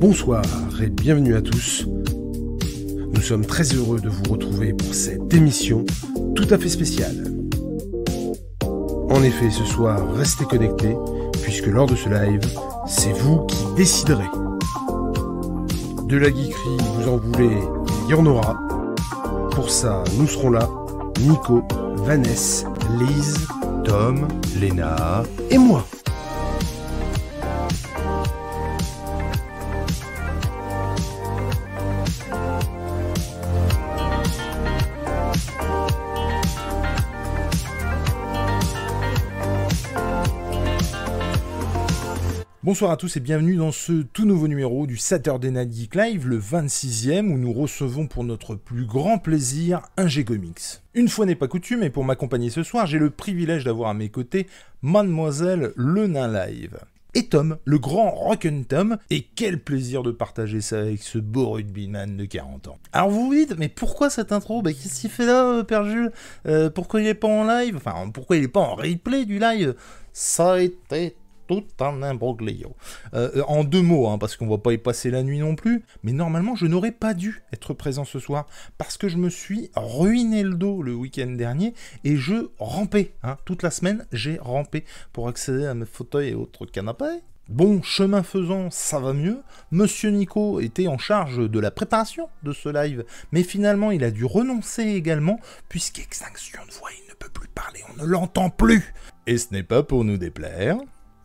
Bonsoir et bienvenue à tous. Nous sommes très heureux de vous retrouver pour cette émission tout à fait spéciale. En effet, ce soir, restez connectés, puisque lors de ce live, c'est vous qui déciderez. De la geekerie, vous en voulez, il y en aura. Pour ça, nous serons là, Nico, Vanessa, Lise, Tom, Léna et moi. Bonsoir à tous et bienvenue dans ce tout nouveau numéro du Saturday Night Geek Live, le 26e, où nous recevons pour notre plus grand plaisir un G-Comics. Une fois n'est pas coutume, et pour m'accompagner ce soir, j'ai le privilège d'avoir à mes côtés Mademoiselle Le Nain Live. Et Tom, le grand Rock'n Tom, et quel plaisir de partager ça avec ce beau rugbyman de 40 ans. Alors vous vous dites, mais pourquoi cette intro? Bah, Qu'est-ce qu'il fait là, euh, Père Jules? Euh, Pourquoi il est pas en live? Enfin, pourquoi il est pas en replay du live? Ça a été Euh, en deux mots, hein, parce qu'on va pas y passer la nuit non plus, mais normalement je n'aurais pas dû être présent ce soir, parce que je me suis ruiné le dos le week-end dernier, et je rampais. Hein. Toute la semaine, j'ai rampé pour accéder à mes fauteuils et autres canapés. Bon, chemin faisant, ça va mieux. Monsieur Nico était en charge de la préparation de ce live, mais finalement il a dû renoncer également, puisqu'extinction de voix, il ne peut plus parler, on ne l'entend plus. Et ce n'est pas pour nous déplaire.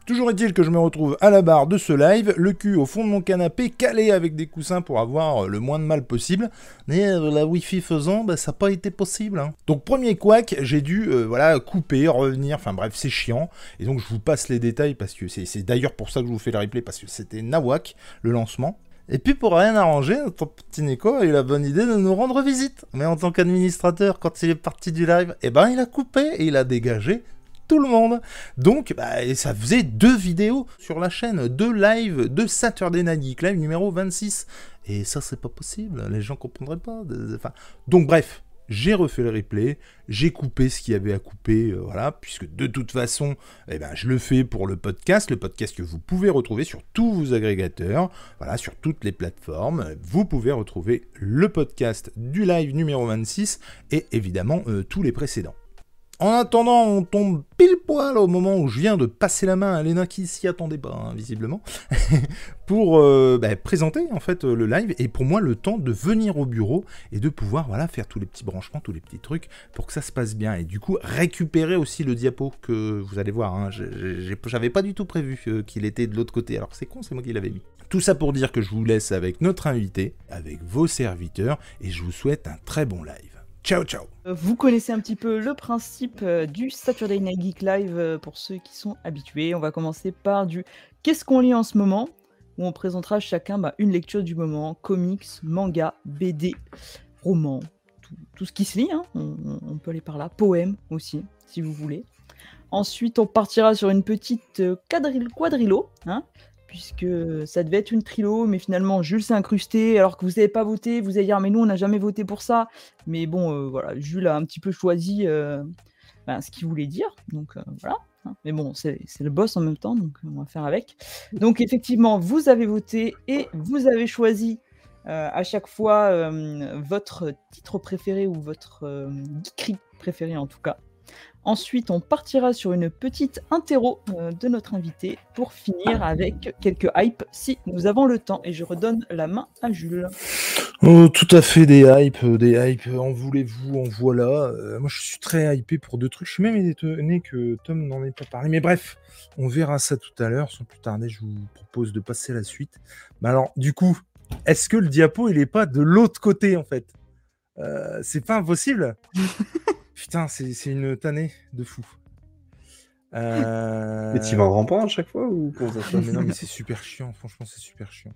Toujours est-il que je me retrouve à la barre de ce live, le cul au fond de mon canapé, calé avec des coussins pour avoir euh, le moins de mal possible. Mais la Wi-Fi faisant, bah, ça n'a pas été possible. Hein. Donc premier couac, j'ai dû euh, voilà couper, revenir, enfin bref, c'est chiant. Et donc je vous passe les détails parce que c'est d'ailleurs pour ça que je vous fais le replay, parce que c'était Nawak, le lancement. Et puis pour rien arranger, notre petit Nico a eu la bonne idée de nous rendre visite. Mais en tant qu'administrateur, quand il est parti du live, eh ben il a coupé et il a dégagé tout le monde. Donc, bah, ça faisait deux vidéos sur la chaîne, deux lives de Saturday Night Live numéro 26. Et ça, c'est pas possible. Les gens comprendraient pas. Donc, bref. J'ai refait le replay, j'ai coupé ce qu'il y avait à couper, euh, puisque de toute façon, eh ben, je le fais pour le podcast, le podcast que vous pouvez retrouver sur tous vos agrégateurs, sur toutes les plateformes. Vous pouvez retrouver le podcast du live numéro 26 et évidemment euh, tous les précédents. En attendant, on tombe pile poil au moment où je viens de passer la main à Léna qui s'y attendait pas, hein, visiblement, pour euh, bah, présenter en fait le live et pour moi le temps de venir au bureau et de pouvoir voilà faire tous les petits branchements, tous les petits trucs pour que ça se passe bien et du coup récupérer aussi le diapo que vous allez voir. Hein, J'avais pas du tout prévu euh, qu'il était de l'autre côté, alors c'est con, c'est moi qui l'avais mis. Tout ça pour dire que je vous laisse avec notre invité, avec vos serviteurs et je vous souhaite un très bon live. Ciao, ciao. Euh, vous connaissez un petit peu le principe euh, du Saturday Night Geek Live euh, pour ceux qui sont habitués. On va commencer par du Qu'est-ce qu'on lit en ce moment? où on présentera chacun bah, une lecture du moment, comics, manga, BD, romans, tout, ce qui se lit, hein. on, peut aller par là, poèmes aussi, si vous voulez. Ensuite, on partira sur une petite quadrilo, hein, puisque ça devait être une trilo, mais finalement Jules s'est incrusté, alors que vous n'avez pas voté, vous allez dire mais nous on n'a jamais voté pour ça, mais bon euh, voilà, Jules a un petit peu choisi euh, ben, ce qu'il voulait dire, donc euh, voilà. Hein. Mais bon, c'est le boss en même temps, donc on va faire avec. Donc effectivement, vous avez voté et vous avez choisi à chaque fois votre titre préféré ou votre geekerie préféré en tout cas. Ensuite, on partira sur une petite interro euh, de notre invité pour finir avec quelques hype si nous avons le temps. Et je redonne la main à Jules. Oh, tout à fait des hype, euh, des hype. En voulez-vous, en voilà. Euh, moi, je suis très hypé pour deux trucs. Je suis même étonné que Tom n'en ait pas parlé. Mais bref, on verra ça tout à l'heure. Sans plus tarder, je vous propose de passer à la suite. Mais alors, du coup, est-ce que le diapo, il est pas de l'autre côté, en fait? C'est pas impossible? Putain, c'est une tannée de fou. Euh... Mais tu vas en rampant à chaque fois ou comment ça Mais non, mais c'est super chiant, franchement, c'est super chiant.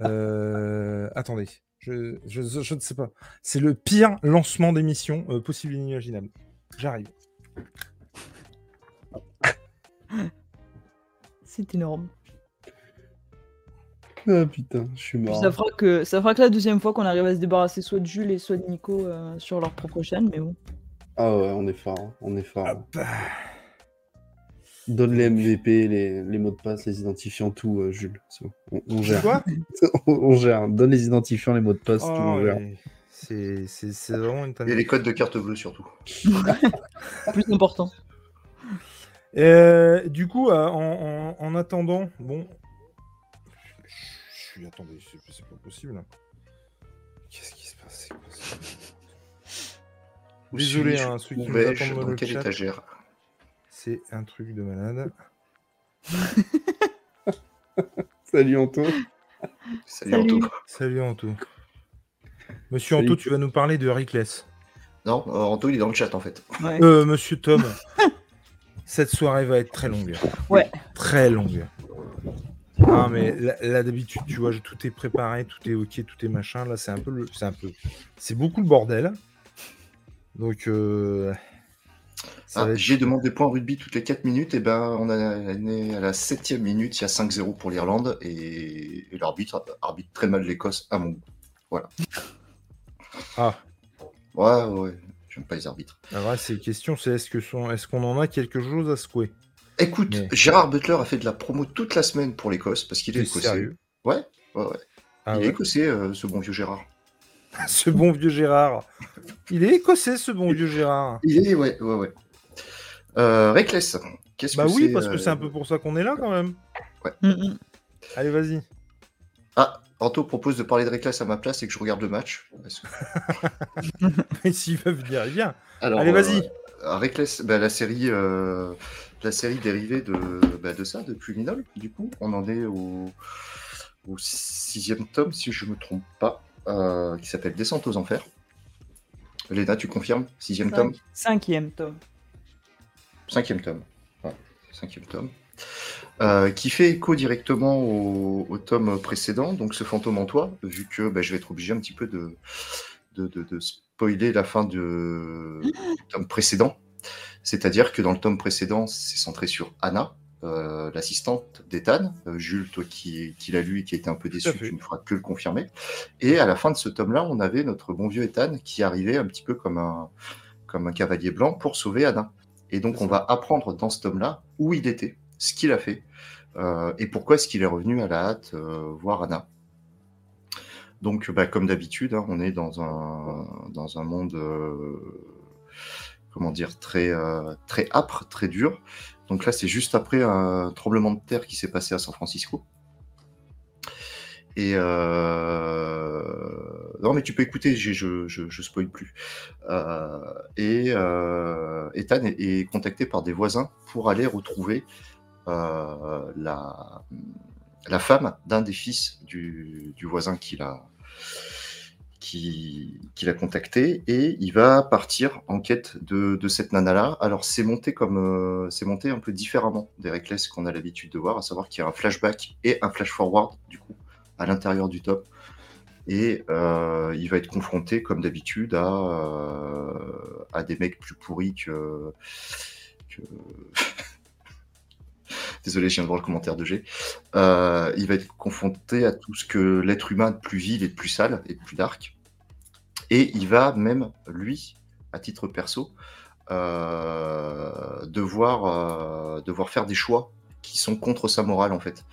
Euh... Attendez, je, je, je, ne sais pas. C'est le pire lancement d'émission euh, possible et inimaginable. J'arrive. C'est énorme. Ah putain, je suis mort. Ça fera, que, ça fera que la deuxième fois qu'on arrive à se débarrasser soit de Jules et soit de Nico euh, sur leur propre chaîne, mais bon. Ah ouais, on est fort, on est fort. Ah bah. Donne les MVP, les, les mots de passe, les identifiants, tout, euh, Jules. On, on gère. Quoi? On, on gère. Donne les identifiants, les mots de passe, tout, Oh, on gère. ouais. C'est c'est- c'est vraiment une Et les codes de carte bleue surtout. Plus important. Euh, du coup, euh, en, en- en attendant, bon. Je suis. Attendez, c'est c'est pas possible. Qu'est-ce qui se passe? Désolé, hein, ceux qui dans Dans le quelle chat. étagère? C'est un truc de malade. Salut Anto. Salut. Anto. Salut Anto. Monsieur Salut. Anto, tu vas nous parler de Rickless. Non, euh, Anto, il est dans le chat en fait. Ouais. Euh, monsieur Tom, cette soirée va être très longue. Ouais. Très longue. Ah, mais là, là, d'habitude, tu vois, je- tout est préparé, tout est ok, tout est machin. Là, c'est un peu le. C'est un peu. C'est beaucoup le bordel. Donc, euh, Ah, être- J'ai demandé des points rugby toutes les 4 minutes, et ben on est à la 7 minute, il y a 5-0 pour l'Irlande, et, et l'arbitre arbitre très mal l'Écosse à mon goût. Ah, Ouais, ouais, j'aime pas les arbitres. vraie, c'est question, c'est est-ce que son... est-ce qu'on en a quelque chose à secouer? Écoute, Mais- Gérard Butler a fait de la promo toute la semaine pour l'Écosse, parce qu'il est écossais. sérieux? Ouais, ouais, ouais. Ah il est écossais, euh, ce bon vieux Gérard. Ce bon vieux Gérard. Il est écossais, ce bon vieux Gérard. Il est, ouais, ouais, ouais. Euh, Reckless, qu'est-ce Bah que oui, parce que euh, c'est un peu pour ça qu'on est là quand même. Mm, mm. Allez, vas-y. Ah, Anto propose de parler de Reckless à ma place et que je regarde le match. Que- Mais s'il veut venir, il vient. Alors, Allez, vas-y. euh, Reckless, bah, la série, euh, la série dérivée de, bah, de ça, de Criminal, du coup. On en est au, au sixième tome, si je me trompe pas, euh, qui s'appelle Descente aux enfers. Léna, tu confirmes Sixième Cinq- tome Cinquième tome. Cinquième tome. Ouais, cinquième tome. Euh, qui fait écho directement au, au tome précédent, donc ce fantôme en toi, vu que bah, je vais être obligé un petit peu de, de, de- de spoiler la fin de- du tome précédent. C'est-à-dire que dans le tome précédent, c'est centré sur Anna, euh, l'assistante d'Ethan. Euh, Jules, toi qui, qui l'as lu et qui a été un peu déçu, tu ne feras que le confirmer. Et à la fin de ce tome-là, on avait notre bon vieux Ethan qui arrivait un petit peu comme un, comme un cavalier blanc pour sauver Anna. Et donc, on va apprendre dans ce tome-là où il était, ce qu'il a fait, euh, et pourquoi est-ce qu'il est revenu à la hâte euh, voir Anna. Donc, bah, comme d'habitude, hein, on est dans un, dans un monde, comment dire, très, euh, très âpre, très dur. Donc là, c'est juste après un tremblement de terre qui s'est passé à San Francisco. Et euh... non, mais tu peux écouter, j'ai- je, je, je spoil plus. Euh, et euh, Ethan est, contacté par des voisins pour aller retrouver euh, la, la femme d'un des fils du, du voisin qu'il a, qui, qu'il a contacté et il va partir en quête de, de cette nana-là. Alors c'est monté comme euh, c'est monté un peu différemment des Reckless qu'on a l'habitude de voir, à savoir qu'il y a un flashback et un flash forward du coup à l'intérieur du top. Et euh, il va être confronté, comme d'habitude, à, euh, à des mecs plus pourris que. que- Désolé, je viens de voir le commentaire de G. Euh, il va être confronté à tout ce que l'être humain de plus vil et de plus sale et de plus dark. Et il va même, lui, à titre perso, euh, devoir, euh, devoir faire des choix qui sont contre sa morale en fait.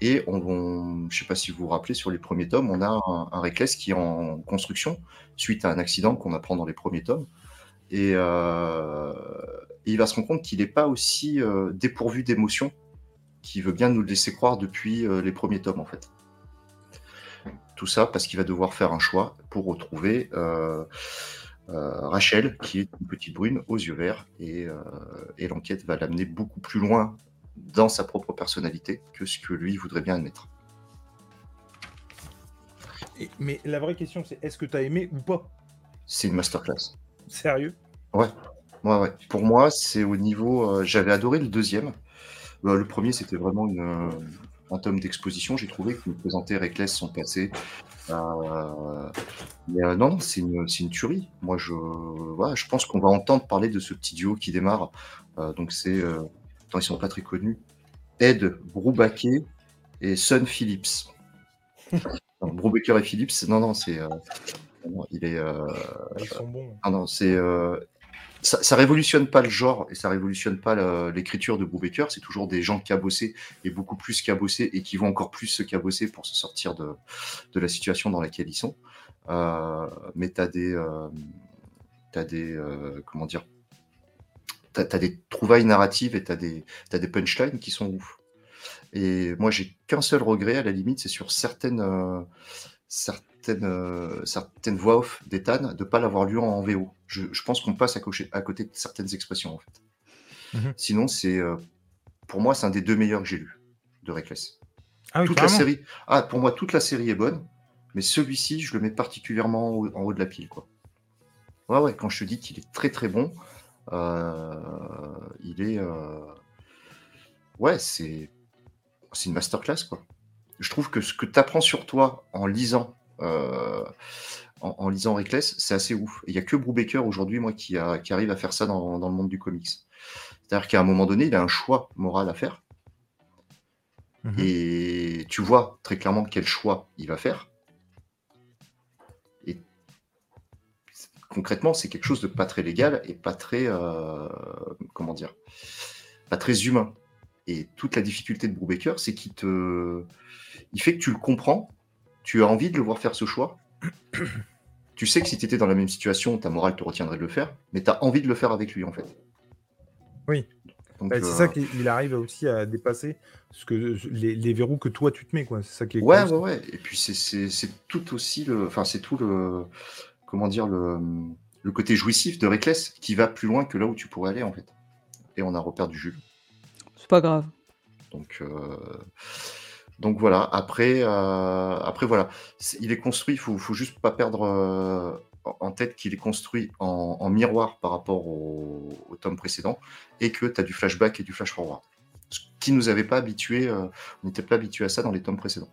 Et on, je sais pas si vous vous rappelez, sur les premiers tomes, on a un, un Reckless qui est en construction suite à un accident qu'on apprend dans les premiers tomes. Et, il va se rendre compte qu'il n'est pas aussi dépourvu d'émotions qu'il veut bien nous le laisser croire depuis euh, les premiers tomes en fait. Tout ça parce qu'il va devoir faire un choix pour retrouver euh, euh, Rachel, qui est une petite brune aux yeux verts, et, euh, et l'enquête va l'amener beaucoup plus loin dans sa propre personnalité que ce que lui voudrait bien admettre. Et- mais la vraie question, c'est est-ce que t'as aimé ou pas? C'est une masterclass. Sérieux? Ouais, ouais. Pour moi, c'est au niveau. euh, J'avais adoré le deuxième. Euh, le premier, c'était vraiment une, euh, un tome d'exposition. J'ai trouvé qu'il me présentait Reckless son passé. Euh, mais euh, non, c'est une, une tuerie. Moi, je, voilà, je pense qu'on va entendre parler de ce petit duo qui démarre. Euh, donc, c'est. Ils sont pas très connus. Ed Brubaker et Sun Phillips. Non, Brubaker et Phillips, non, non, c'est. il est. Ils sont bons. ah non, c'est ça, ça révolutionne pas le genre et ça révolutionne pas le- l'écriture de Brubaker. C'est toujours des gens cabossés et beaucoup plus cabossés et qui vont encore plus se cabosser pour se sortir de, la situation dans laquelle ils sont. Euh, mais tu as des, euh, des, euh, comment dire, as des trouvailles narratives et t'as des, t'as des punchlines qui sont ouf. Et moi, j'ai qu'un seul regret à la limite, c'est sur certaines, euh, certaines, euh, certaines voix off d'Ethan de ne pas l'avoir lu en VO. Je, je pense qu'on passe à, cocher- à côté de certaines expressions en fait. Mhm. Sinon, c'est euh, pour moi, c'est un des deux meilleurs que j'ai lu de Reckless. Ah oui, toute la série, ah, pour moi, toute la série est bonne, mais celui-ci, je le mets particulièrement en haut, en haut de la pile, quoi. Ouais, ouais, quand je te dis qu'il est très très bon, euh, il est, euh, ouais, c'est, c'est une masterclass, quoi. Je trouve que ce que tu apprends sur toi en lisant, euh, en, en lisant Reckless, c'est assez ouf. Il n'y a que Brubaker aujourd'hui, moi, qui, a- qui arrive à faire ça dans, dans le monde du comics. C'est-à-dire qu'à un moment donné, il a un choix moral à faire. Mhm. Et tu vois très clairement quel choix il va faire. Et concrètement, c'est quelque chose de pas très légal et pas très, euh, comment dire, pas très humain. Et toute la difficulté de Brubaker, c'est qu'il te, il fait que tu le comprends, tu as envie de le voir faire ce choix. tu sais que si tu étais dans la même situation, ta morale te retiendrait de le faire, mais tu as envie de le faire avec lui en fait. Oui. Ouais, c'est euh, ça qu'il arrive aussi à dépasser ce que, les, les verrous que toi tu te mets, quoi. C'est ça qui est Ouais, ouais, ouais. Et puis c'est- c'est c'est tout aussi le. Enfin, c'est tout le. Comment dire, le, le côté jouissif de Reckless qui va plus loin que là où tu pourrais aller, en fait. Et on a reperdu Jules. C'est pas grave. Donc, euh, donc voilà. Après, euh, après voilà. Il est construit, il faut, faut juste pas perdre euh, en- tête qu'il est construit en, en miroir par rapport au, au tome précédent et que tu as du flashback et du flash forward. Ce qui nous avait pas habitué, euh, on n'était pas habitué à ça dans les tomes précédents.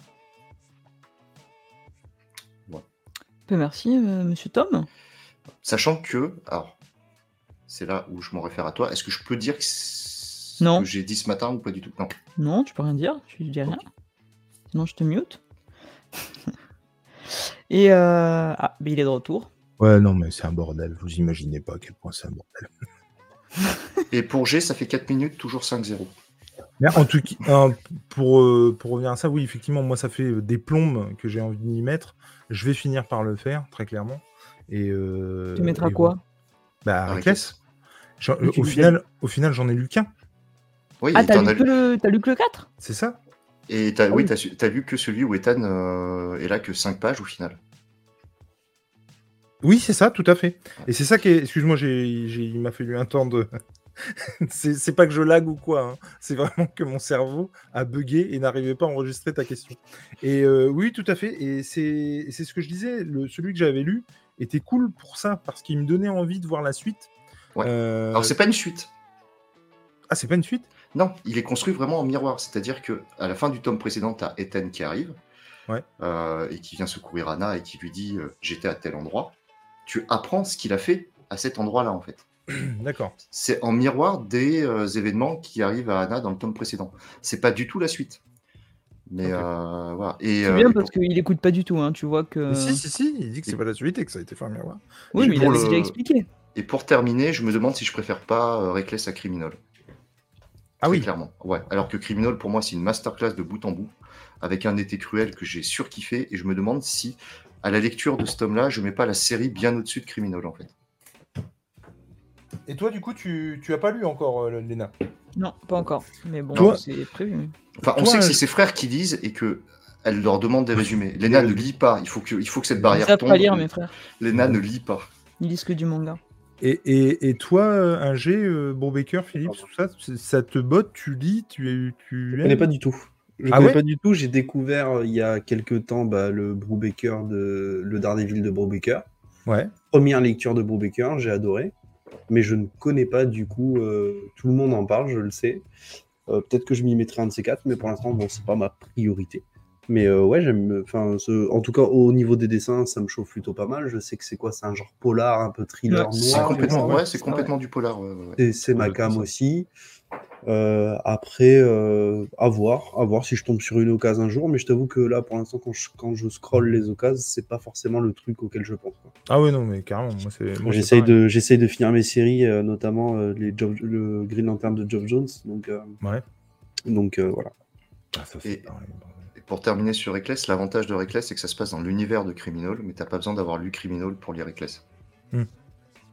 Ben, merci, monsieur Tom. Sachant que, alors, c'est là où je m'en réfère à toi, est-ce que je peux dire que ce Non. que j'ai dit ce matin ou pas du tout? Non. Non, tu peux rien dire, tu dis rien. Sinon, je te mute. Et euh... ah, mais il est de retour. Ouais, non, mais c'est un bordel. Vous imaginez pas à quel point c'est un bordel. Et pour G, ça fait 4 minutes, toujours 5-0. Mais en tout cas, hein, pour, euh, pour revenir à ça, oui, effectivement, moi, ça fait des plombes que j'ai envie d'y mettre. Je vais finir par le faire, très clairement. Et, euh, Tu mettras et quoi Bah, Reckless. Au final, au final, j'en ai lu qu'un. Oui, Ah, t'as lu, as que le... t'as lu que le 4 C'est ça Et t'as, Ah oui, oui. t'as, lu que celui où Ethan euh, est là que 5 pages au final. Oui, c'est ça, tout à fait. Et c'est ça qui est. Excuse-moi, j'ai, j'ai- il m'a fallu un temps de. c'est, c'est pas que je lag ou quoi. hein. C'est vraiment que mon cerveau a bugué et n'arrivait pas à enregistrer ta question. Et euh, oui, tout à fait. Et c'est, c'est ce que je disais. Le, celui que j'avais lu était cool pour ça, parce qu'il me donnait envie de voir la suite. Ouais. Euh, Alors, c'est pas une suite. Ah, c'est pas une suite? Non, il est construit vraiment en miroir. C'est-à-dire que à la fin du tome précédent, t'as Ethan qui arrive Ouais. euh, et qui vient secourir Anna et qui lui dit euh, J'étais à tel endroit. Tu apprends ce qu'il a fait à cet endroit-là, en fait. D'accord. c'est en miroir des euh, événements qui arrivent à Anna dans le tome précédent. C'est pas du tout la suite. Mais euh, voilà. Et, C'est euh, bien et parce pour, qu'il écoute pas du tout, hein. tu vois que. Mais si, si, si, il dit que c'est et- pas la suite et que ça a été fait en miroir. Oui, et mais il le- déjà expliqué. et pour terminer, je me demande si je préfère pas euh, Reckless à Criminal. Ah oui. clairement. Ouais. Alors que Criminal, pour moi, c'est une masterclass de bout en bout, avec un été cruel que j'ai surkiffé. Et je me demande si, à la lecture de ce tome-là, je mets pas la série bien au-dessus de Criminal, en fait. Et toi, du coup, tu, tu as pas lu encore, euh, Léna? Non, pas encore. Mais bon, Toi- c'est prévu. Enfin, on Toi, sait que euh, c'est ses frères qui lisent et que elle leur demande des résumés. Léna ne lit pas. Il faut que, il faut que cette Ils barrière savent tombe. pas lire, mes frères. Léna ne lit pas. Ils lisent que du manga. Et, et, et toi, euh, un G, euh, Baker, Philippe, tout ça, ça te botte, tu lis, tu, tu Je connais pas du tout. Je Ah connais ouais pas du tout. J'ai découvert euh, il y a quelques temps bah, le Brubaker de le Daredevil de Brubaker. Ouais. Première lecture de Brubaker, j'ai adoré. Mais je ne connais pas du coup. euh, tout le monde en parle, je le sais. Euh, Peut-être que je m'y mettrai un de ces quatre, mais pour l'instant, bon, c'est pas ma priorité. Mais euh, ouais, j'aime. Enfin, ce- en tout cas, au niveau des dessins, ça me chauffe plutôt pas mal. Je sais que c'est quoi? C'est un genre polar, un peu thriller Ouais, C'est noir. complètement, ouais, c'est complètement du polar. ouais, ouais, ouais. Et c'est ma cam aussi. Euh, après, euh, à voir, à voir si je tombe sur une occasion un jour, mais je t'avoue que là, pour l'instant, quand je, quand je scroll les occasions, c'est pas forcément le truc auquel je pense. quoi. Ah ouais, non, mais carrément, moi J'essaye de, j'essaye de finir mes séries, euh, notamment euh, les le Green Lantern de Geoff Jones. Donc, euh, Ouais. donc euh, voilà. Ah, ça, c'est Et- pareil. Et pour terminer sur Reckless, l'avantage de Reckless, c'est que ça se passe dans l'univers de Criminal, mais t'as pas besoin d'avoir lu Criminal pour lire Reckless.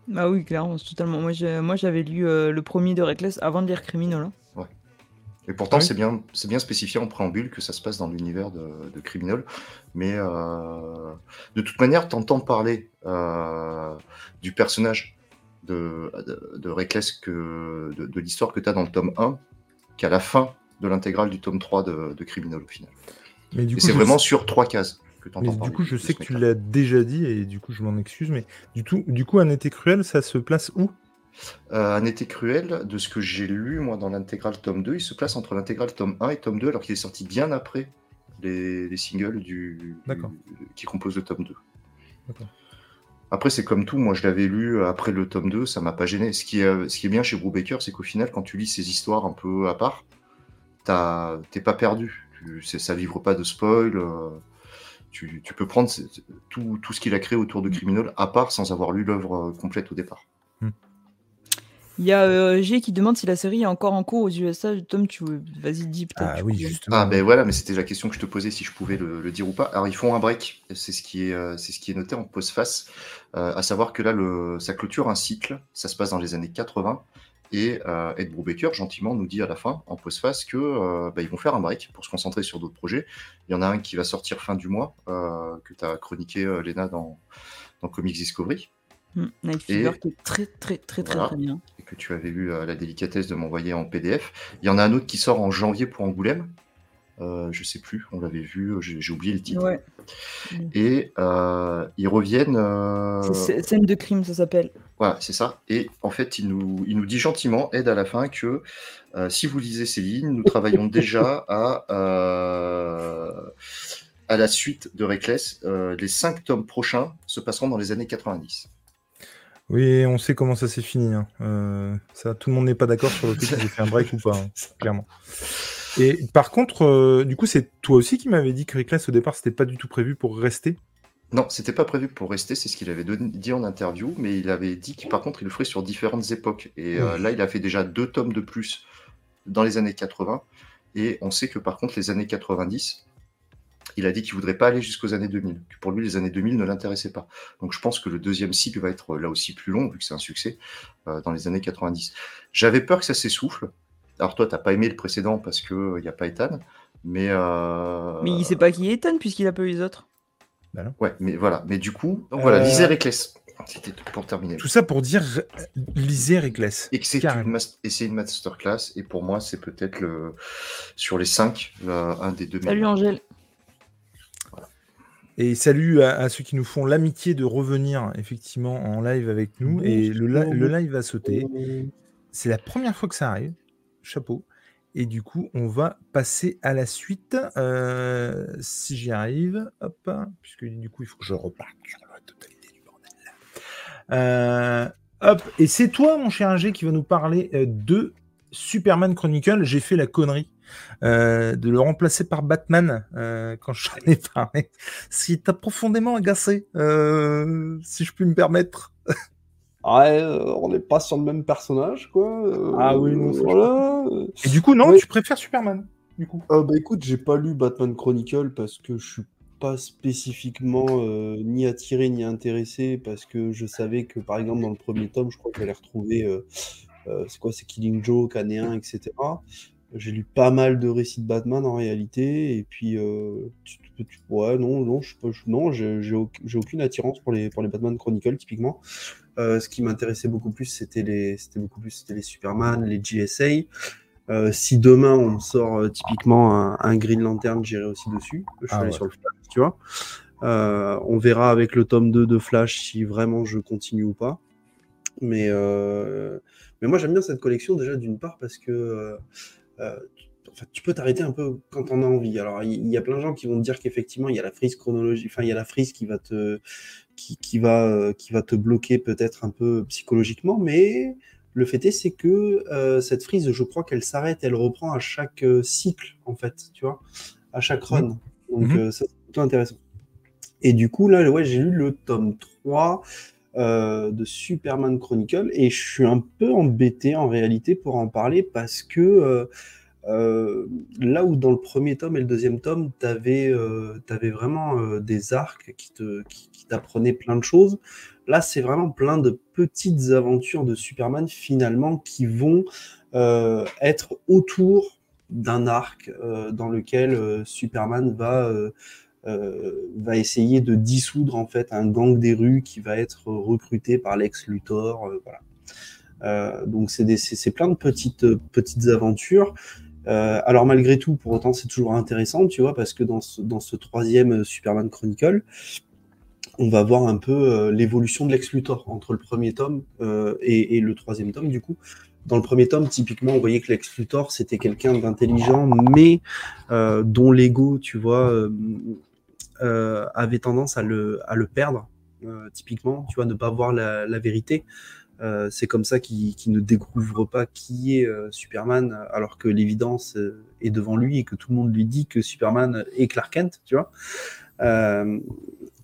Bah oui, clairement, c'est totalement. Moi, j'avais lu euh, le premier de Reckless avant de lire Criminal. hein. Et pourtant, Oui. c'est bien, c'est bien spécifié en préambule que ça se passe dans l'univers de, de Criminal. Mais euh, de toute manière, t'entends parler euh, du personnage de, de, de Reckless, que, de, de l'histoire que t'as dans le tome 1, qu'à la fin de l'intégrale du tome 3 de, de Criminal au final. Mais du Et coup, c'est vraiment sais- sur trois cases que Mais t'entends du coup, je sais que tu l'as déjà dit et du coup, je m'en excuse. Mais du, tout, du coup, un été cruel, ça se place où? Euh, un été cruel, de ce que j'ai lu moi dans l'intégrale tome 2, il se place entre l'intégrale tome 1 et tome 2, alors qu'il est sorti bien après les, les singles du, qui composent le tome 2. D'accord. Après, c'est comme tout, moi je l'avais lu après le tome 2, ça m'a pas gêné. Ce qui est, ce qui est bien chez Brubaker, c'est qu'au final, quand tu lis ces histoires un peu à part, t'es pas perdu. Tu- c'est- ça livre pas de spoil. euh, tu, tu peux prendre tout, tout ce qu'il a créé autour de Criminal à part sans avoir lu l'œuvre euh, complète au départ. Il y a euh, G qui demande si la série est encore en cours aux USA. Tom, tu vas-y, dis peut-être. Ah oui, justement. Ah ben voilà, mais c'était la question que je te posais si je pouvais le, le dire ou pas. Alors ils font un break, c'est ce qui est, euh, c'est ce qui est noté en postface, euh, à savoir que là le, ça clôture un cycle, ça se passe dans les années 80, et euh, Ed Brubaker gentiment nous dit à la fin en postface que euh, bah, vont faire un break pour se concentrer sur d'autres projets. Il y en a un qui va sortir fin du mois euh, que tu as chroniqué euh, Léna dans, dans Comics Discovery Hmm, Night Fever qui est très, très, très, très, Voilà. très bien. et que tu avais eu la délicatesse de m'envoyer en PDF. Il y en a un autre qui sort en janvier pour Angoulême. Euh, je sais plus, on l'avait vu, j'ai j'ai oublié le titre. Ouais. Et euh, ils reviennent. euh, Scène de crime, ça s'appelle. Voilà, c'est ça. Et en fait, il nous, il nous dit gentiment, aide à la fin, que euh, si vous lisez ces lignes, nous travaillons déjà à, euh, à la suite de Reckless. Euh, les cinq tomes prochains se passeront dans les années 90. Oui, on sait comment ça s'est fini. hein. Euh, ça, tout le monde n'est pas d'accord sur le fait qu'ils aient fait un break ou pas, hein, clairement. Et par contre, euh, du coup, c'est toi aussi qui m'avais dit que Reckless au départ, c'était pas du tout prévu pour rester. Non, c'était pas prévu pour rester, c'est ce qu'il avait dit en interview, mais il avait dit qu'il par contre il le ferait sur différentes époques. Et euh, là, il a fait déjà deux tomes de plus dans les années 80, et on sait que par contre les années 90, il a dit qu'il voudrait pas aller jusqu'aux années 2000, que pour lui les années 2000 ne l'intéressaient pas. Donc je pense que le deuxième cycle va être euh, là aussi plus long, vu que c'est un succès, euh, dans les années 90. J'avais peur que ça s'essouffle. Alors toi, t'as pas aimé le précédent parce qu'il n'y a pas Ethan, mais... euh, Mais il sait pas qui est Ethan puisqu'il a pas eu les autres. Ouais, mais voilà. Mais du coup, donc voilà, Euh, lisez Reckless. C'était tout pour terminer. Tout ça pour dire, euh, lisez Reckless. Et que c'est une, mas- et une masterclass. Et pour moi, c'est peut-être le sur les cinq, là, un des deux Salut. Angèle. Et salut à, à ceux qui nous font l'amitié de revenir effectivement en live avec nous. Et le, li- le live va sauter. C'est la première fois que ça arrive. Chapeau. Et du coup, on va passer à la suite. euh, si j'y arrive. Hop. Puisque du coup, il faut que je reparte la totalité du bordel. Euh, hop. Et c'est toi, mon cher Ingé, qui va nous parler euh, de Superman Chronicle. J'ai fait la connerie de le remplacer par Batman quand j'en ai parlé. Ce qui t'a profondément agacé, si je puis me permettre. Ouais, euh, on n'est pas sur le même personnage, quoi. euh, Ah oui, non, voilà. Et du coup, non, Oui. tu préfères Superman, du coup? Euh, bah écoute, j'ai pas lu Batman Chronicle parce que je suis pas spécifiquement euh, ni attiré ni intéressé parce que je savais que par exemple dans le premier tome, je crois que j'allais retrouver c'est quoi, c'est Killing Joke, Anéen, etc. J'ai lu pas mal de récits de Batman en réalité et puis tu, tu- tu- ouais non non je non j'ai aucune attirance pour les pour les Batman Chronicle typiquement. Euh, ce qui m'intéressait beaucoup plus c'était les c'était beaucoup plus c'était les Superman, les GSA. Euh, si demain on me sort euh, typiquement un, un Green Lantern, j'irai aussi dessus. Je suis Ah allé ouais. sur le Flash, tu vois. Euh, on verra avec le tome 2 de Flash si vraiment je continue ou pas. Mais, mais moi j'aime bien cette collection déjà d'une part parce que tu- enfin, tu peux t'arrêter un peu quand on a envie. Alors il y, a plein de gens qui vont te dire qu'effectivement il y a la frise chronologie, enfin il y a la frise qui va te qui, qui va euh, qui va te bloquer peut-être un peu psychologiquement, mais Le fait est, c'est que euh, cette frise, je crois qu'elle s'arrête, elle reprend à chaque euh, cycle, en fait, tu vois, à chaque run. Donc, Mhm. euh, ça, c'est plutôt intéressant. Et du coup, là, ouais, j'ai lu le tome 3 euh, de Superman Chronicle et je suis un peu embêté en réalité pour en parler parce que euh, euh, là où dans le premier tome et le deuxième tome, tu avais, vraiment euh, des arcs qui te- qui- t'apprenaient plein de choses, là, c'est vraiment plein de petites aventures de Superman finalement qui vont euh, être autour d'un arc euh, dans lequel euh, Superman va, euh, euh, va essayer de dissoudre en fait un gang des rues qui va être recruté par Lex Luthor. euh. Euh, donc c'est plein de petites, petites aventures. Euh, alors malgré tout, pour autant, c'est toujours intéressant, tu vois, parce que dans ce, troisième euh, Superman Chronicle, on va voir un peu euh, l'évolution de Lex Luthor entre le premier tome et, le troisième tome, du coup. Dans le premier tome, typiquement, on voyait que Lex Luthor, c'était quelqu'un d'intelligent, mais dont l'ego, tu vois, avait tendance à le, perdre, typiquement, tu vois, ne pas voir la vérité. Euh, c'est comme ça qu'il ne découvre pas qui est euh, Superman, alors que l'évidence euh, est devant lui et que tout le monde lui dit que Superman est Clark Kent, tu vois.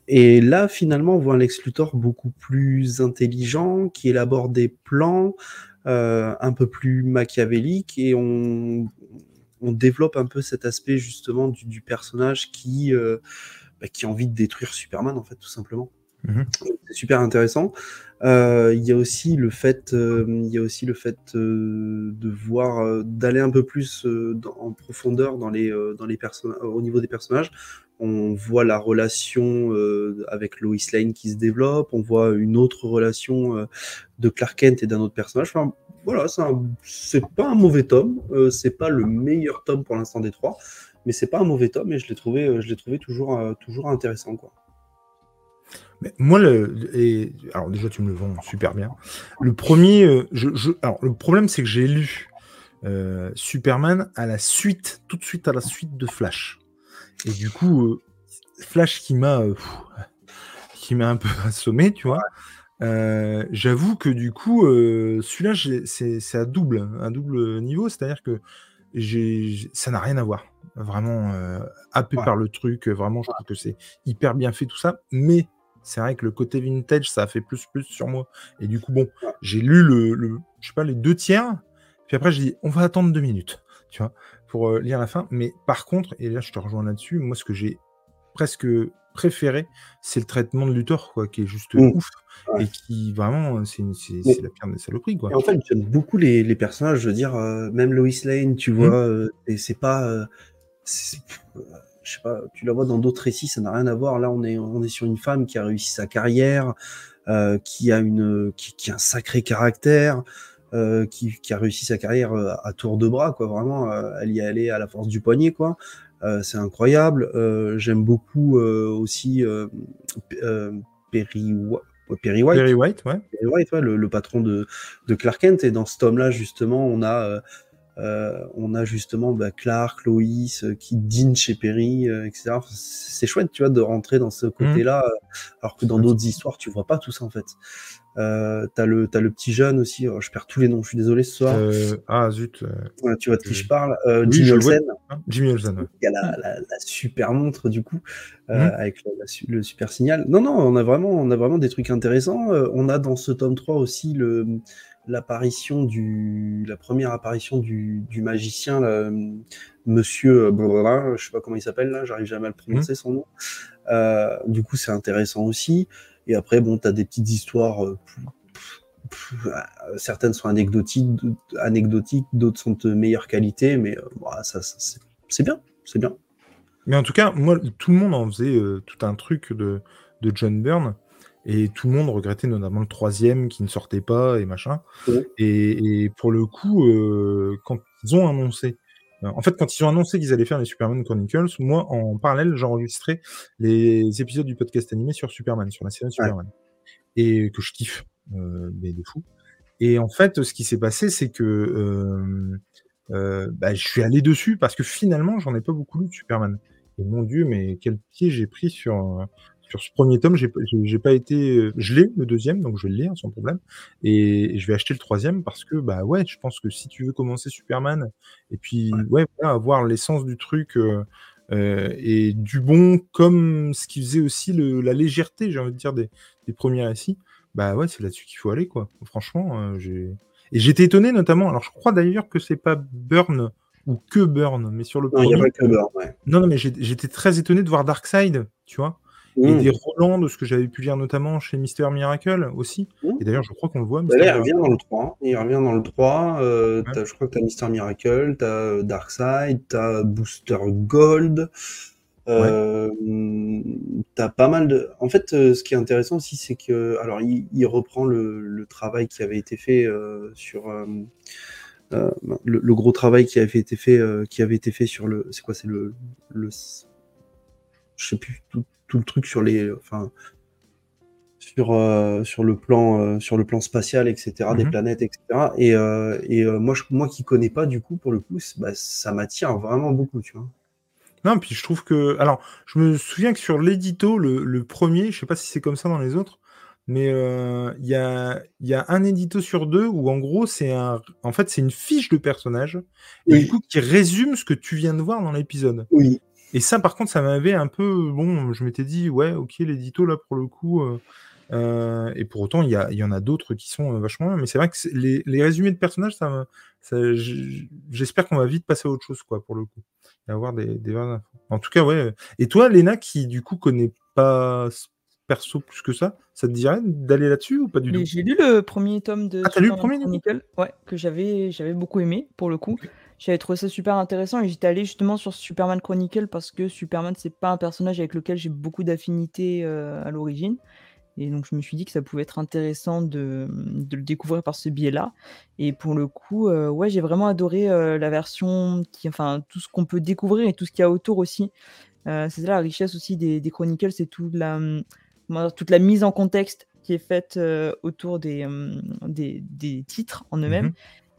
Et là, finalement, on voit un Lex Luthor beaucoup plus intelligent, qui élabore des plans un peu plus machiavéliques, et on, développe un peu cet aspect justement du, personnage bah, qui a envie de détruire Superman, en fait, tout simplement. Mhm. C'est super intéressant. Euh, Il y a aussi le fait, euh, il y a aussi le fait euh, de voir, d'aller un peu plus en profondeur dans les, dans les au niveau des personnages. On voit la relation avec Lois Lane qui se développe. On voit une autre relation de Clark Kent et d'un autre personnage. Enfin, voilà, c'est pas un mauvais tome. C'est pas le meilleur tome pour l'instant des trois, mais c'est pas un mauvais tome et je l'ai trouvé, je l'ai trouvé toujours, toujours intéressant, quoi. Mais moi, le, et, alors déjà, tu me le vends super bien. Le premier, euh, je, je- alors le problème, c'est que j'ai lu euh, Superman à la suite, tout de suite à la suite de Flash. Et du coup, euh, Flash qui m'a, euh, pff, qui m'a un peu assommé, tu vois. J'avoue que du coup, celui-là, c'est à double, un double niveau, c'est-à-dire que j'ai, ça n'a rien à voir. Vraiment happé Ouais. par le truc, vraiment, je trouve que c'est hyper bien fait tout ça, mais c'est vrai que le côté vintage, ça a fait plus plus sur moi. Et du coup, bon, j'ai lu le, le- je sais pas, les deux tiers, puis après, j'ai dit, on va attendre deux minutes, tu vois, pour euh, lire la fin. Mais par contre, et là, je te rejoins là-dessus, moi, ce que j'ai presque préféré, c'est le traitement de Luthor, quoi, qui est juste Mm. ouf, Ouais. et qui, vraiment, c'est la pire des saloperies, quoi. Et en fait, j'aime beaucoup les, les personnages. Je veux dire, euh, même Lois Lane, tu vois, euh, et c'est pas. Je sais pas, tu la vois dans d'autres récits, ça n'a rien à voir. Là, on est, on est sur une femme qui a réussi sa carrière, euh, qui, a une, qui, qui a un sacré caractère, euh, qui, qui a réussi sa carrière euh, à tour de bras, quoi. Vraiment, elle y est allée à la force du poignet, quoi. Euh, c'est incroyable. J'aime beaucoup aussi Perry, Perry White. Perry White, ouais. Perry White, ouais, le, le patron de, de Clark Kent. Et dans ce tome-là, justement, on a, on a justement bah, Clark, Lois, euh, qui dînent chez Perry, euh, etc. Enfin, C'est chouette, tu vois, de rentrer dans ce côté-là, euh, alors que dans d'autres histoires, tu vois pas tout ça, en fait. Euh, t'as le, t'as le petit jeune aussi, oh, je perds tous les noms, je suis désolé ce soir. Euh, ah, zut. euh, Ouais, tu vois de qui euh, je parle. Euh, oui, Jimmy. Olsen, hein, Jimmy Olsen, ouais. qui a la, la, la super montre du coup euh, Mhm. avec le, la su- le super signal. Non non, on a vraiment on a vraiment des trucs intéressants. Euh, on a dans ce tome 3 aussi le l'apparition du la première apparition du, du magicien là, monsieur euh, blablabla, je sais pas comment il s'appelle là, j'arrive jamais à le prononcer son nom. Euh, du coup, c'est intéressant aussi. Et après bon, tu as des petites histoires euh, certaines sont anecdotiques, d'autres- anecdotiques, d'autres sont de meilleure qualité, mais euh, voilà, ça, ça, c'est- bien, c'est bien. Mais en tout cas, moi, tout le monde en faisait tout un truc de, de John Byrne. Et tout le monde regrettait notamment le troisième qui ne sortait pas et machin. Ouais. Et, et pour le coup, euh, quand ils ont annoncé, euh, en fait, quand ils ont annoncé qu'ils allaient faire les Superman Chronicles, moi, en parallèle, j'enregistrais les épisodes du podcast animé sur Superman, sur la série Superman. Et que je kiffe, euh, mais de fou. Et en fait, ce qui s'est passé, c'est que euh, bah, je suis allé dessus parce que finalement, j'en ai pas beaucoup lu de Superman. Et mon Dieu, mais quel pied j'ai pris sur, euh, sur ce premier tome, j'ai pas été, euh, je l'ai le deuxième, donc je vais le lire sans problème, et, je vais acheter le troisième parce que bah ouais, je pense que si tu veux commencer Superman et puis ouais, avoir l'essence du truc euh, euh, et du bon comme ce qui faisait aussi le, la légèreté, j'ai envie de dire des, des premiers récits, bah ouais, c'est là-dessus qu'il faut aller quoi. Franchement, j'ai et j'étais étonné notamment. Alors je crois d'ailleurs que c'est pas Burn ou que Burn, mais sur le non, il a pas que Burn, ouais. Non, non, mais j'étais très étonné de voir Darkseid, tu vois. Et mmh. des Roland, de ce que j'avais pu lire notamment chez Mister Miracle aussi. Mmh. Et d'ailleurs, je crois qu'on le voit. Bah il revient dans le 3. Il revient dans le 3. Euh, je crois que tu as Mister Miracle, tu as euh, Darkseid, tu as Booster Gold. Euh, tu as pas mal de. En fait, euh, ce qui est intéressant aussi, c'est que. Alors, il, reprend le, travail qui avait été fait sur. Le, gros travail qui avait été fait, qui avait été fait sur le. C'est quoi C'est le, le. Je sais plus tout, tout le truc sur les, enfin, sur, euh, sur, le plan, euh, sur le plan spatial, etc., des mhm. planètes, etc. Et, euh, et moi, je, moi qui connais pas, du coup, pour le coup, bah, ça m'attire vraiment beaucoup, tu vois. Non, puis je trouve que. Alors, je me souviens que sur l'édito, le, le, premier, je sais pas si c'est comme ça dans les autres, mais il y, a, y a un édito sur deux où, en gros, c'est un. En fait, c'est une fiche de personnage, et du coup, qui résume ce que tu viens de voir dans l'épisode. Oui. Et ça, par contre, ça m'avait un peu. Bon, je m'étais dit, ouais, ok, l'édito, là, pour le coup. Euh, euh, et pour autant, il y, y en a d'autres qui sont euh, vachement bien. Mais c'est vrai que les, les, résumés de personnages, ça, j'espère qu'on va vite passer à autre chose, quoi, pour le coup. Et avoir des, des En tout cas, ouais. Et toi, Léna, qui du coup connaît pas perso plus que ça, ça te dirait d'aller là-dessus ou pas du tout? J'ai lu le premier tome de ah, lu le premier Chronicle, ouais, que j'avais j'avais beaucoup aimé pour le coup. J'avais trouvé ça super intéressant et j'étais allé justement sur Superman Chronicle parce que Superman, c'est pas un personnage avec lequel j'ai beaucoup d'affinité euh, à l'origine. Et donc, je me suis dit que ça pouvait être intéressant de, le découvrir par ce biais-là. Et pour le coup, euh, ouais, j'ai vraiment adoré euh, la version, qui, enfin, tout ce qu'on peut découvrir et tout ce qu'il y a autour aussi. c'est ça la richesse aussi des, des Chronicles, c'est toute la, toute la mise en contexte qui est faite autour des, des, titres en eux-mêmes.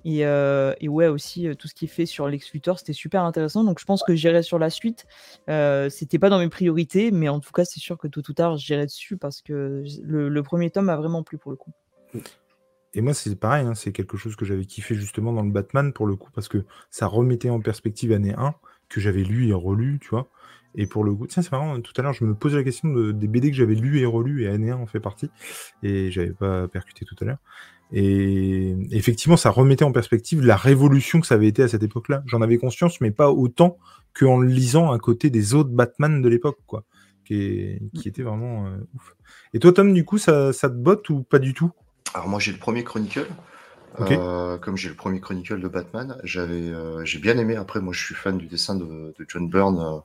Euh, et, ouais, aussi, euh, tout ce qui est fait sur Lex Luthor, c'était super intéressant. Donc, je pense que j'irai sur la suite. Euh, c'était pas dans mes priorités, mais en tout cas, c'est sûr que tôt ou tard, j'irai dessus parce que le, premier tome m'a vraiment plu pour le coup. Et moi, c'est pareil, hein, c'est quelque chose que j'avais kiffé justement dans le Batman pour le coup, parce que ça remettait en perspective année 1, que j'avais lu et relu, tu vois. Et pour le coup, tiens, c'est marrant, tout à l'heure, je me posais la question des BD que j'avais lu et relu, et année 1 en fait partie, et j'avais pas percuté tout à l'heure. Et effectivement, ça remettait en perspective la révolution que ça avait été à cette époque-là. J'en avais conscience, mais pas autant qu'en le lisant à côté des autres Batman de l'époque, quoi, qui, qui était vraiment euh, ouf. Et toi, Tom, du coup, ça, ça te botte ou pas du tout? Alors moi, j'ai le premier Chronicle. Euh, comme j'ai le premier Chronicle de Batman, j'avais, euh, j'ai bien aimé. Après, moi, je suis fan du dessin de, John Byrne,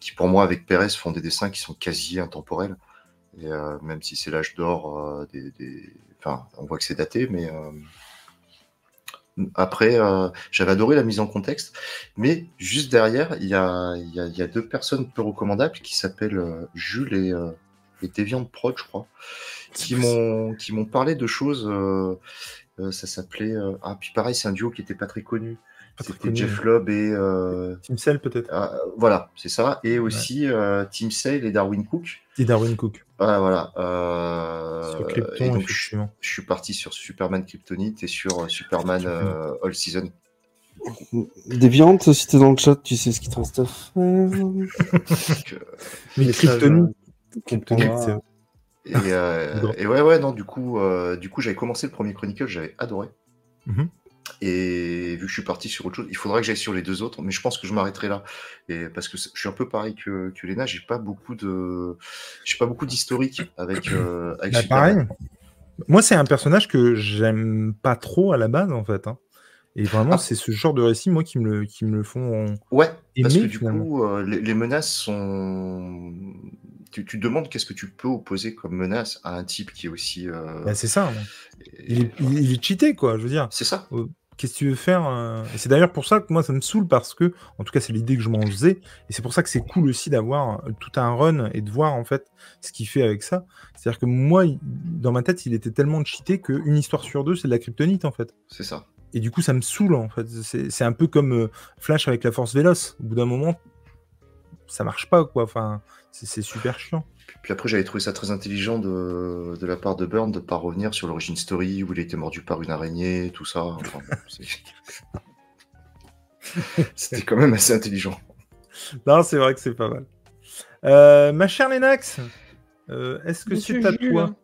qui pour moi, avec Perez, font des dessins qui sont quasi intemporels. Et même si c'est l'âge d'or des, Enfin, on voit que c'est daté, mais euh, après, euh, j'avais adoré la mise en contexte. Mais juste derrière, il y a, deux personnes peu recommandables qui s'appellent euh, Jules et, et Deviant Prod, je crois, qui m'ont qui m'ont parlé de choses. ça s'appelait. ah, puis pareil, c'est un duo qui n'était pas très connu. C'était Jeff Lobb et. Euh... Tim Sale, peut-être. Ah, voilà, c'est ça. Et aussi euh, Tim Sale et Darwin Cook. Et Darwin Cook. Ah, voilà. Euh... Sur Krypton, donc, je, je, suis parti sur Superman Kryptonite et sur euh, Superman euh, All Season. Déviante, si t'es dans le chat, tu sais ce qu'il te reste à faire. Mais Kryptonite. Et, euh, et, ouais, ouais, non, du coup, euh, du coup j'avais commencé le premier Chronicle, j'avais adoré. Mm -hmm. Et vu que je suis parti sur autre chose, il faudra que j'aille sur les deux autres, mais je pense que je m'arrêterai là. Et parce que je suis un peu pareil que, que Léna, j'ai pas beaucoup de, j'ai pas beaucoup d'historique avec. Euh, avec bah, pareil. Moi, c'est un personnage que j'aime pas trop à la base, en fait. Hein. Et vraiment, ah. c'est ce genre de récit, moi, qui me le, qui me le font. Ouais, parce que du coup, euh, les, menaces sont. Tu, demandes qu'est-ce que tu peux opposer comme menace à un type qui est aussi. Euh... Bah, c'est ça. Il, est, il, est, cheaté, quoi, je veux dire. C'est ça. Qu'est-ce que tu veux faire euh, Et c'est d'ailleurs pour ça que moi ça me saoule parce que, en tout cas, c'est l'idée que je m'en faisais, et c'est pour ça que c'est cool aussi d'avoir euh, tout un run et de voir en fait ce qu'il fait avec ça. C'est-à-dire que moi, dans ma tête, il était tellement cheaté qu'une histoire sur deux, c'est de la kryptonite en fait. C'est ça. Et du coup, ça me saoule en fait. C'est un peu comme euh, Flash avec la force véloce. Au bout d'un moment, ça marche pas, quoi. Enfin, c'est super chiant. Puis après, j'avais trouvé ça très intelligent de, de la part de Burn de ne pas revenir sur l'origine story où il a été mordu par une araignée, tout ça. C'était quand même assez intelligent. Non, c'est vrai que c'est pas mal. Euh, ma chère Lenax, euh, est-ce que c'est à toi?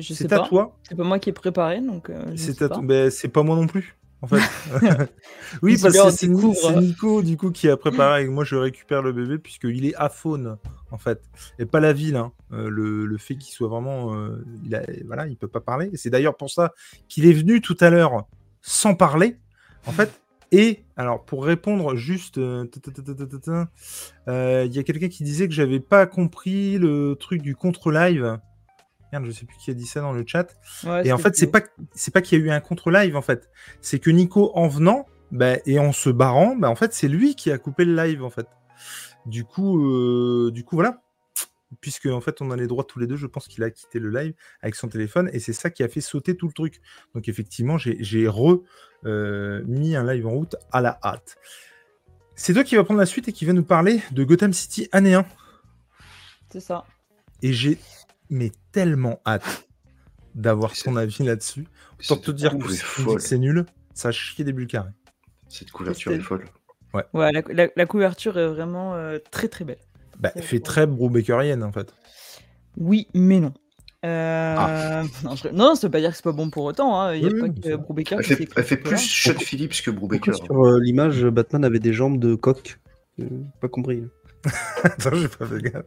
C'est à toi C'est pas moi qui ai préparé, donc. Euh, ben, c'est pas moi non plus en fait. oui, parce que c'est Nico, du coup, qui a préparé. Et moi, je récupère le bébé puisqu'il est aphone, en fait, et pas la ville. Hein. Euh, le, fait qu'il soit vraiment, euh, il a, voilà, il peut pas parler. C'est d'ailleurs pour ça qu'il est venu tout à l'heure sans parler, en fait. Et alors, pour répondre juste, euh, il y a quelqu'un qui disait que j'avais pas compris le truc du contre-live. Merde, je sais plus qui a dit ça dans le chat. et en fait, c'est pas c'est pas qu'il y a eu un contre live en fait. C'est que Nico en venant bah, et en se barrant, bah, en fait, c'est lui qui a coupé le live en fait. Du coup, euh, du coup voilà. Puisque en fait, on a les droits tous les deux, je pense qu'il a quitté le live avec son téléphone et c'est ça qui a fait sauter tout le truc. Donc effectivement, j'ai re euh, un live en route à la hâte. C'est toi qui va prendre la suite et qui va nous parler de Gotham City année 1. C'est ça. Et j'ai mais tellement hâte d'avoir ton avis là-dessus. Pour te dire que c'est nul, ça a chié des bulles carrées. Cette couverture est folle. Ouais, ouais la, couverture est vraiment euh, très très belle. Bah, fait très Brubakerrienne en fait. Oui, mais non. Euh... Ah. Non, ça veut pas dire que c'est pas bon pour autant. Hein. Il y a pas que Brubaker. Elle fait, elle fait plus Shot Phillips que Brubaker. Sur euh, l'image, Batman avait des jambes de coq. Euh, pas compris. Attends, j'ai pas fait gaffe.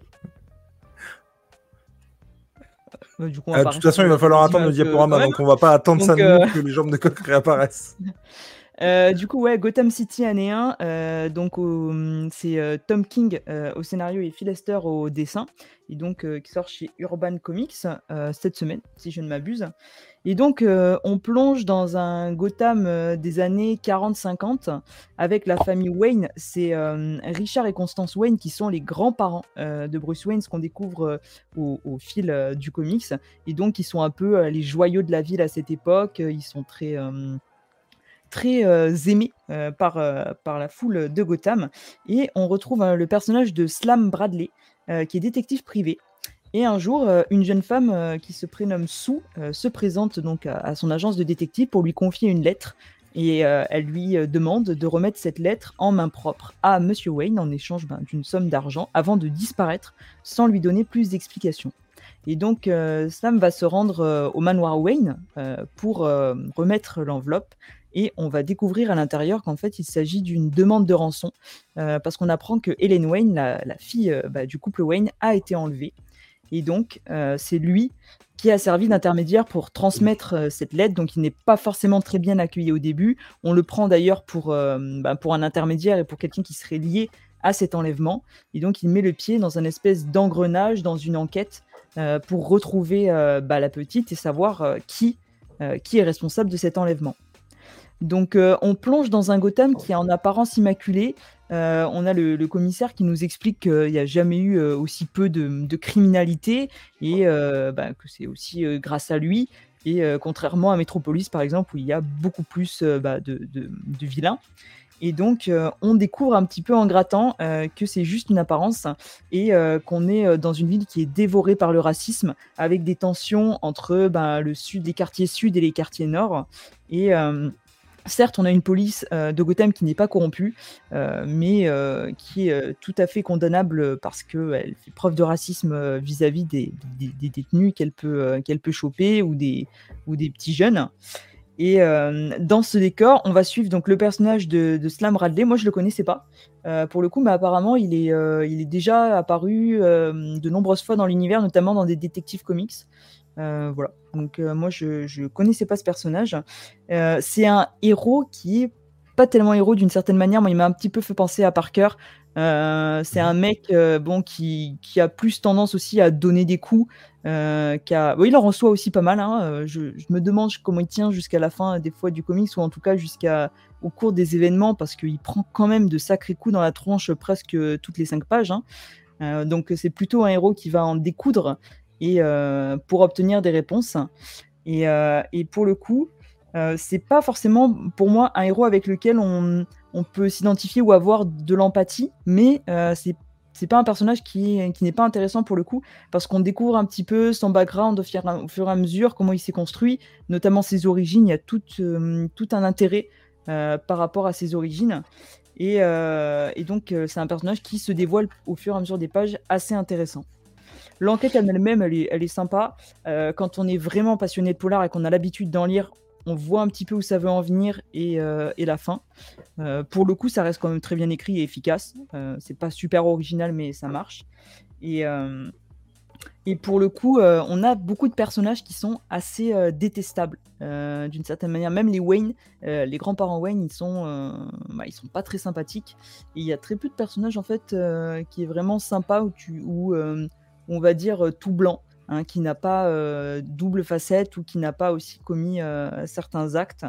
Euh, de toute façon, il va falloir attendre le diaporama, donc on va pas attendre ça euh, que les jambes de coq réapparaissent. Euh, du coup, ouais, Gotham City année 1, donc c'est Tom King au scénario et Phil Lester au dessin, et donc qui sort chez Urban Comics cette semaine, si je ne m'abuse. Et donc, euh, on plonge dans un Gotham euh, des années 40-50 avec la famille Wayne. C'est euh, Richard et Constance Wayne qui sont les grands-parents de Bruce Wayne, ce qu'on découvre au, fil du comics. Et donc, ils sont un peu les joyaux de la ville à cette époque. Ils sont très très aimés par, par la foule de Gotham. Et on retrouve le personnage de Slam Bradley, qui est détective privé. Et un jour, euh, une jeune femme euh, qui se prénomme Sue euh, se présente donc à, son agence de détective pour lui confier une lettre. Et elle lui demande de remettre cette lettre en main propre à Monsieur Wayne en échange ben, d'une somme d'argent avant de disparaître sans lui donner plus d'explications. Et donc, Sam va se rendre au manoir Wayne pour remettre l'enveloppe. Et on va découvrir à l'intérieur qu'en fait, il s'agit d'une demande de rançon, parce qu'on apprend que Helen Wayne, la, fille bah, du couple Wayne, a été enlevée. Et donc, euh, c'est lui qui a servi d'intermédiaire pour transmettre euh, cette lettre. Donc, il n'est pas forcément très bien accueilli au début. On le prend d'ailleurs pour, euh, bah, pour un intermédiaire et pour quelqu'un qui serait lié à cet enlèvement. Et donc, il met le pied dans une espèce d'engrenage, dans une enquête pour retrouver bah, la petite et savoir qui, qui est responsable de cet enlèvement. Donc on plonge dans un Gotham qui est en apparence immaculé, euh, on a le, commissaire qui nous explique qu'il n'y a jamais eu euh, aussi peu de, criminalité et euh, bah, que c'est aussi grâce à lui. Et contrairement à Metropolis, par exemple, où il y a beaucoup plus bah, de, vilains. Et donc, on découvre un petit peu en grattant que c'est juste une apparence et qu'on est dans une ville qui est dévorée par le racisme, avec des tensions entre bah, le sud, les quartiers sud et les quartiers nord. Et Certes, on a une police euh, de Gotham qui n'est pas corrompue, euh, mais euh, qui est tout à fait condamnable parce qu'elle fait preuve de racisme vis-à-vis des, détenus qu'elle peut, choper ou des, petits jeunes. Et dans ce décor, on va suivre donc le personnage de, Slam Radley. Moi, je le connaissais pas. pour le coup, mais apparemment, il est, il est déjà apparu de nombreuses fois dans l'univers, notamment dans des détectives comics. Euh, voilà. Donc euh, moi, je ne connaissais pas ce personnage. Euh, c'est un héros qui est pas tellement héros d'une certaine manière. Moi, il m'a un petit peu fait penser à Parker. c'est un mec bon qui, qui, a plus tendance aussi à donner des coups. Qu il en reçoit aussi pas mal. Hein. Je, je, me demande comment il tient jusqu'à la fin des fois du comics ou en tout cas jusqu'à au cours des événements parce qu'il prend quand même de sacrés coups dans la tronche presque toutes les cinq pages. Hein. donc c'est plutôt un héros qui va en découdre et euh, pour obtenir des réponses. Et, euh, pour le coup, euh, c'est pas forcément pour moi un héros avec lequel on, peut s'identifier ou avoir de l'empathie, mais c'est c'est pas un personnage qui, n'est pas intéressant pour le coup, parce qu'on découvre un petit peu son background au fur, et à mesure, comment il s'est construit, notamment ses origines. Il y a tout, un intérêt par rapport à ses origines. Et donc, c'est un personnage qui se dévoile au fur et à mesure des pages assez intéressant. L'enquête elle-même, elle est, sympa. quand on est vraiment passionné de polar et qu'on a l'habitude d'en lire, on voit un petit peu où ça veut en venir et, euh, la fin. Euh, pour le coup, ça reste quand même très bien écrit et efficace. Euh, c'est pas super original, mais ça marche. Et, pour le coup, on a beaucoup de personnages qui sont assez détestables d'une certaine manière. Même les Wayne, les grands-parents Wayne, ils sont, bah, sont pas très sympathiques. Il y a très peu de personnages en fait qui est vraiment sympa où tu, où, on va dire tout blanc. Hein, qui n'a pas euh, double facette ou qui n'a pas aussi commis euh, certains actes.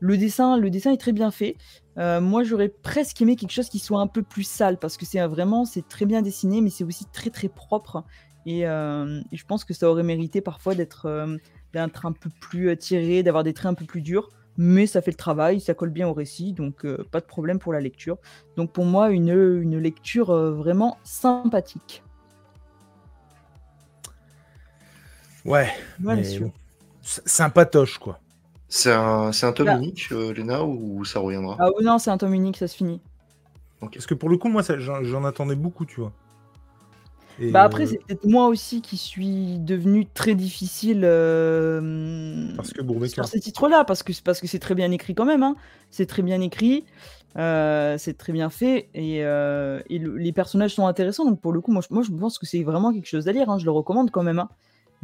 Le dessin, le dessin est très bien fait. Euh, moi, j'aurais presque aimé quelque chose qui soit un peu plus sale parce que c'est vraiment, c'est très bien dessiné, mais c'est aussi très très propre. Et, je pense que ça aurait mérité parfois d'être d'être un peu plus tiré, d'avoir des traits un peu plus durs. Mais ça fait le travail, ça colle bien au récit, donc pas de problème pour la lecture. Donc pour moi, une, une lecture vraiment sympathique. Ouais. Ouais, mais sympatoche, quoi. C'est un, un tome unique, euh, Léna, ou ça reviendra? Ah oui, non, c'est un tome unique, ça se finit. Parce que pour le coup, moi, j'en attendais beaucoup, tu vois. bah après, euh, c'est peut-être moi aussi qui suis devenu très difficile euh, parce que sur ces titres-là, parce que parce que c'est très bien écrit quand même. Hein. C'est très bien écrit, c'est très bien fait et, et les personnages sont intéressants. Donc pour le coup, moi, je, moi, je pense que c'est vraiment quelque chose à lire. Hein. Je le recommande quand même. Hein.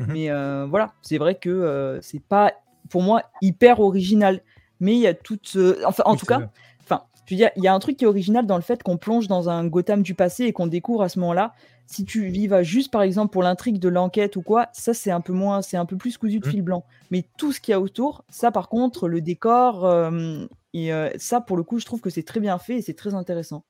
Mmh mais euh, voilà, c'est vrai que euh, c'est pas pour moi hyper original. Mais il y a toute. enfin, en tout cas, enfin, je veux dire, il y a un truc qui est original dans le fait qu'on plonge dans un Gotham du passé et qu'on découvre à ce moment-là. Si tu y vas juste, par exemple, pour l'intrigue de l'enquête ou quoi, ça c'est un peu moins, c'est un peu plus cousu de mmh. fil blanc. Mais tout ce qu'il y a autour, ça par contre, le décor, et ça pour le coup, je trouve que c'est très bien fait et c'est très intéressant.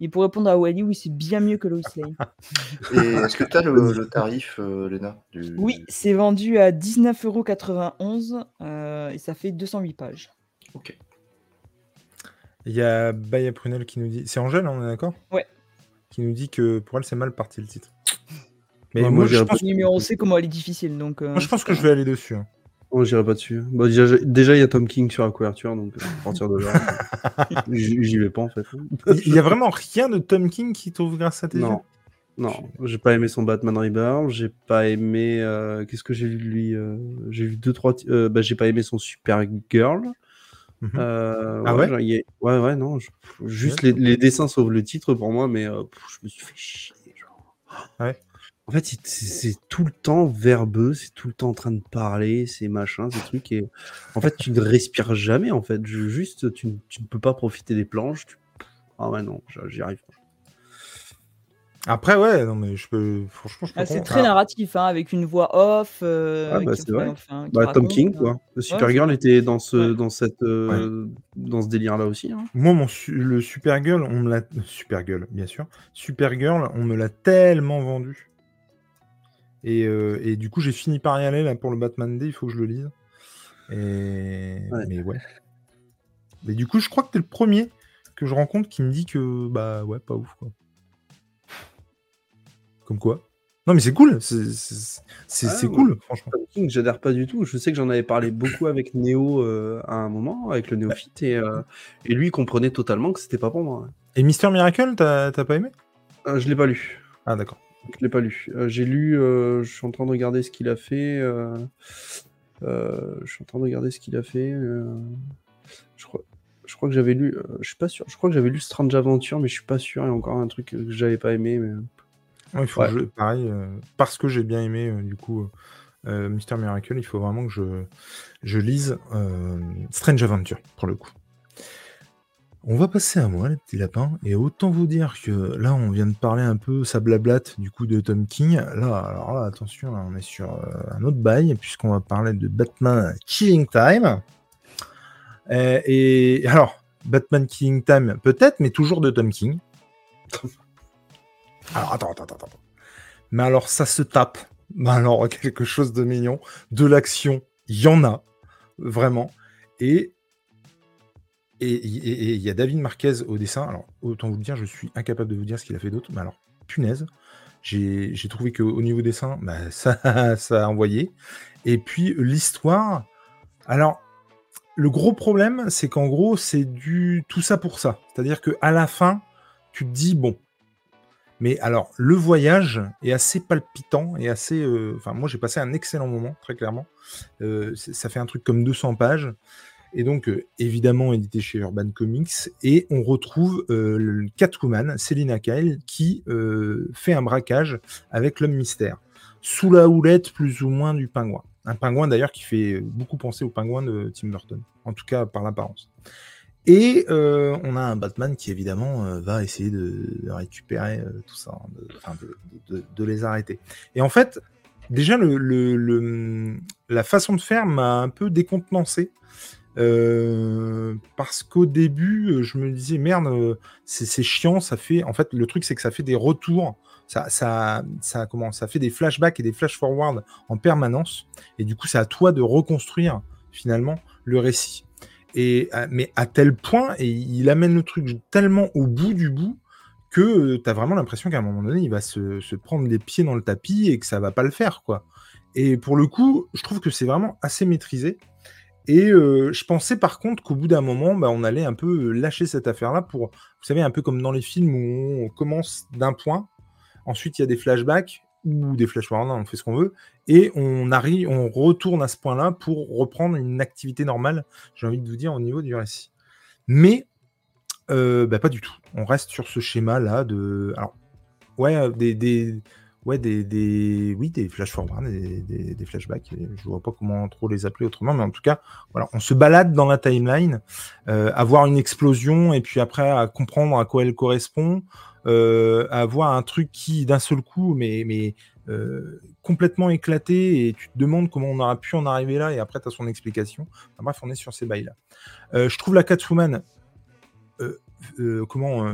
Et pour répondre à Wally, oui, c'est bien mieux que Lois Lane. Et est-ce que tu as le, tarif, euh, Léna Oui, c'est vendu à 19,91€ euh, et ça fait 208 pages. Ok. Il y a Baya Prunel qui nous dit. C'est Angèle, on est d'accord? Ouais. Qui nous dit que pour elle, c'est mal parti le titre. Mais moi, je pense. Mais on sait comment elle est difficile. Donc, euh, moi, je pense que je vais aller dessus. Hein. Oh, j'irai pas dessus. Bah, déjà, il y a Tom King sur la couverture, donc euh, à partir de là, j'y vais pas en fait. Il y a vraiment rien de Tom King qui trouve grâce à tes Non, non, j'ai pas aimé son Batman Rebirth, j'ai pas aimé. Euh, qu'est-ce que j'ai lu de lui euh, J'ai vu deux trois. bah, j'ai pas aimé son Supergirl. Mhm. ah ouais, ouais, ouais, non. Juste les, dessins sauvent le titre pour moi, mais je me suis fait chier. Ouais. En fait, c'est tout le temps verbeux, c'est tout le temps en train de parler, c'est machin, ces trucs. Et en fait, tu ne respires jamais. En fait, juste, tu, ne peux pas profiter des planches. Ah ouais, non, j'y arrive. Après, ouais, non, mais je peux. Franchement, je peux ah, C'est très narratif, hein, avec une voix off. Euh, ah, bah, c'est vrai. bah, Tom King, quoi. Le Supergirl était dans ce, dans cette, euh, dans ce délire-là aussi. Hein. Moi, mon le Supergirl, on me l'a. Supergirl, bien sûr. Supergirl, on me l'a tellement vendu. Euh, et, du coup, j'ai fini par y aller là, pour le Batman Day, il faut que je le lise. Et... Mais ouais. Mais du coup, je crois que t'es le premier que je rencontre qui me dit que, bah ouais, pas ouf quoi. Comme quoi. Non, mais c'est cool, c'est ah, cool, franchement. J'adhère pas du tout. Je sais que j'en avais parlé beaucoup avec Néo euh, à un moment, avec le Néophyte, et, euh, et lui il comprenait totalement que c'était pas pour moi. Et Mister Miracle, t'as pas aimé? Je l'ai pas lu. Ah, d'accord. Je l'ai pas lu. Euh, j'ai lu, euh, je suis en train de regarder ce qu'il a fait. Euh, je suis en train de regarder ce qu'il a fait. je crois, je crois que j'avais lu, je suis pas sûr. Je crois que j'avais lu Strange Adventure, mais je suis pas sûr. Il y a encore un truc que j'avais pas aimé. Mais... il faut pareil, parce que j'ai bien aimé du coup Mister Miracle, il faut vraiment que je, je lise Strange Adventure pour le coup. On va passer à moi, les petits lapins, et autant vous dire que là, on vient de parler un peu sa blablate du coup de Tom King. Là, alors là, attention, on est sur euh, un autre bail, puisqu'on va parler de Batman Killing Time. Euh, et, alors, Batman Killing Time, peut-être, mais toujours de Tom King. alors, attends, attends, attends. Mais alors, ça se tape. Alors, quelque chose de mignon. De l'action, il y en a, vraiment. Et et il y a David Marquez au dessin. Alors, autant vous le dire, je suis incapable de vous dire ce qu'il a fait d'autre. Mais alors, punaise. J'ai trouvé qu'au niveau dessin, bah, ça, ça a envoyé. Et puis l'histoire, alors le gros problème, c'est qu'en gros, c'est du tout ça pour ça. C'est-à-dire qu'à la fin, tu te dis, bon, mais alors, le voyage est assez palpitant et assez. euh, Enfin, moi, j'ai passé un excellent moment, très clairement. Euh, ça fait un truc comme 200 pages. Et donc, euh, évidemment, édité chez Urban Comics. Et on retrouve euh, le Catwoman, Selina Kyle, qui euh, fait un braquage avec l'homme mystère. Sous la houlette, plus ou moins, du pingouin. Un pingouin, d'ailleurs, qui fait beaucoup penser au pingouin de Tim Burton. En tout cas, par l'apparence. Et on a un Batman qui évidemment va essayer de, récupérer tout ça, hein, de, les arrêter. Et en fait, déjà la façon de faire m'a un peu décontenancé. Euh, parce qu'au début, euh, je me disais merde, euh, c'est chiant, ça fait. En fait, le truc c'est que ça fait des retours, ça, ça, ça, comment, ça fait des flashbacks et des flash forward en permanence. Et du coup, c'est à toi de reconstruire finalement le récit. Et, mais à tel point, et il amène le truc tellement au bout du bout que tu as vraiment l'impression qu'à un moment donné, il va se, se prendre les pieds dans le tapis et que ça va pas le faire. quoi. Et pour le coup, je trouve que c'est vraiment assez maîtrisé. Et euh, je pensais par contre qu'au bout d'un moment, bah, on allait un peu lâcher cette affaire-là pour, vous savez, un peu comme dans les films où on commence d'un point, ensuite il y a des flashbacks ou des flash forward, on fait ce qu'on veut, et on arrive, on retourne à ce point-là pour reprendre une activité normale, j'ai envie de vous dire, au niveau du récit. Mais euh, bah, pas du tout. On reste sur ce schéma-là de. Alors, ouais, euh, des. des... Ouais, des, des, oui, des flash forward, des, des, flashbacks. Je vois pas comment trop les appeler autrement, mais en tout cas, voilà, on se balade dans la timeline, euh, à une explosion et puis après à comprendre à quoi elle correspond, euh, à voir un truc qui d'un seul coup, mais, mais euh, complètement éclaté et tu te demandes comment on aurait pu en arriver là et après tu as son explication. Enfin, bref, on est sur ces bails-là. Euh, je trouve la Catwoman euh, comment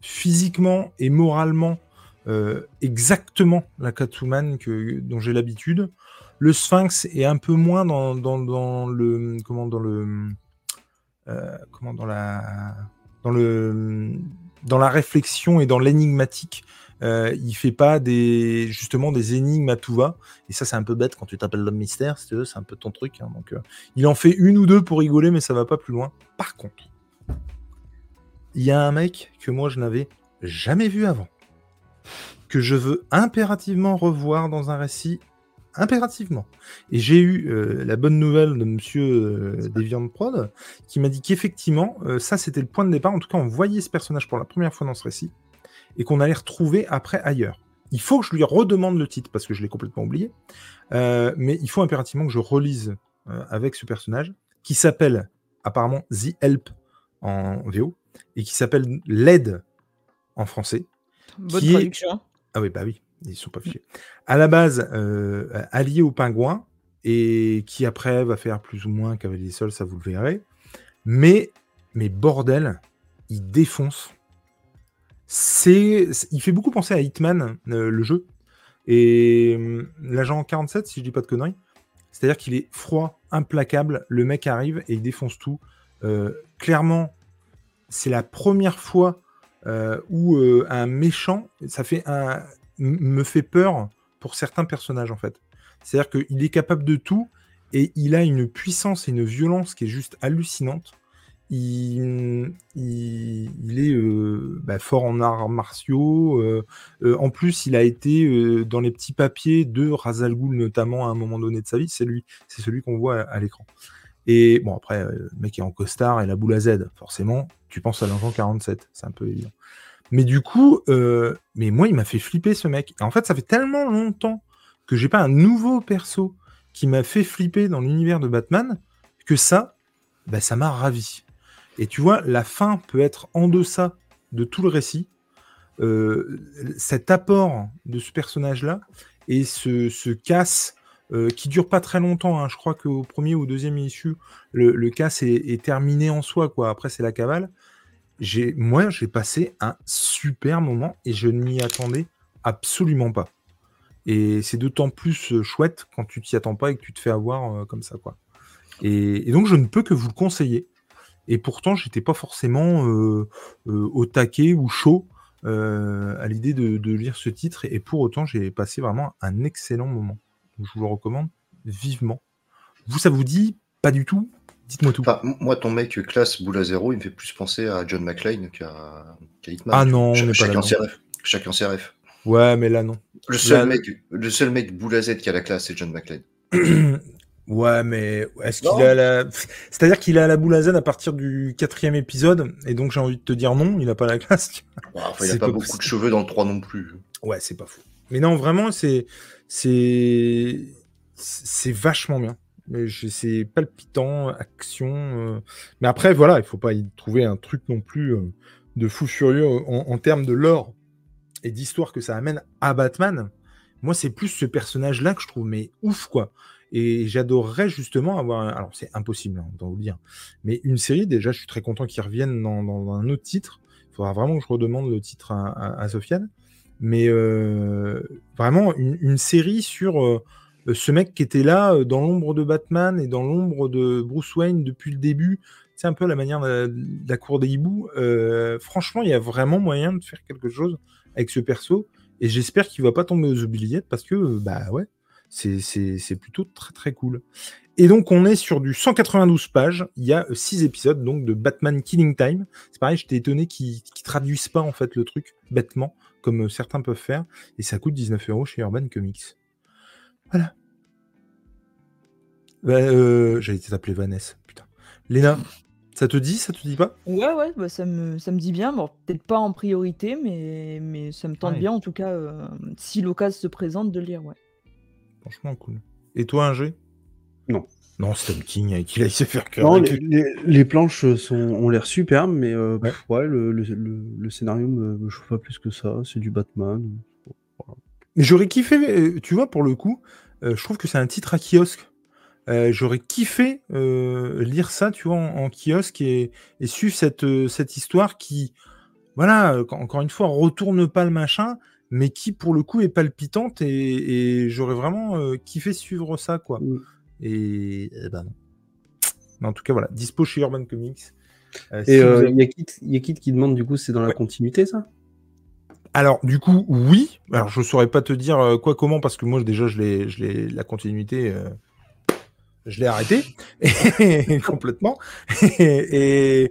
physiquement et moralement euh, exactement la Catwoman que, dont j'ai l'habitude. Le Sphinx est un peu moins dans, dans, le comment dans le euh, comment dans la dans le dans la réflexion et dans l'énigmatique. Euh, il fait pas des justement des énigmes à tout va et ça c'est un peu bête quand tu t'appelles l'homme mystère c'est un peu ton truc hein. donc euh, il en fait une ou deux pour rigoler mais ça va pas plus loin par contre il y a un mec que moi je n'avais jamais vu avant, que je veux impérativement revoir dans un récit, impérativement. Et j'ai eu euh, la bonne nouvelle de monsieur euh, Deviant Prod, qui m'a dit qu'effectivement, euh, ça c'était le point de départ, en tout cas on voyait ce personnage pour la première fois dans ce récit, et qu'on allait retrouver après ailleurs. Il faut que je lui redemande le titre, parce que je l'ai complètement oublié, mais il faut impérativement que je relise avec ce personnage, qui s'appelle apparemment The Help en VO, et qui s'appelle L'aide en français. Bonne Qui est-. Ah oui, bah oui, ils sont pas fichés. À la base, euh, allié au pingouin, et qui après va faire plus ou moins cavalier sol, ça vous le verrez. Mais, mais bordel, il défonce. C'est, il fait beaucoup penser à Hitman, euh, le jeu. Et hum, l'agent 47, si je dis pas de conneries, c'est-à-dire qu'il est froid, implacable. Le mec arrive et il défonce tout. Euh, clairement, c'est la première fois euh, où euh, un méchant, ça me fait peur pour certains personnages en fait. C'est-à-dire qu'il est capable de tout et il a une puissance et une violence qui est juste hallucinante. Il, est euh, bah, fort en arts martiaux. euh, euh, en plus, il a été euh, dans les petits papiers de Razal Ghul, notamment à un moment donné de sa vie. C'est lui, c'est celui qu'on voit à l'écran. Et bon, après, euh, le mec est en costard et la boule à Z, forcément, tu penses à l'agent 47, c'est un peu évident. Mais du coup, euh, mais moi, il m'a fait flipper ce mec. Et en fait, ça fait tellement longtemps que j'ai pas un nouveau perso qui m'a fait flipper dans l'univers de Batman que ça, bah, ça m'a ravi. Et tu vois, la fin peut être en deçà de tout le récit. Euh, cet apport de ce personnage-là et ce, ce casse euh, qui dure pas très longtemps. hein. Je crois qu'au premier ou deuxième issue, le, le casse est, terminé en soi. Après, c'est la cavale. Moi, j'ai passé un super moment et je ne m'y attendais absolument pas. Et c'est d'autant plus euh, chouette quand tu t'y attends pas et que tu te fais avoir euh, comme ça. Et, donc, je ne peux que vous le conseiller. Et pourtant, j'étais pas forcément euh, au taquet ou chaud à l'idée de lire ce titre et pour autant j'ai passé vraiment un excellent moment. Donc, je vous le recommande vivement. Vous, ça vous dit Pas du tout? Dites-moi tout. Enfin, moi, ton mec classe boule à zéro, il me fait plus penser à John McClane qu'à qu'à Hitman. Ah non, on pas chacun rêves. Ouais, mais là non. Le seul, Là- mec, le seul mec boule à Z qui a la classe, c'est John McClane. ouais, mais est-ce qu'il a la. C'est-à-dire qu'il a la boule à Z à partir du quatrième épisode, et donc j'ai envie de te dire non, il a pas la classe. Ouais, enfin, il C'est a pas, pas beaucoup de cheveux dans le 3 non plus. Ouais, c'est pas fou. Mais non, vraiment, c'est. C'est. C'est vachement bien. C'est palpitant, action. euh. Mais après, voilà, il faut pas y trouver un truc non plus euh, de fou furieux en, termes de lore et d'histoire que ça amène à Batman. Moi, c'est plus ce personnage-là que je trouve mais ouf, quoi. Et j'adorerais justement avoir. Alors, c'est impossible, hein, autant vous le dire. Mais une série, déjà, je suis très content qu'ils reviennent dans, dans un autre titre. Il faudra vraiment que je redemande le titre à, à- à Sofiane. Mais euh, vraiment, une, série sur euh, ce mec qui était là euh, dans l'ombre de Batman et dans l'ombre de Bruce Wayne depuis le début. C'est un peu la manière de, la cour des hiboux. Franchement, il y a vraiment moyen de faire quelque chose avec ce perso. Et j'espère qu'il va pas tomber aux oubliettes parce que, bah ouais, c'est- plutôt très très cool. Et donc, on est sur du 192 pages. Il y a 6 épisodes donc de Batman Killing Time. C'est pareil, j'étais étonné qu'ils qu'ils traduisent pas en fait le truc bêtement, comme certains peuvent faire. Et ça coûte 19 euros chez Urban Comics. Voilà. Bah, euh, J'allais t'appeler Vanessa, putain. Léna, ça te dit, ça te dit pas? Ouais, ouais, bah, ça, me, ça me dit bien. Bon, peut-être pas en priorité, mais, mais ça me tente Ouais. bien, en tout cas, euh, si l'occasion se présente, de le lire, ouais. Franchement, cool. Et toi, Ingé Non. Non, c'est Tom King avec qui il a se faire Non, cœur. les, les- les planches sont, ont l'air superbes, mais euh, Ouais. pff, ouais, le, le- le- le scénario me, me chauffe pas plus que ça. C'est du Batman. J'aurais kiffé, euh, tu vois, pour le coup, euh, je trouve que c'est un titre à kiosque. Euh, j'aurais kiffé lire ça, tu vois, en, en kiosque et, et suivre cette, cette histoire qui, voilà, encore une fois, retourne pas le machin, mais qui, pour le coup, est palpitante et, et j'aurais vraiment euh, kiffé suivre ça, quoi. Mm. Et, eh ben non. Mais en tout cas, voilà, dispo chez Urban Comics. Euh, Et si euh, avez- il y a Kit y a Kit qui demande du coup, c'est dans la continuité ça? Alors, du coup, oui. Alors, je saurais pas te dire euh, quoi, comment, parce que moi, déjà, je l'ai, je l'ai, la continuité, euh, je l'ai arrêté complètement. et,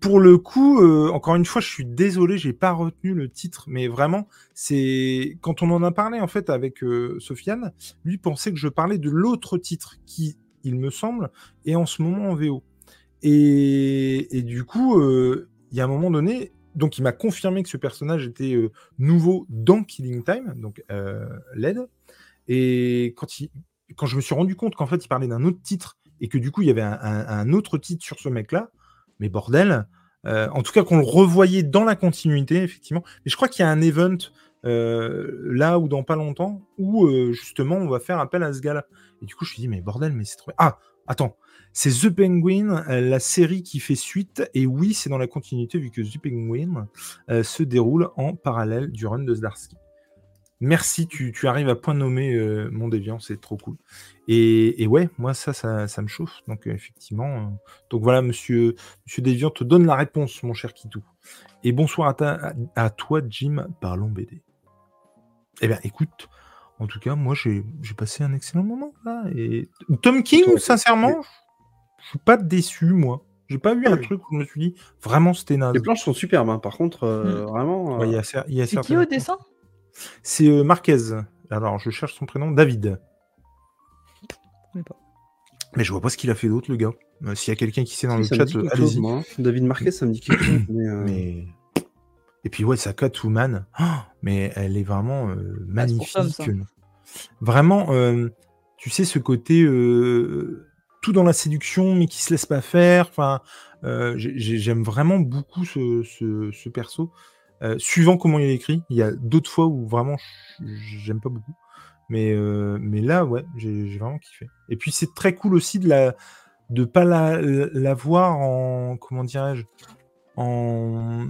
pour le coup, euh, encore une fois, je suis désolé, j'ai pas retenu le titre, mais vraiment, c'est quand on en a parlé en fait avec euh, Sofiane, lui pensait que je parlais de l'autre titre qui, il me semble, est en ce moment en VO. Et, du coup, euh, il y a un moment donné, donc il m'a confirmé que ce personnage était nouveau dans Killing Time, donc LED. Et quand, il, quand je me suis rendu compte qu'en fait il parlait d'un autre titre et que du coup il y avait un, autre titre sur ce mec-là, mais bordel, euh, en tout cas qu'on le revoyait dans la continuité, effectivement. Mais je crois qu'il y a un event euh, là ou dans pas longtemps où euh, justement on va faire appel à ce gars-là. Et du coup je me suis dit, mais bordel, mais c'est trop. Ah, attends. C'est The Penguin, la série qui fait suite, et oui, c'est dans la continuité vu que The Penguin se déroule en parallèle du run de Zdarsky. Merci, tu, tu arrives à point nommé euh, mon déviant, c'est trop cool. Et, et ouais, moi ça, ça, ça me chauffe. Donc euh, effectivement, euh, donc voilà, monsieur, monsieur Déviant te donne la réponse, mon cher Kitou. Et bonsoir à, ta- à, à toi, Jim, parlons BD. Eh bien, écoute, en tout cas, moi j'ai j'ai passé un excellent moment là. Et Tom King, Toi, sincèrement, je suis pas déçu, moi. J'ai pas eu un Oui. truc où je me suis dit vraiment c'était naze. Les planches sont superbes, hein. par contre, euh, vraiment. Ouais, il y a cer- il y a C'est qui au dessin? C'est euh, Marquez. Alors, je cherche son prénom, David. pas. Mais je vois pas ce qu'il a fait d'autre, le gars. Euh, S'il y a quelqu'un qui sait dans le chat, euh, allez-y. hein. David Marquez, ça me dit quelque chose. Mais, euh, Mais... Et puis, ouais, sa Catwoman, oh, mais elle est vraiment euh, Ah, Tom, magnifique. ça. Vraiment, euh, tu sais, ce côté euh, tout dans la séduction, mais qui se laisse pas faire. Enfin, euh, j'ai- j'ai- j'aime vraiment beaucoup ce, ce- ce perso. Euh, suivant comment il est écrit, il y a d'autres fois où vraiment j'aime pas beaucoup. Mais, euh, mais là, ouais, j'ai vraiment kiffé. Et puis c'est très cool aussi de la de pas la, la voir en comment dirais-je en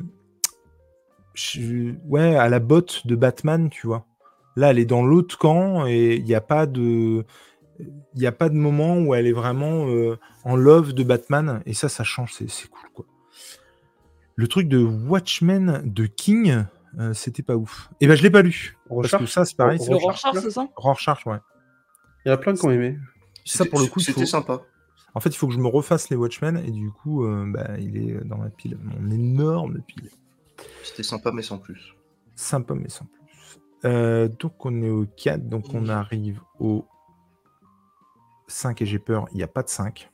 ouais à la botte de Batman, tu vois. Là, elle est dans l'autre camp et il n'y a pas de il n'y a pas de moment où elle est vraiment euh, en love de Batman et ça, ça change, c'est cool quoi. Le truc de Watchmen de King, euh, c'était pas ouf. Et ben je l'ai pas lu. Parce Rorschach que ça, c'est pareil. C'est Rorschach, c'est ça Rorschach, ouais. Il y en a plein qui ont aimé. Ça, pour le coup, c'était faut- sympa. En fait, il faut que je me refasse les Watchmen et du coup, euh, bah, il est dans ma pile, mon énorme pile. C'était sympa, mais sans plus. Sympa, mais sans plus. Euh, donc, on est au 4, donc on arrive au 5 et j'ai peur, il n'y a pas de 5.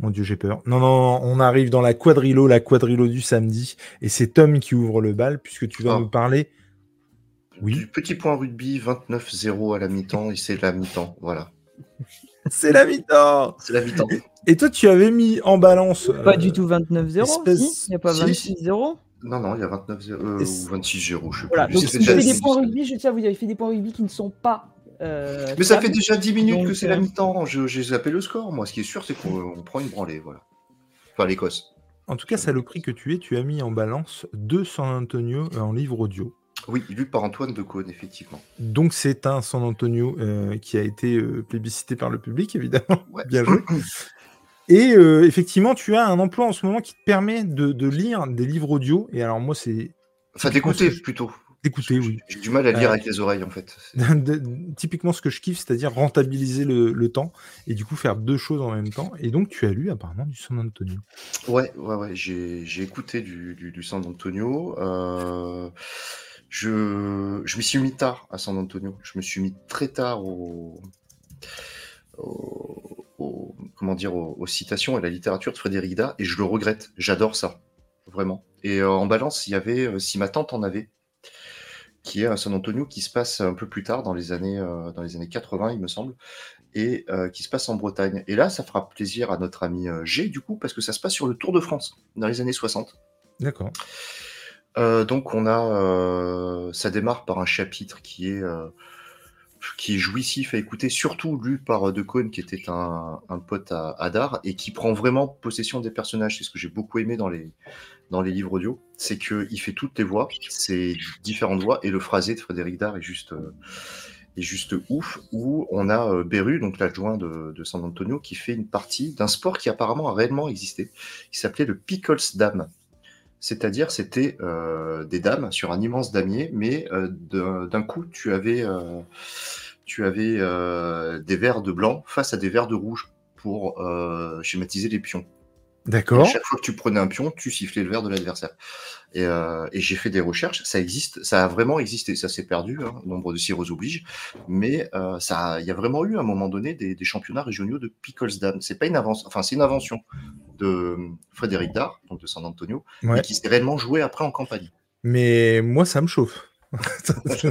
Mon dieu, j'ai peur. Non, non, non, on arrive dans la quadrilo, la quadrilo du samedi, et c'est Tom qui ouvre le bal, puisque tu vas Ah. nous parler. Oui. Du petit point rugby, 29-0 à la mi-temps, et c'est la mi-temps. Voilà. C'est la mi-temps C'est la mi-temps. Et toi, tu avais mis en balance. Pas euh, du tout 29-0, espèce- si Il n'y a pas Si, 26-0 Non, non, il y a 29-0 euh, Et ou c'est- 26-0, je sais Voilà, plus. donc si fait vous avez des points rugby, je tiens, vous avez fait des points rugby qui ne sont pas. Euh, Mais ça fait déjà 10 minutes que c'est la euh, mi-temps. Je- J'ai zappé le score. Moi, ce qui est sûr, c'est qu'on on prend une branlée. Voilà. Enfin, l'Écosse. En tout cas, saloperie que tu es, tu as mis en balance deux San Antonio euh, en livre audio. Oui, lu par Antoine de Caunes, effectivement. Donc c'est un San Antonio euh, qui a été euh, plébiscité par le public, évidemment. Ouais. Bien joué. Et euh, effectivement, tu as un emploi en ce moment qui te permet de, de lire des livres audio. Et alors moi, c'est Enfin, d'écouter plutôt. D'écouter, oui. J'ai du mal à lire Euh, avec les oreilles, en fait. Typiquement ce que je kiffe, c'est-à-dire rentabiliser le, le temps et du coup faire deux choses en même temps. Et donc tu as lu apparemment du San Antonio. Ouais, ouais, ouais. J'ai écouté du, du, du San Antonio. Euh, je je m'y suis mis tard à San Antonio. Je me suis mis très tard au, au- au- comment dire, aux, aux citations et à la littérature de Frédéric Dard et je le regrette. J'adore ça, vraiment. Et euh, en balance, il y avait, si ma tante en avait, qui est un San Antonio qui se passe un peu plus tard, dans les années, euh, dans les années 80, il me semble, et euh, qui se passe en Bretagne. Et là, ça fera plaisir à notre ami euh, G, du coup, parce que ça se passe sur le Tour de France, dans les années 60. D'accord. Donc on a, ça démarre par un chapitre qui est qui est jouissif à écouter, surtout lu par De Caunes, qui était un, un pote à, à et qui prend vraiment possession des personnages. C'est ce que j'ai beaucoup aimé dans les dans les livres audio, c'est que il fait toutes les voix, c'est différentes voix, et le phrasé de Frédéric Dard est juste euh, est juste ouf. Où on a euh, Beru, donc l'adjoint de, de San Antonio, qui fait une partie d'un sport qui apparemment a réellement existé, qui s'appelait le Pickles Dam. C'est-à-dire, c'était euh, des dames sur un immense damier, mais euh, d'un coup, tu avais, tu avais des verres de blanc face à des verres de rouge pour schématiser les pions. D'accord. chaque fois que tu prenais un pion, tu sifflais le verre de l'adversaire. Et, euh, et j'ai fait des recherches, ça existe, ça a vraiment existé, ça s'est perdu, hein, nombre de sirop oblige, mais euh, ça, il y a vraiment eu à un moment donné des, des championnats régionaux de pickles dam. C'est pas une invention, enfin c'est une invention de Frédéric Dard, donc de San Antonio, Ouais. et qui s'est réellement joué après en campagne. Mais moi, ça me chauffe. je,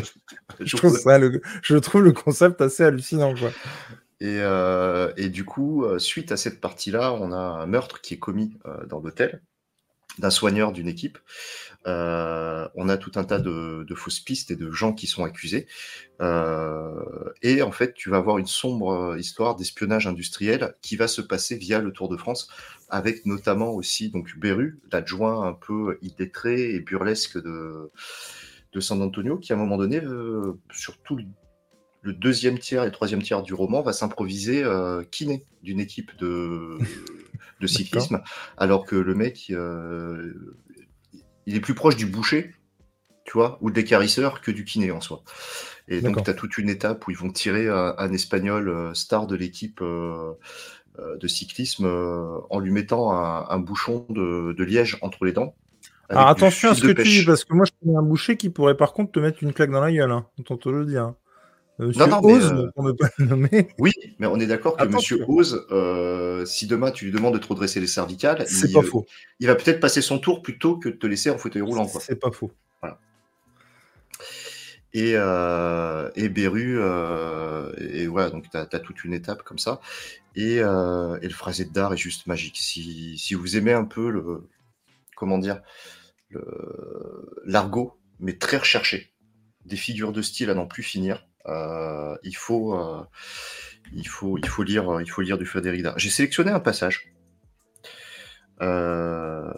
Je trouve ça le, je trouve le concept assez hallucinant. Quoi. Et, euh, et du coup, euh, suite à cette partie-là, on a un meurtre qui est commis euh, dans l'hôtel d'un soigneur d'une équipe. On a tout un tas de, fausses pistes et de gens qui sont accusés. Et en fait, tu vas avoir une sombre histoire d'espionnage industriel qui va se passer via le Tour de France, avec notamment aussi donc Beru, l'adjoint un peu illettré et burlesque de, de San Antonio, qui à un moment donné, sur tout le le deuxième tiers et le troisième tiers du roman va s'improviser euh, kiné d'une équipe de, de cyclisme, alors que le mec, euh, il est plus proche du boucher, tu vois, ou de l'écarisseur que du kiné en soi. Et donc, tu as toute une étape où ils vont tirer un, un espagnol euh, star de l'équipe euh, euh, de cyclisme euh, en lui mettant un, un bouchon de, de liège entre les dents. Alors du attention à ce que tu dis, parce que moi je connais un boucher qui pourrait par contre te mettre une claque dans la gueule. Hein. Autant te le dire. Euh, Monsieur non, mais, Oz, euh, pour ne pas le nommer, Oui, mais on est d'accord que. Monsieur Oz, euh, si demain tu lui demandes de te redresser les cervicales, c'est il, pas euh, faux. il va peut-être passer son tour plutôt que de te laisser en fauteuil roulant. Quoi. C'est pas faux. Et, euh, et Beru, euh, et voilà, donc tu as, toute une étape comme ça. Et, euh, et le phrasé de Dard est juste magique. Si, si vous aimez un peu le, comment dire, le- l'argot, mais très recherché, des figures de style à n'en plus finir, euh, il faut, euh, il faut, il faut lire, il faut lire du Frédéric Dard. J'ai sélectionné un passage. Euh,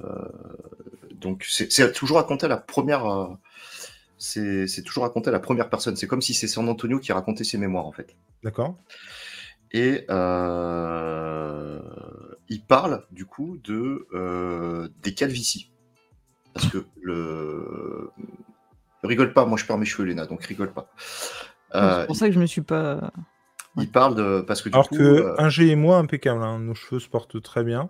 donc c'est toujours raconté à la première. c'est toujours raconté à la première personne. C'est comme si c'est San Antonio qui racontait ses mémoires en fait. D'accord. Et il parle du coup de des calvities. Parce que le. Rigole pas, moi je perds mes cheveux, Léna, donc rigole pas. Euh, c'est pour ça que je me suis pas. Il parle de. Parce que Alors que euh, un G et moi, impeccable, hein. nos cheveux se portent très bien.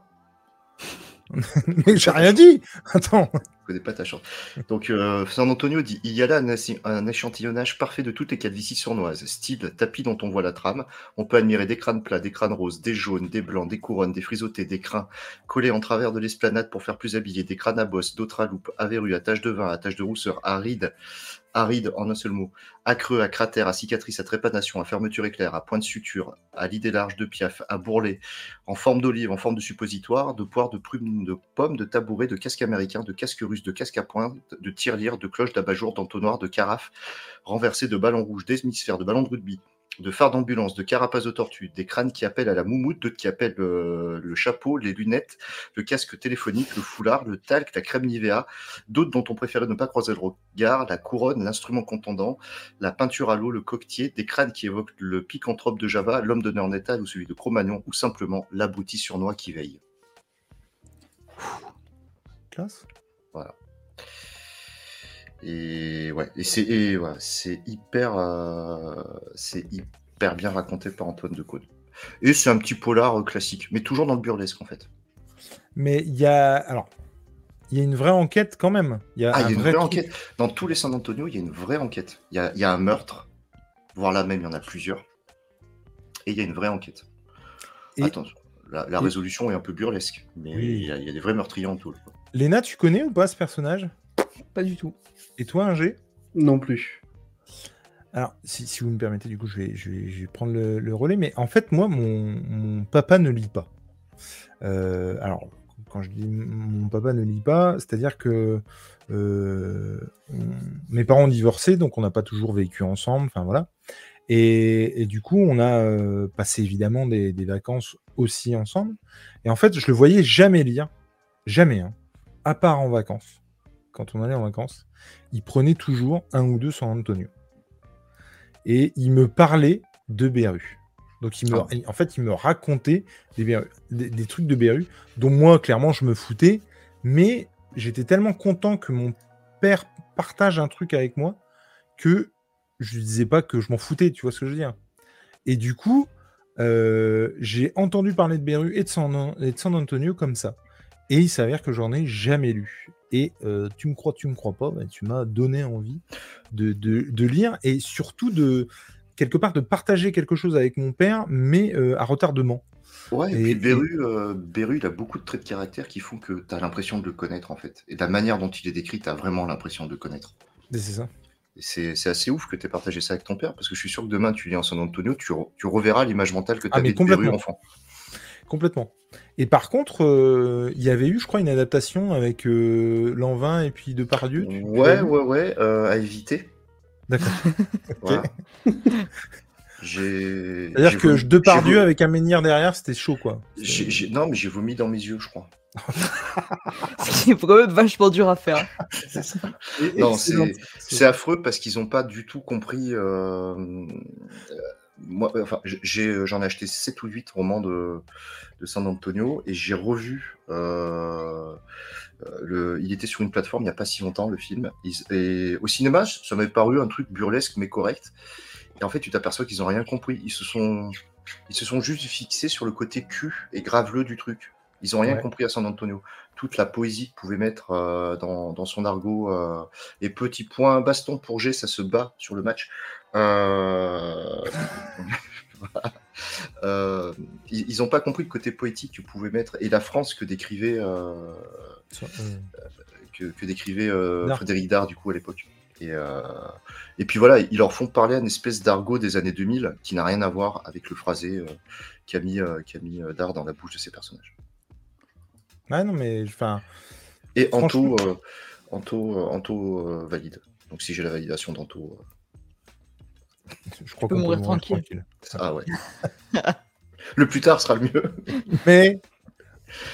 Mais j'ai rien dit Attends Je connais pas ta chance. Donc, euh, San Antonio dit il y a là un, échantillonnage parfait de toutes les calvities sournoises. Style tapis dont on voit la trame. On peut admirer des crânes plats, des crânes roses, des jaunes, des blancs, des couronnes, des frisottés, des crins collés en travers de l'esplanade pour faire plus habillé, des crânes à bosse, d'autres à loupe, à verrues, à taches de vin, à taches de rousseur, à rides, aride en un seul mot, à creux, à cratère, à cicatrice, à trépanation, à fermeture éclair, à point de suture, à l'idée large de piaf, à bourrelet, en forme d'olive, en forme de suppositoire, de poire, de prune, de pomme, de tabouret, de casque américain, de casque russe, de casque à pointe, de tirelire, de cloche, d'abat-jour, d'entonnoir, de carafe, renversé, de ballon rouge, d'hémisphère, de ballon de rugby, de phares d'ambulance, de carapace de tortue, des crânes qui appellent à la moumoute, d'autres qui appellent euh, le chapeau, les lunettes, le casque téléphonique, le foulard, le talc, la crème Nivea, d'autres dont on préférait ne pas croiser le regard, la couronne, l'instrument contendant, la peinture à l'eau, le coquetier, des crânes qui évoquent le picantrope de Java, l'homme d'honneur Nétal ou celui de Cro-Magnon, ou simplement l'abruti surnois qui veille. Classe. Voilà. Et ouais, et c'est ouais, c'est hyper, euh, c'est hyper bien raconté par Antoine de Caude. Et c'est un petit polar euh, classique, mais toujours dans le burlesque en fait. Mais il y a alors, il y a une vraie enquête quand même. Il y a, ah, une vraie enquête. Dans tous les San Antonio, il y a une vraie enquête. Il y a, y a un meurtre, voire là même, il y en a plusieurs. Et il y a une vraie enquête. Et... Attention, la, résolution est un peu burlesque, mais il, y a, des vrais meurtriers en tout. Léna, tu connais ou pas ce personnage? Pas du tout. Et toi, un G? Non plus. Alors, si, vous me permettez, du coup, je vais, je vais, prendre le, relais. Mais en fait, moi, mon, papa ne lit pas. Euh, alors, quand je dis mon papa ne lit pas, c'est-à-dire que euh, mes parents ont divorcé, donc on n'a pas toujours vécu ensemble. Enfin, voilà. Et, du coup, on a euh, passé évidemment des, vacances aussi ensemble. Et en fait, je le voyais jamais lire. Jamais. Hein, à part en vacances. Quand on allait en vacances il prenait toujours un ou deux San Antonio. Et il me parlait de Beru. Donc, il me, ah. en fait, il me racontait des, des, trucs de Beru dont moi, clairement, je me foutais. Mais j'étais tellement content que mon père partage un truc avec moi que je ne disais pas que je m'en foutais, tu vois ce que je veux dire. Et du coup, euh, j'ai entendu parler de Beru et de, San, et de San Antonio comme ça. Et il s'avère que j'en ai jamais lu. Et euh, tu me crois, tu me crois pas, ben, tu m'as donné envie de, de, lire et surtout de quelque part de partager quelque chose avec mon père, mais euh, à retardement. Ouais, et, puis Beru, euh, Beru, il a beaucoup de traits de caractère qui font que tu as l'impression de le connaître en fait. Et de la manière dont il est décrit, tu as vraiment l'impression de le connaître. C'est ça. C'est assez ouf que tu aies partagé ça avec ton père, parce que je suis sûr que demain, tu lis en San Antonio, tu, tu reverras l'image mentale que tu ah, avais de Beru enfant. Complètement. Et par contre, euh, il y avait eu, je crois, une adaptation avec euh, Lanvin et puis Depardieu. Tu, ouais, ouais, ouais, euh, à éviter. D'accord. C'est-à-dire que vomi... Depardieu avec un menhir derrière, c'était chaud, quoi. Non, mais j'ai vomi dans mes yeux, je crois. c'est quand même vachement dur à faire. non, c'est affreux parce qu'ils n'ont pas du tout compris moi, enfin, j'ai, j'en ai acheté 7 ou 8 romans de, de San Antonio et j'ai revu. Euh, le, il était sur une plateforme il n'y a pas si longtemps, le film. et au cinéma, ça m'avait paru un truc burlesque mais correct. Et en fait, tu t'aperçois qu'ils n'ont rien compris. Ils se, sont, ils se sont juste fixés sur le côté cul et graveleux du truc. Ils n'ont rien compris à San Antonio. Toute la poésie qu'ils pouvaient mettre euh, dans, dans, son argot. Euh, et petit point baston pour G, ça se bat sur le match. Euh, euh, ils n'ont pas compris le côté poétique que pouvait mettre et la France que décrivait, euh, que, décrivait Frédéric Dard du coup à l'époque. Et, et, puis voilà, ils leur font parler une espèce d'argot des années 2000 qui n'a rien à voir avec le phrasé qu'a mis, qu mis Dard dans la bouche de ses personnages. Ouais, non, mais enfin. Et Anto, Anto, Anto valide. Donc si j'ai la validation d'Anto. Je crois qu'on peut mourir tranquille. Ah ouais. le plus tard sera le mieux. Mais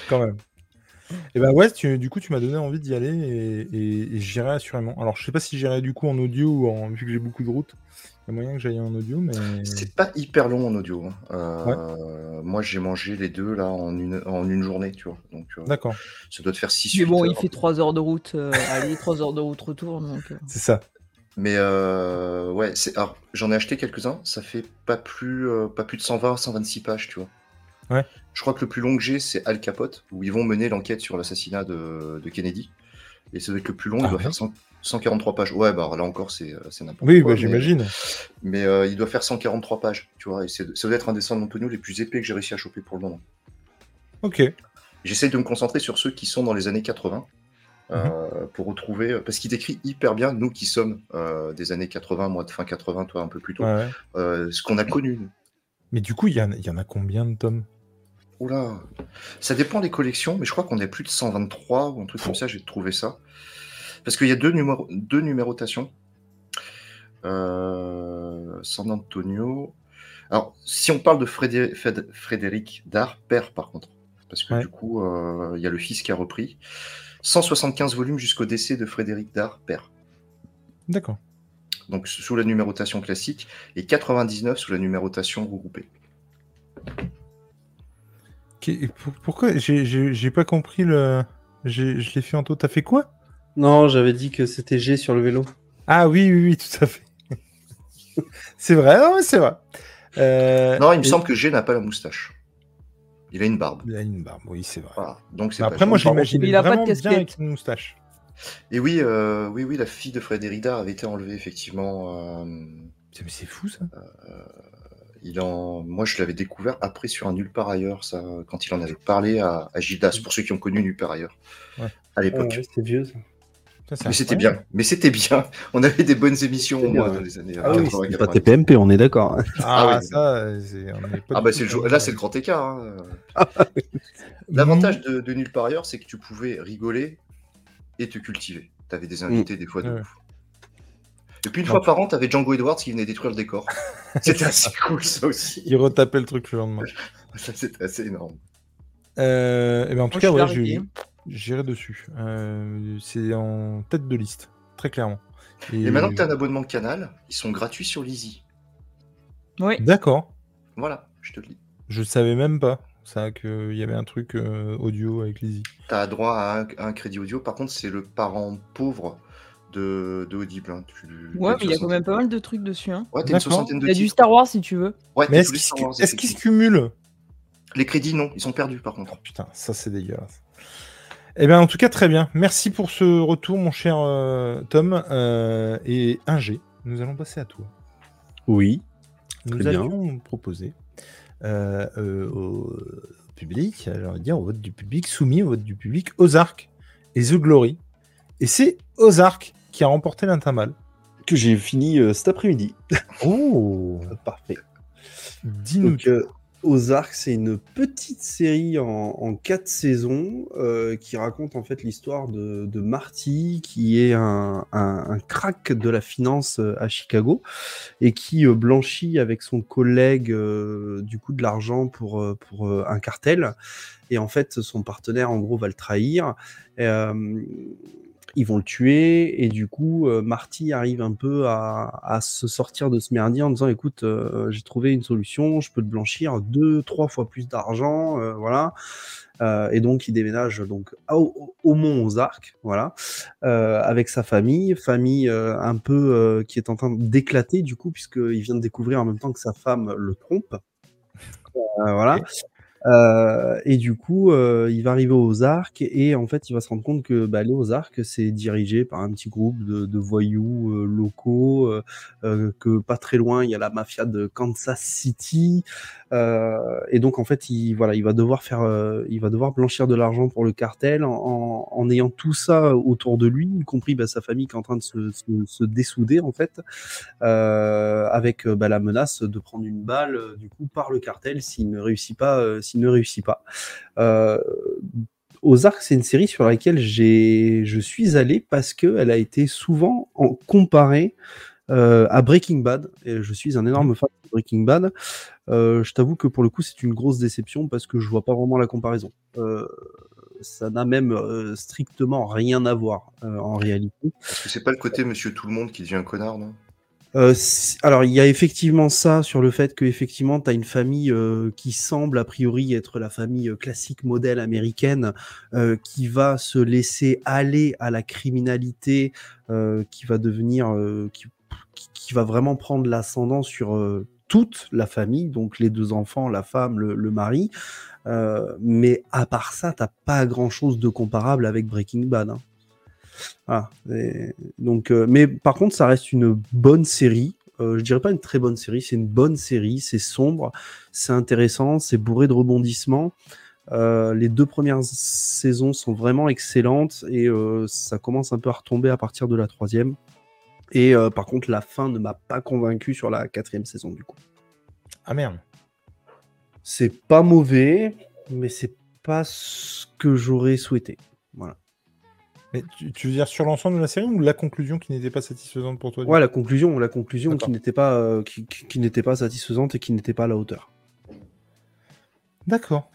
quand même. Et Et ben ouais, tu- du coup, tu m'as donné envie d'y aller et, et- et j'irai assurément. Alors, je sais pas si j'irai du coup en audio ou en vu que j'ai beaucoup de routes. Il y a moyen que j'aille en audio, mais C'est pas hyper long en audio. hein. Euh, Moi, j'ai mangé les deux là en une, en une journée, tu vois. Donc, euh, d'accord, ça doit te faire 6 Mais bon, il fait 3 heures de route, euh, allez, 3 heures de route retour, donc... euh, c'est ça. Mais euh, ouais, j'en ai acheté quelques-uns, ça fait pas plus euh, pas plus de 120 126 pages, tu vois. Ouais. Je crois que le plus long que j'ai c'est Al Capote où ils vont mener l'enquête sur l'assassinat de, de Kennedy et ça doit être le plus long, Ah il doit ouais faire 100 143 pages. Ouais, bah là encore c'est euh, c'est n'importe Oui, quoi. bah, mais- j'imagine. Mais, euh, il doit faire 143 pages, tu vois, et c'est- ça doit être un des San Antonio les plus épais que j'ai réussi à choper pour le moment. Ok. J'essaie de me concentrer sur ceux qui sont dans les années 80 euh, pour retrouver, parce qu'il décrit hyper bien, nous qui sommes euh, des années 80, moi de fin 80, toi un peu plus tôt, ouais. euh, ce qu'on a connu. Mais du coup, il y, en a- il y en a combien de tomes? Oula, ça dépend des collections, mais je crois qu'on est plus de 123 ou un truc comme ça, j'ai trouvé ça. Parce qu'il y a deux, numéro- deux numérotations. Euh, San Antonio. Alors, si on parle de Frédé- Frédéric Dard, père par contre, parce que Ouais. du coup, euh, il y a le fils qui a repris. 175 volumes jusqu'au décès de Frédéric Dard, père. D'accord. Donc sous la numérotation classique, et 99 sous la numérotation regroupée. Pour- pourquoi j'ai- pas compris le. Je l'ai fait en taux. T'as fait quoi? Non, j'avais dit que c'était G sur le vélo. Ah oui, oui, oui, tout à fait. c'est vrai, non, mais c'est vrai. Euh, Non, il me et- semble que G n'a pas la moustache. Il a une barbe. Il a une barbe, oui, c'est vrai. Voilà. Donc c'est pas après, moi, j'imagine Il a pas de vraiment bien casquette. avec une moustache. Et oui, euh, oui, oui, la fille de Frédéric Dard avait été enlevée effectivement. euh, C'est- Mais c'est fou, ça. il en, moi, je l'avais découvert après sur un nulle part ailleurs, ça, quand il en avait parlé à, à Gildas, pour ceux qui ont connu nulle part ailleurs Ouais. à l'époque. Ouais, c'est vieux ça. Ça, Mais c'était bien. Mais c'était bien. On avait des bonnes émissions au moins dans les années Ah oui, 80, c'est pas 90. TPMP, on est d'accord. Ah, Ah oui. ça, c'est. on est pas Ah bah c'est le jour- là c'est le grand écart. hein. Mmh. L'avantage de, de nulle part ailleurs, c'est que tu pouvais rigoler et te cultiver. T'avais des invités des fois de Ouais. ouf. Et puis une Non. fois par an, t'avais Django Edwards qui venait détruire le décor. C'était assez cool ça aussi. Il retapait le truc le lendemain. Ça c'était assez énorme. Euh, et ben en tout Moi, cas, ouais, arrivé, je- hein. J'irai dessus. Euh, c'est en tête de liste, très clairement. Et maintenant que t'as un abonnement Canal, ils sont gratuits sur Lizzy. Oui, D'accord. Voilà, je te le dis. Je savais même pas ça qu'il y avait un truc euh, audio avec Lizzie. T'as droit à un, à un crédit audio. Par contre, c'est le parent pauvre de, de Audible. hein. Tu- ouais, mais il y a quand même pas mal de trucs dessus. Hein. Ouais, t'as une soixantaine de Il y a du. Star Wars si tu veux. Ouais, Mais est-ce qu'ils Star se- cumulent? Les crédits, non, ils sont perdus par contre. Putain, ça c'est dégueulasse. Eh bien, en tout cas, très bien. Merci pour ce retour, mon cher euh, Tom. Euh, et Ingé, nous allons passer à toi. Oui. Nous Très bien. avions proposé euh, au public, j'ai envie de dire au vote du public, soumis au vote du public, Ozark et The Glory. Et c'est Ozark qui a remporté l'intervalle. Que j'ai fini cet après-midi. Oh Parfait. Dis-nous. Ozark, c'est une petite série en, quatre saisons euh, qui raconte en fait l'histoire de, Marty, qui est un, crack de la finance euh, à Chicago et qui euh, blanchit avec son collègue du coup de l'argent pour, pour un cartel. Et en fait, son partenaire, en gros, va le trahir. Ils vont le tuer et du coup euh, Marty arrive un peu à, se sortir de ce merdier en disant écoute euh, j'ai trouvé une solution je peux te blanchir deux trois fois plus d'argent euh, voilà. Et donc il déménage donc au, mont Ozark voilà euh, avec sa famille. Famille un peu qui est en train d'éclater du coup puisqu'il vient de découvrir en même temps que sa femme le trompe. Voilà euh, et du coup, euh, il va arriver aux Arcs et en fait, il va se rendre compte que bah, les Ozarks, c'est dirigé par un petit groupe de, voyous euh, locaux, que pas très loin, il y a la mafia de Kansas City. Et donc, en fait, il, voilà, il va devoir faire, il va devoir blanchir de l'argent pour le cartel en, ayant tout ça autour de lui, y compris bah, sa famille qui est en train de se, se, dessouder en fait, avec bah, la menace de prendre une balle du coup par le cartel s'il ne réussit pas, ne réussit pas. Euh, Ozark, c'est une série sur laquelle je suis allé parce qu'elle a été souvent en, comparée euh, à Breaking Bad. Et je suis un énorme fan de Breaking Bad. Euh, je t'avoue que pour le coup, c'est une grosse déception parce que je vois pas vraiment la comparaison. Euh, ça n'a même strictement rien à voir en réalité. Parce que c'est pas le côté Monsieur Tout le Monde qui devient un connard, non? Euh, alors, il y a effectivement ça sur le fait que effectivement, tu as une famille euh, qui semble a priori être la famille euh, classique modèle américaine, euh, qui va se laisser aller à la criminalité, euh, qui va devenir, euh, qui, qui- va vraiment prendre l'ascendant sur toute la famille, donc les deux enfants, la femme, le, le mari. Mais à part ça, t'as pas grand chose de comparable avec Breaking Bad. hein. Voilà. Et donc, euh, mais par contre, ça reste une bonne série. Euh, je dirais pas une très bonne série, c'est une bonne série. C'est sombre, c'est intéressant, c'est bourré de rebondissements. Euh, les deux premières saisons sont vraiment excellentes et euh, ça commence un peu à retomber à partir de la troisième. Et par contre, la fin ne m'a pas convaincu sur la quatrième saison du coup. Ah merde. C'est pas mauvais, mais c'est pas ce que j'aurais souhaité. Voilà. Mais tu, tu veux dire sur l'ensemble de la série ou la conclusion qui n'était pas satisfaisante pour toi Ouais, la conclusion, la conclusion qui n'était pas, euh, qui, qui- qui n'était pas satisfaisante et qui n'était pas à la hauteur. D'accord.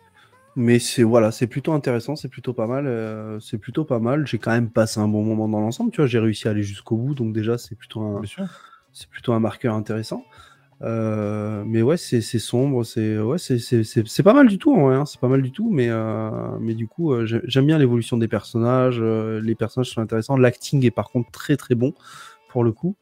Mais c'est voilà, c'est plutôt intéressant, c'est plutôt pas mal, euh, c'est plutôt pas mal. J'ai quand même passé un bon moment dans l'ensemble, tu vois. J'ai réussi à aller jusqu'au bout, donc déjà c'est plutôt un, c'est plutôt un marqueur intéressant. Euh, mais ouais, c'est sombre, c'est ouais, c'est c'est- c'est- c'est pas mal du tout, en vrai, hein, c'est pas mal du tout. Mais euh, mais du coup, euh, j'ai- j'aime bien l'évolution des personnages. euh, les personnages sont intéressants. L'acting est par contre très très bon pour le coup.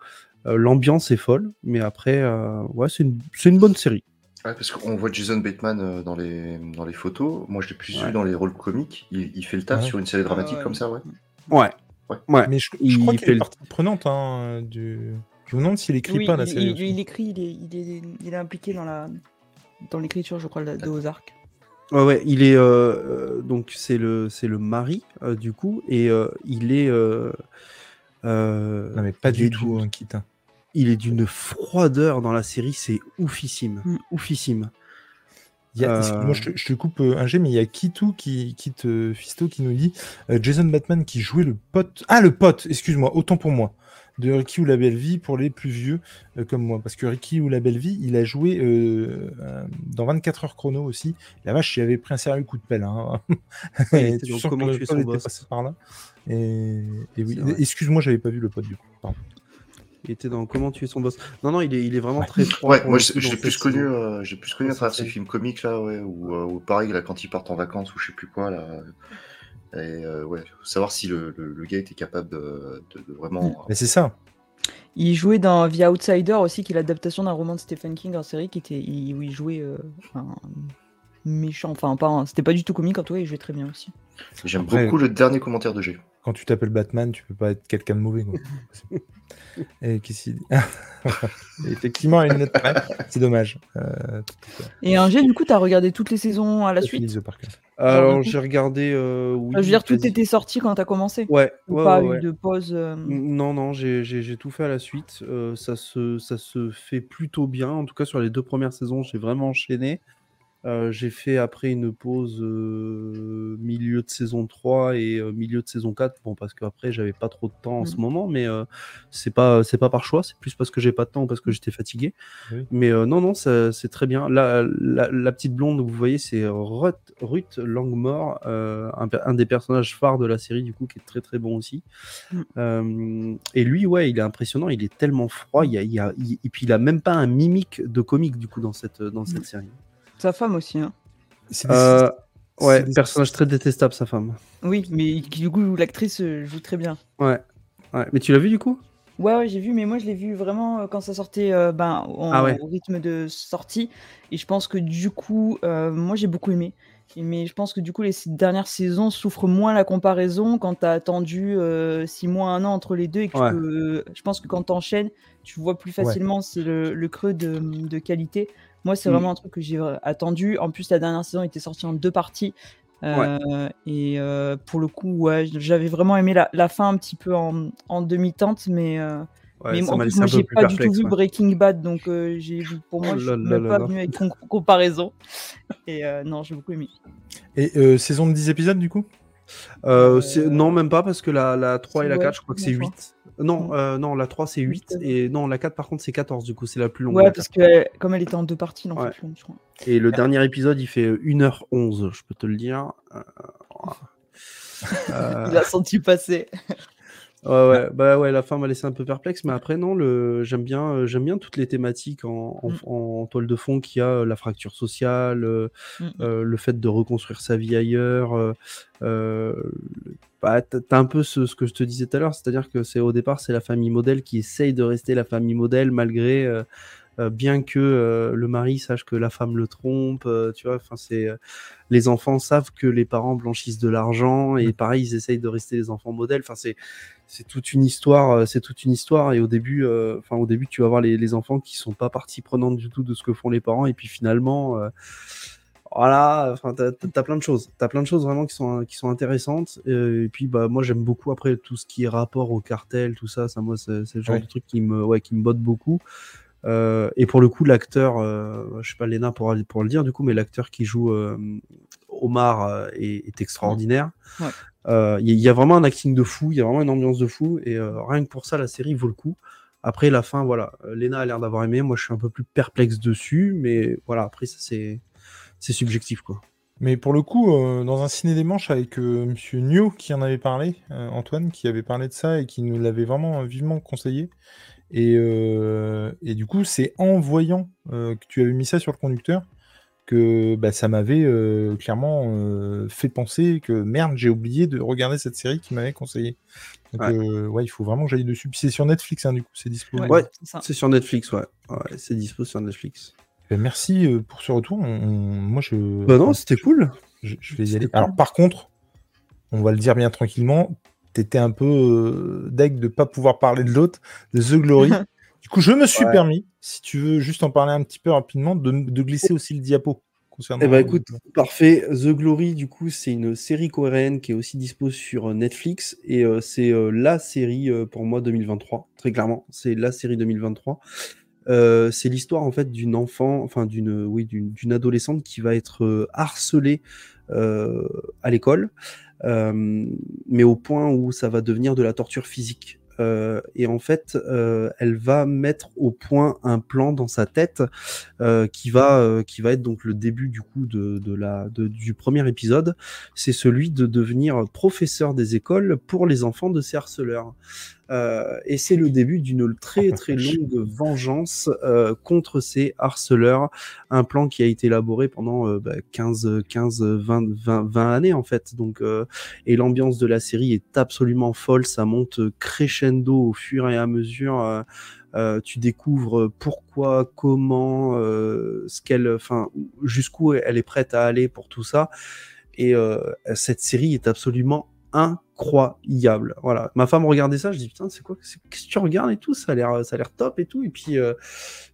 Euh, L'ambiance est folle, mais après, euh, ouais, c'est une, c'est une bonne série. Ouais, parce qu'on voit Jason Bateman dans les, dans les photos. Moi, je l'ai plus Ouais. vu dans les rôles comiques. Il, il fait le taf Ouais. sur une série dramatique comme ça, ouais. Ouais, Ouais. ouais. Mais je, je Il crois qu'il fait est le- partie prenante hein, du. Je me demande s'il écrit Oui, pas la il, série. il- aussi. il écrit, il est, il, est, il est impliqué dans la dans l'écriture, je crois, de Ozark. Ouais, ouais, il est euh, euh, donc c'est le c'est le mari euh, du coup et euh, il est euh, euh, Non mais pas du tout, hein, Kit. il est d'une froideur dans la série, c'est oufissime, Mm. oufissime. Il y a- Euh, excuse-moi, je, te- je te coupe un G, mais il y a Kitou qui quitte Fisto qui nous dit euh, Jason Batman qui jouait le pote. Ah, le pote, excuse-moi, autant pour moi. De Ricky ou la Belle Vie pour les plus vieux euh, comme moi. Parce que Ricky ou la Belle Vie, il a joué euh, euh, dans 24 heures chrono aussi. La vache, il avait pris un sérieux coup de pelle. Hein. était tu sens Comment que était boss. passé par là. Et, et oui, C'est vrai. excuse-moi, j'avais pas vu le pote du coup. Pardon. Il était dans Comment tuer son boss. Non non, il est il est vraiment très froid. Ouais, moi, je, l'ai plus connu, euh, j'ai plus connu à travers ces films comiques là, ouais, ou, euh, pareil, là, quand il part en vacances ou je sais plus quoi, là. Et euh, ouais, faut savoir si le, le, le gars était capable de, de- de vraiment. Mais c'est ça. Il jouait dans The Outsider aussi, qui est l'adaptation d'un roman de Stephen King en série, qui était il- où il jouait euh, un méchant, enfin pas, un- c'était pas du tout comique en tout cas, il jouait très bien aussi. J'aime Après- beaucoup le dernier commentaire de G. Quand tu t'appelles Batman, tu peux pas être quelqu'un de mauvais. quoi. Et qu'est-ce qu'il dit Effectivement, une note près. C'est dommage. Euh, Et un G, du coup, t'as regardé toutes les saisons à la suite. Alors j'ai regardé. euh, oui, Je veux dire, tout était sorti quand t'as commencé. Ouais, Ou ouais, pas ouais, eu ouais. de pause. euh, Non, non, j'ai j'ai- j'ai tout fait à la suite. Euh, ça, se, ça se fait plutôt bien. En tout cas, sur les deux premières saisons, j'ai vraiment enchaîné. Euh, j'ai fait après une pause euh, milieu de saison 3 et euh, milieu de saison 4. Bon, parce qu'après, j'avais pas trop de temps en ce Mhm. moment, mais c'est pas, pas par choix. C'est plus parce que j'ai pas de temps ou parce que j'étais fatigué. Mais non, non, c'est très bien. La, la, la petite blonde que vous voyez, c'est Ruth, Ruth Langmore, un, des personnages phares de la série, du coup, qui est très très bon aussi. Mm. Euh, et lui, ouais, il est impressionnant. Il est tellement froid. Il y a, il y a- il- et puis, il a même pas un mimique de comique, du coup, dans cette, dans cette série. Sa femme aussi. Hein. Euh, ouais, des- personnage très détestable, sa femme. Oui, mais qui, du coup, l'actrice euh, joue très bien. Ouais. ouais. Mais tu l'as vu, du coup? Ouais, ouais, j'ai vu, mais moi je l'ai vu vraiment euh, quand ça sortait euh, ben, en- Ah ouais. au rythme de sortie. Et je pense que du coup, euh, moi j'ai beaucoup aimé. Mais je pense que du coup, les dernières saisons souffrent moins la comparaison quand t'as attendu 6 mois, un an entre les deux. Et que tu Ouais. peux- je pense que quand t'enchaînes, tu vois plus facilement c'est le, le creux de, de qualité. Moi, c'est Mm. vraiment un truc que j'ai euh, attendu. En plus, la dernière saison était sortie en deux parties. Euh, Et euh, pour le coup, ouais, j'avais vraiment aimé la, la fin un petit peu en, en demi-teinte, mais, euh, Ouais, mais en plus, moi, j'ai pas du tout vu. Breaking Bad, donc euh, j'ai pour moi, Oh je là suis là même là pas venu avec con- comparaison. Et euh, non, j'ai beaucoup aimé. Et euh, saison de 10 épisodes du coup? Euh, Euh, Non, même pas, parce que la, la 3 et la ouais, 4, je crois que c'est je crois. 8. Non, Mm. euh, non, la 3 c'est 8. Et non, la 4 par contre c'est 14, du coup, c'est la plus longue. Ouais, parce 4. que euh, comme elle était en deux parties, Ouais. plus long, je crois. Et le dernier épisode, il fait 1h11, je peux te le dire. Euh, Euh, Il a senti passer. Ouais, ouais, bah ouais, la fin m'a laissé un peu perplexe, mais après non, le... j'aime bien, euh, j'aime bien toutes les thématiques en, en, Mm. en toile de fond qu'il y a, euh, la fracture sociale, euh, Mm. euh, le fait de reconstruire sa vie ailleurs. Bah, t'as un peu ce, ce que je te disais tout à l'heure, c'est-à-dire que c'est au départ c'est la famille modèle qui essaye de rester la famille modèle malgré, euh, euh, bien que euh, le mari sache que la femme le trompe, tu vois. Enfin c'est, euh, les enfants savent que les parents blanchissent de l'argent et pareil ils essayent de rester les enfants modèles. Enfin c'est c'est toute une histoire, c'est toute une histoire. Et au début, euh, enfin au début, tu vas voir les, les enfants qui sont pas partie prenante du tout de ce que font les parents. Et puis finalement, euh, voilà, enfin t'as as plein de choses, t'as plein de choses vraiment qui sont qui sont intéressantes. Euh, et puis bah moi j'aime beaucoup après tout ce qui est rapport au cartel, tout ça. Ça moi c'est le genre Ouais. de truc qui me ouais qui me botte beaucoup. Euh, et pour le coup, l'acteur, euh, je sais pas Léna pour, pour le dire du coup, mais l'acteur qui joue euh, Omar est, est extraordinaire. Ouais. Il y, a- il y a vraiment un acting de fou, il y a vraiment une ambiance de fou, et rien que pour ça, la série vaut le coup. Après, la fin, voilà, Léna a l'air d'avoir aimé, moi je suis un peu plus perplexe dessus, mais voilà, après ça c'est c'est subjectif quoi. Mais pour le coup, euh, dans un ciné des manches avec euh, Monsieur Nio qui en avait parlé, euh, Antoine qui avait parlé de ça et qui nous l'avait vraiment euh, vivement conseillé. Et, euh, et du coup, c'est en voyant euh, que tu avais mis ça sur le conducteur que bah, ça m'avait euh, clairement euh, fait penser que merde, j'ai oublié de regarder cette série qui m'avait conseillé. Donc Ouais. euh, ouais, il faut vraiment que j'aille dessus. Puis c'est sur Netflix, hein, du coup, c'est disponible. Ouais. C'est sur Netflix, ouais, ouais c'est dispo sur Netflix. Ben, merci euh, pour ce retour. On- moi, je. Bah non, c'était cool. Je, je vais y aller. cool. Alors, par contre, on va le dire bien tranquillement, t'étais un peu euh, deg de pas pouvoir parler de l'autre, de The Glory. du coup, je me suis Ouais. permis, si tu veux juste en parler un petit peu rapidement, de, de glisser aussi le diapo. Concernant Eh ben écoute, parfait. The Glory, du coup, c'est une série coréenne qui est aussi dispo sur euh, Netflix et euh, c'est euh, la série euh, pour moi 2023, très clairement. C'est la série 2023. Euh, c'est l'histoire en fait d'une enfant, enfin d'une oui d'une adolescente qui va être euh, harcelée euh, à l'école, euh, mais au point où ça va devenir de la torture physique. Euh, et en fait, elle va mettre au point un plan dans sa tête qui va qui va être donc le début du coup de, de la de- du premier épisode. C'est celui de devenir professeur des écoles pour les enfants de ces harceleurs. Euh, et c'est le début d'une très très longue vengeance euh, contre ces harceleurs. Un plan qui a été élaboré pendant euh, bah, 15, 15, 20, 20, 20 années en fait. Donc, euh, et l'ambiance de la série est absolument folle. Ça monte crescendo au fur et à mesure. euh, tu découvres pourquoi, comment, euh, ce qu'elle, enfin, jusqu'où elle est prête à aller pour tout ça. Et euh, cette série est absolument incroyable. Voilà. Ma femme regardait ça, je dis putain, c'est quoi c'est- Qu'est-ce que tu regardes et tout? Ça a l'air, ça a l'air top et tout. Et puis, euh,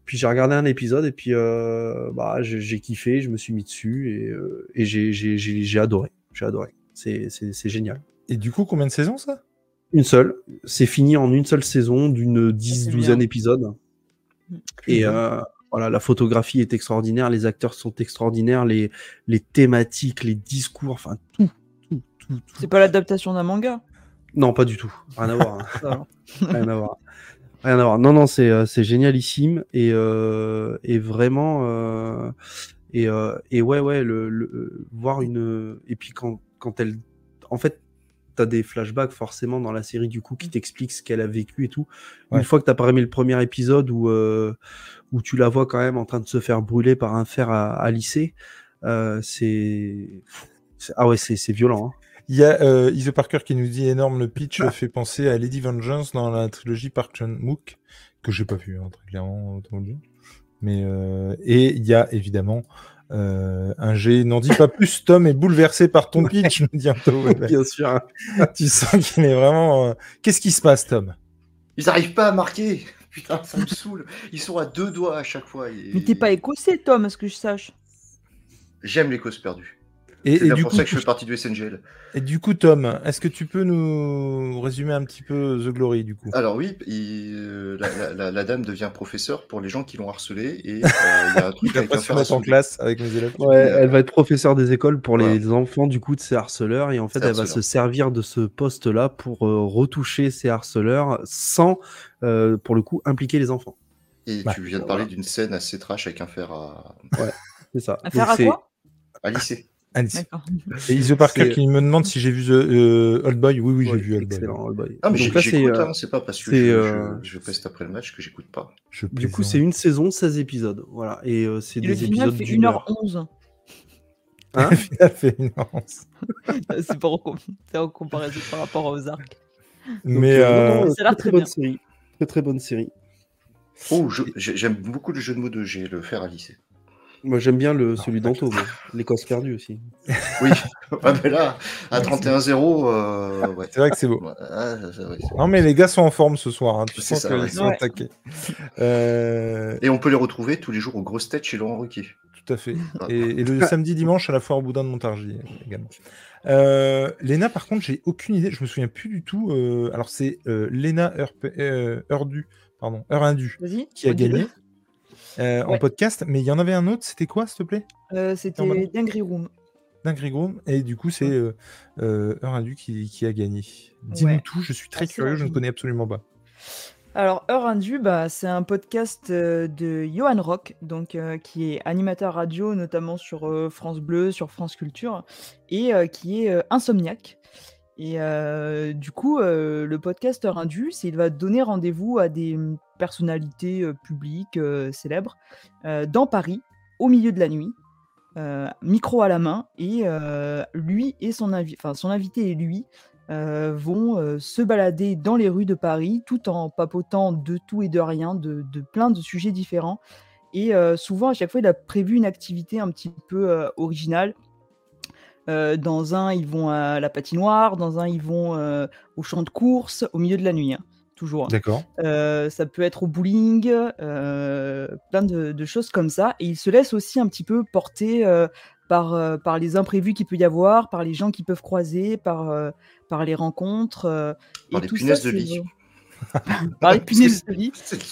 puis j'ai regardé un épisode et puis euh, bah j'ai j'ai kiffé, je me suis mis dessus et, euh, et j'ai j'ai j'ai j'ai adoré. J'ai adoré. C'est c'est c'est génial. Et du coup, combien de saisons ça? Une seule. C'est fini en une seule saison d'une dix, douzaine d'épisodes. Mm. Et euh, voilà, la photographie est extraordinaire, les acteurs sont extraordinaires, les, les thématiques, les discours, enfin tout, tout, tout, tout. C'est pas l'adaptation d'un manga. Non, pas du tout. Rien à voir. hein. Rien à voir. Rien à voir. Non, non, c'est euh, c'est génialissime et euh, et vraiment euh, et euh, et ouais ouais le, le voir une et puis quand quand elle en fait t'as des flashbacks forcément dans la série du coup qui t'expliquent ce qu'elle a vécu et tout. Ouais. Une fois que t'as pas aimé le premier épisode où euh, où tu la vois quand même en train de se faire brûler par un fer à, à lycée, euh, c'est c'est- ah ouais c'est c'est violent. hein. Il y a euh, Iso Parker qui nous dit énorme, le pitch fait penser à Lady Vengeance dans la trilogie Park Chan-wook, que j'ai pas vu, hein, très clairement. Mais, euh, et il y a évidemment euh, un G, n'en dis pas plus, Tom est bouleversé par ton pitch, dit. Ouais, bah, Bien sûr. hein. tu sens qu'il est vraiment... euh, Qu'est-ce qui se passe, Tom? Ils n'arrivent pas à marquer. Putain, ça me saoule. Ils sont à deux doigts à chaque fois. et- Mais t'es pas écossais, Tom, à ce que je sache. J'aime les causes et, C'est et du pour coup, ça que je fais partie du SNGL. et du coup, Tom, est-ce que tu peux nous résumer un petit peu The Glory, du coup? Alors oui, il- euh, la, la- la- la dame devient professeure pour les gens qui l'ont harcelée et euh, il y a un truc avec un fer en classe avec mes élèves. Ouais, elle va être professeure des écoles pour les enfants du coup de ces harceleurs et en fait elle va se servir de ce poste-là pour euh, retoucher ces harceleurs sans euh, pour le coup impliquer les enfants. Et Bah, tu viens de parler d'une scène assez trash avec un fer à, C'est ça. À faire Donc, à c'est- quoi? À lycée. Alice. D'accord. Et Iso Parker qui me demande si j'ai vu The euh, Old Boy. Oui, oui, j'ai Ouais, vu Old Boy. Old Boy. Ah, mais Donc là, c'est, euh, hein, c'est pas parce que c'est, je, euh, je, je peste après le match que j'écoute pas. Je Du coup, c'est une saison, 16 épisodes. Voilà. Et euh, c'est Et des le épisodes fait d'une heure. 1h11. Hein Ça fait une avance. c'est pas en, com- c'est en comparaison par rapport aux arcs. Donc, Mais euh, euh, Ça a très, très bonne bien. série. Très très bonne série. Oh, j'aime beaucoup le jeu de mots de G, le faire à lycée. Moi j'aime bien le, celui d'Anto, l'Écosse perdue aussi. Oui, ah, mais là, à 31-0, euh, ouais. c'est vrai que c'est beau. Ah, Non, mais les gars sont en forme ce soir. hein. Tu sens qu'ils ouais. sont Ouais. attaqués. Euh, Et on peut les retrouver tous les jours aux grosses têtes chez Laurent Ruquier. tout à fait. Ah. Et, et le samedi, dimanche à la foire Boudin de Montargis également. Euh, Léna, par contre, j'ai aucune idée. Je me souviens plus du tout. euh, alors, c'est euh, Léna euh, Heurdu, pardon, Heurindu, qui a gagné euh, en podcast. Mais il y en avait un autre. C'était quoi, s'il te plaît? Euh. C'était Dinguery Room. D'un Grigrom. Et du coup, c'est euh, euh, Heurindu qui, qui a gagné. Dis-nous Ouais. tout. Je suis très curieux. Je ne connais absolument pas. Alors, Heure Indue, bah, c'est un podcast euh, de Johan Rock, donc, euh, qui est animateur radio, notamment sur euh, France Bleu, sur France Culture, et qui est insomniaque. Et euh, du coup, euh, le podcast Heure Indue, c'est il va donner rendez-vous à des hum, personnalités euh, publiques célèbres dans Paris, au milieu de la nuit, micro à la main, et lui et son, son invité et lui vont se balader dans les rues de Paris tout en papotant de tout et de rien, de, plein de sujets différents. Et souvent, à chaque fois, il a prévu une activité un petit peu originale. Euh, dans un, ils vont à la patinoire, dans un, ils vont euh, au champ de course, au milieu de la nuit, hein, toujours. D'accord. Euh, ça peut être au bowling, euh, plein de, de choses comme ça. Et il se laisse aussi un petit peu porter euh, par, euh, par les imprévus qu'il peut y avoir, par les gens qui peuvent croiser, par, euh, par les rencontres. euh, Par et les tout ça, punaises de lit. Par les punaises de lit.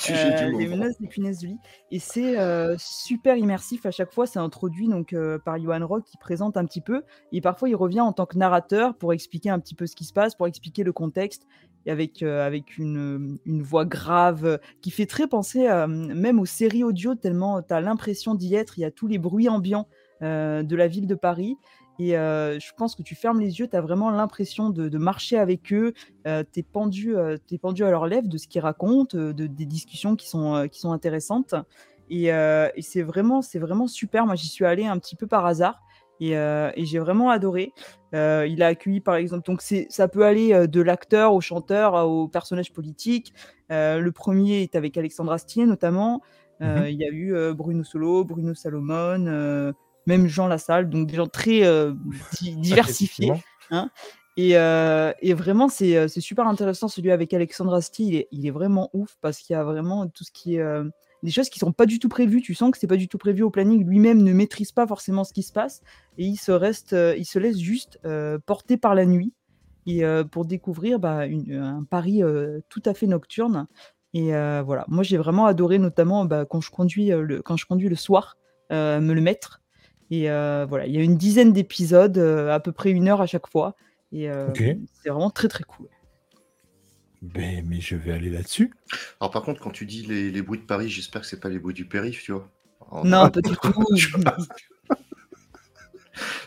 Euh, les menaces des punaises de lit. Et c'est euh, super immersif à chaque fois. C'est introduit donc euh, par Johan Rock qui présente un petit peu. Et parfois, il revient en tant que narrateur pour expliquer un petit peu ce qui se passe, pour expliquer le contexte. Et avec, euh, avec une, une voix grave euh, qui fait très penser euh, même aux séries audio, tellement tu as l'impression d'y être. Il y a tous les bruits ambiants euh, de la ville de Paris. Et euh, je pense que tu fermes les yeux, tu as vraiment l'impression de, de marcher avec eux, euh, tu es, pendu, euh, pendu à leur lèvres de ce qu'ils racontent, de, des discussions qui sont, qui sont intéressantes. Et, et c'est vraiment, vraiment super. Moi, j'y suis allée un petit peu par hasard. Et, et j'ai vraiment adoré. Il a accueilli, par exemple, donc ça peut aller de l'acteur au chanteur au personnage politique. Le premier est avec Alexandre Astier, notamment. Mhm. Il y a eu Bruno Solo, Bruno Salomon, même Jean Lassalle, donc des gens très euh, di- diversifiés. Et, euh, et vraiment, c'est euh, c'est super intéressant celui avec Alexandre Astier. Il est, il est vraiment ouf parce qu'il y a vraiment tout ce qui est. euh, des choses qui sont pas du tout prévues. Tu sens que c'est pas du tout prévu au planning. Lui-même ne maîtrise pas forcément ce qui se passe et il se reste, euh, il se laisse juste porter par la nuit et pour découvrir bah, une- un Paris tout à fait nocturne. Et voilà, moi j'ai vraiment adoré, notamment bah, quand je conduis le, quand je conduis le soir, me le mettre. Et euh, voilà, il y a une dizaine d'épisodes, euh, à peu près une heure à chaque fois. Et euh, c'est vraiment très très cool. Ben, mais je vais aller là-dessus. Alors par contre, quand tu dis les, les bruits de Paris, j'espère que c'est pas les bruits du périph', tu vois. On Non, pas du tout.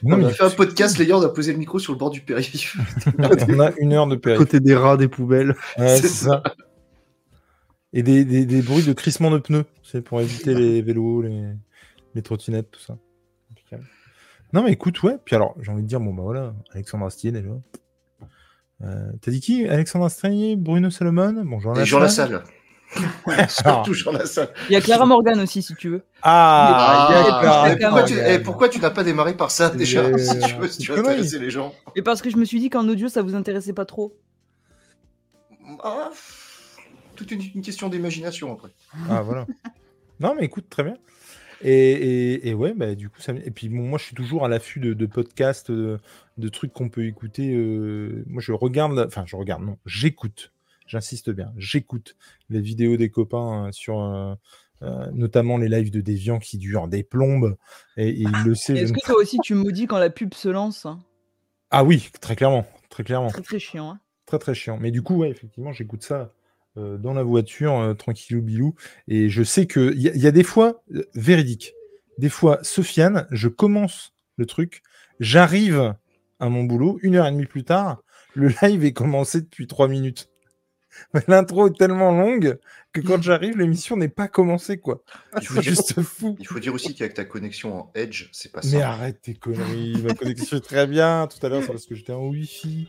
Non, on mais a fait un podcast, les gars, on a posé le micro sur le bord du périph'. on a une heure de À période. côté des rats, des poubelles. Ouais, C'est ça. Et des, des, des bruits de crissement de pneus, c'est pour éviter les vélos, les, les trottinettes, tout ça. Non, mais écoute, ouais. Puis alors, j'ai envie de dire, bon, bah voilà, Alexandre Astier déjà. Euh, T'as dit qui? Alexandre Astier, Bruno Salomon? Bon, Jean Et Jean Lassalle. Surtout Jean Lassalle. Il y a Clara Morgan aussi, si tu veux. Ah, il y a d'accord, Clara et pourquoi, tu, eh, pourquoi tu n'as pas démarré par ça déjà Euh, Si tu veux, si tu veux intéresser les gens. Et parce que je me suis dit qu'en audio, ça vous intéressait pas trop. Ah, toute une, une question d'imagination après. Ah, voilà. Non, mais écoute, très bien. Et, et, et ouais, bah, du coup, ça... et puis bon, moi, je suis toujours à l'affût de, de podcasts, de, de trucs qu'on peut écouter. euh, Moi, je regarde, la- enfin, je regarde, non, j'écoute. J'insiste bien, j'écoute les vidéos des copains euh, sur, euh, euh, notamment les lives de Deviant qui durent des plombes. Et, et il le sait. Est-ce que toi aussi, tu maudis quand la pub se lance hein? Ah oui, très clairement, très clairement. Très très chiant. hein. Très très chiant. Mais du coup, ouais, effectivement, j'écoute ça euh, dans la voiture, euh, tranquillou bilou. Et je sais que il y, y a des fois, euh, véridique, des fois, Sofiane, je commence le truc J'arrive à mon boulot, une heure et demie plus tard, le live est commencé depuis trois minutes. L'intro est tellement longue que quand j'arrive, l'émission n'est pas commencée, quoi. Il faut, C'est dire, juste fou. il faut dire aussi qu'avec ta connexion en Edge, c'est pas Mais ça. arrête tes conneries, ma connexion est très bien. Tout à l'heure, c'est parce que j'étais en Wi-Fi.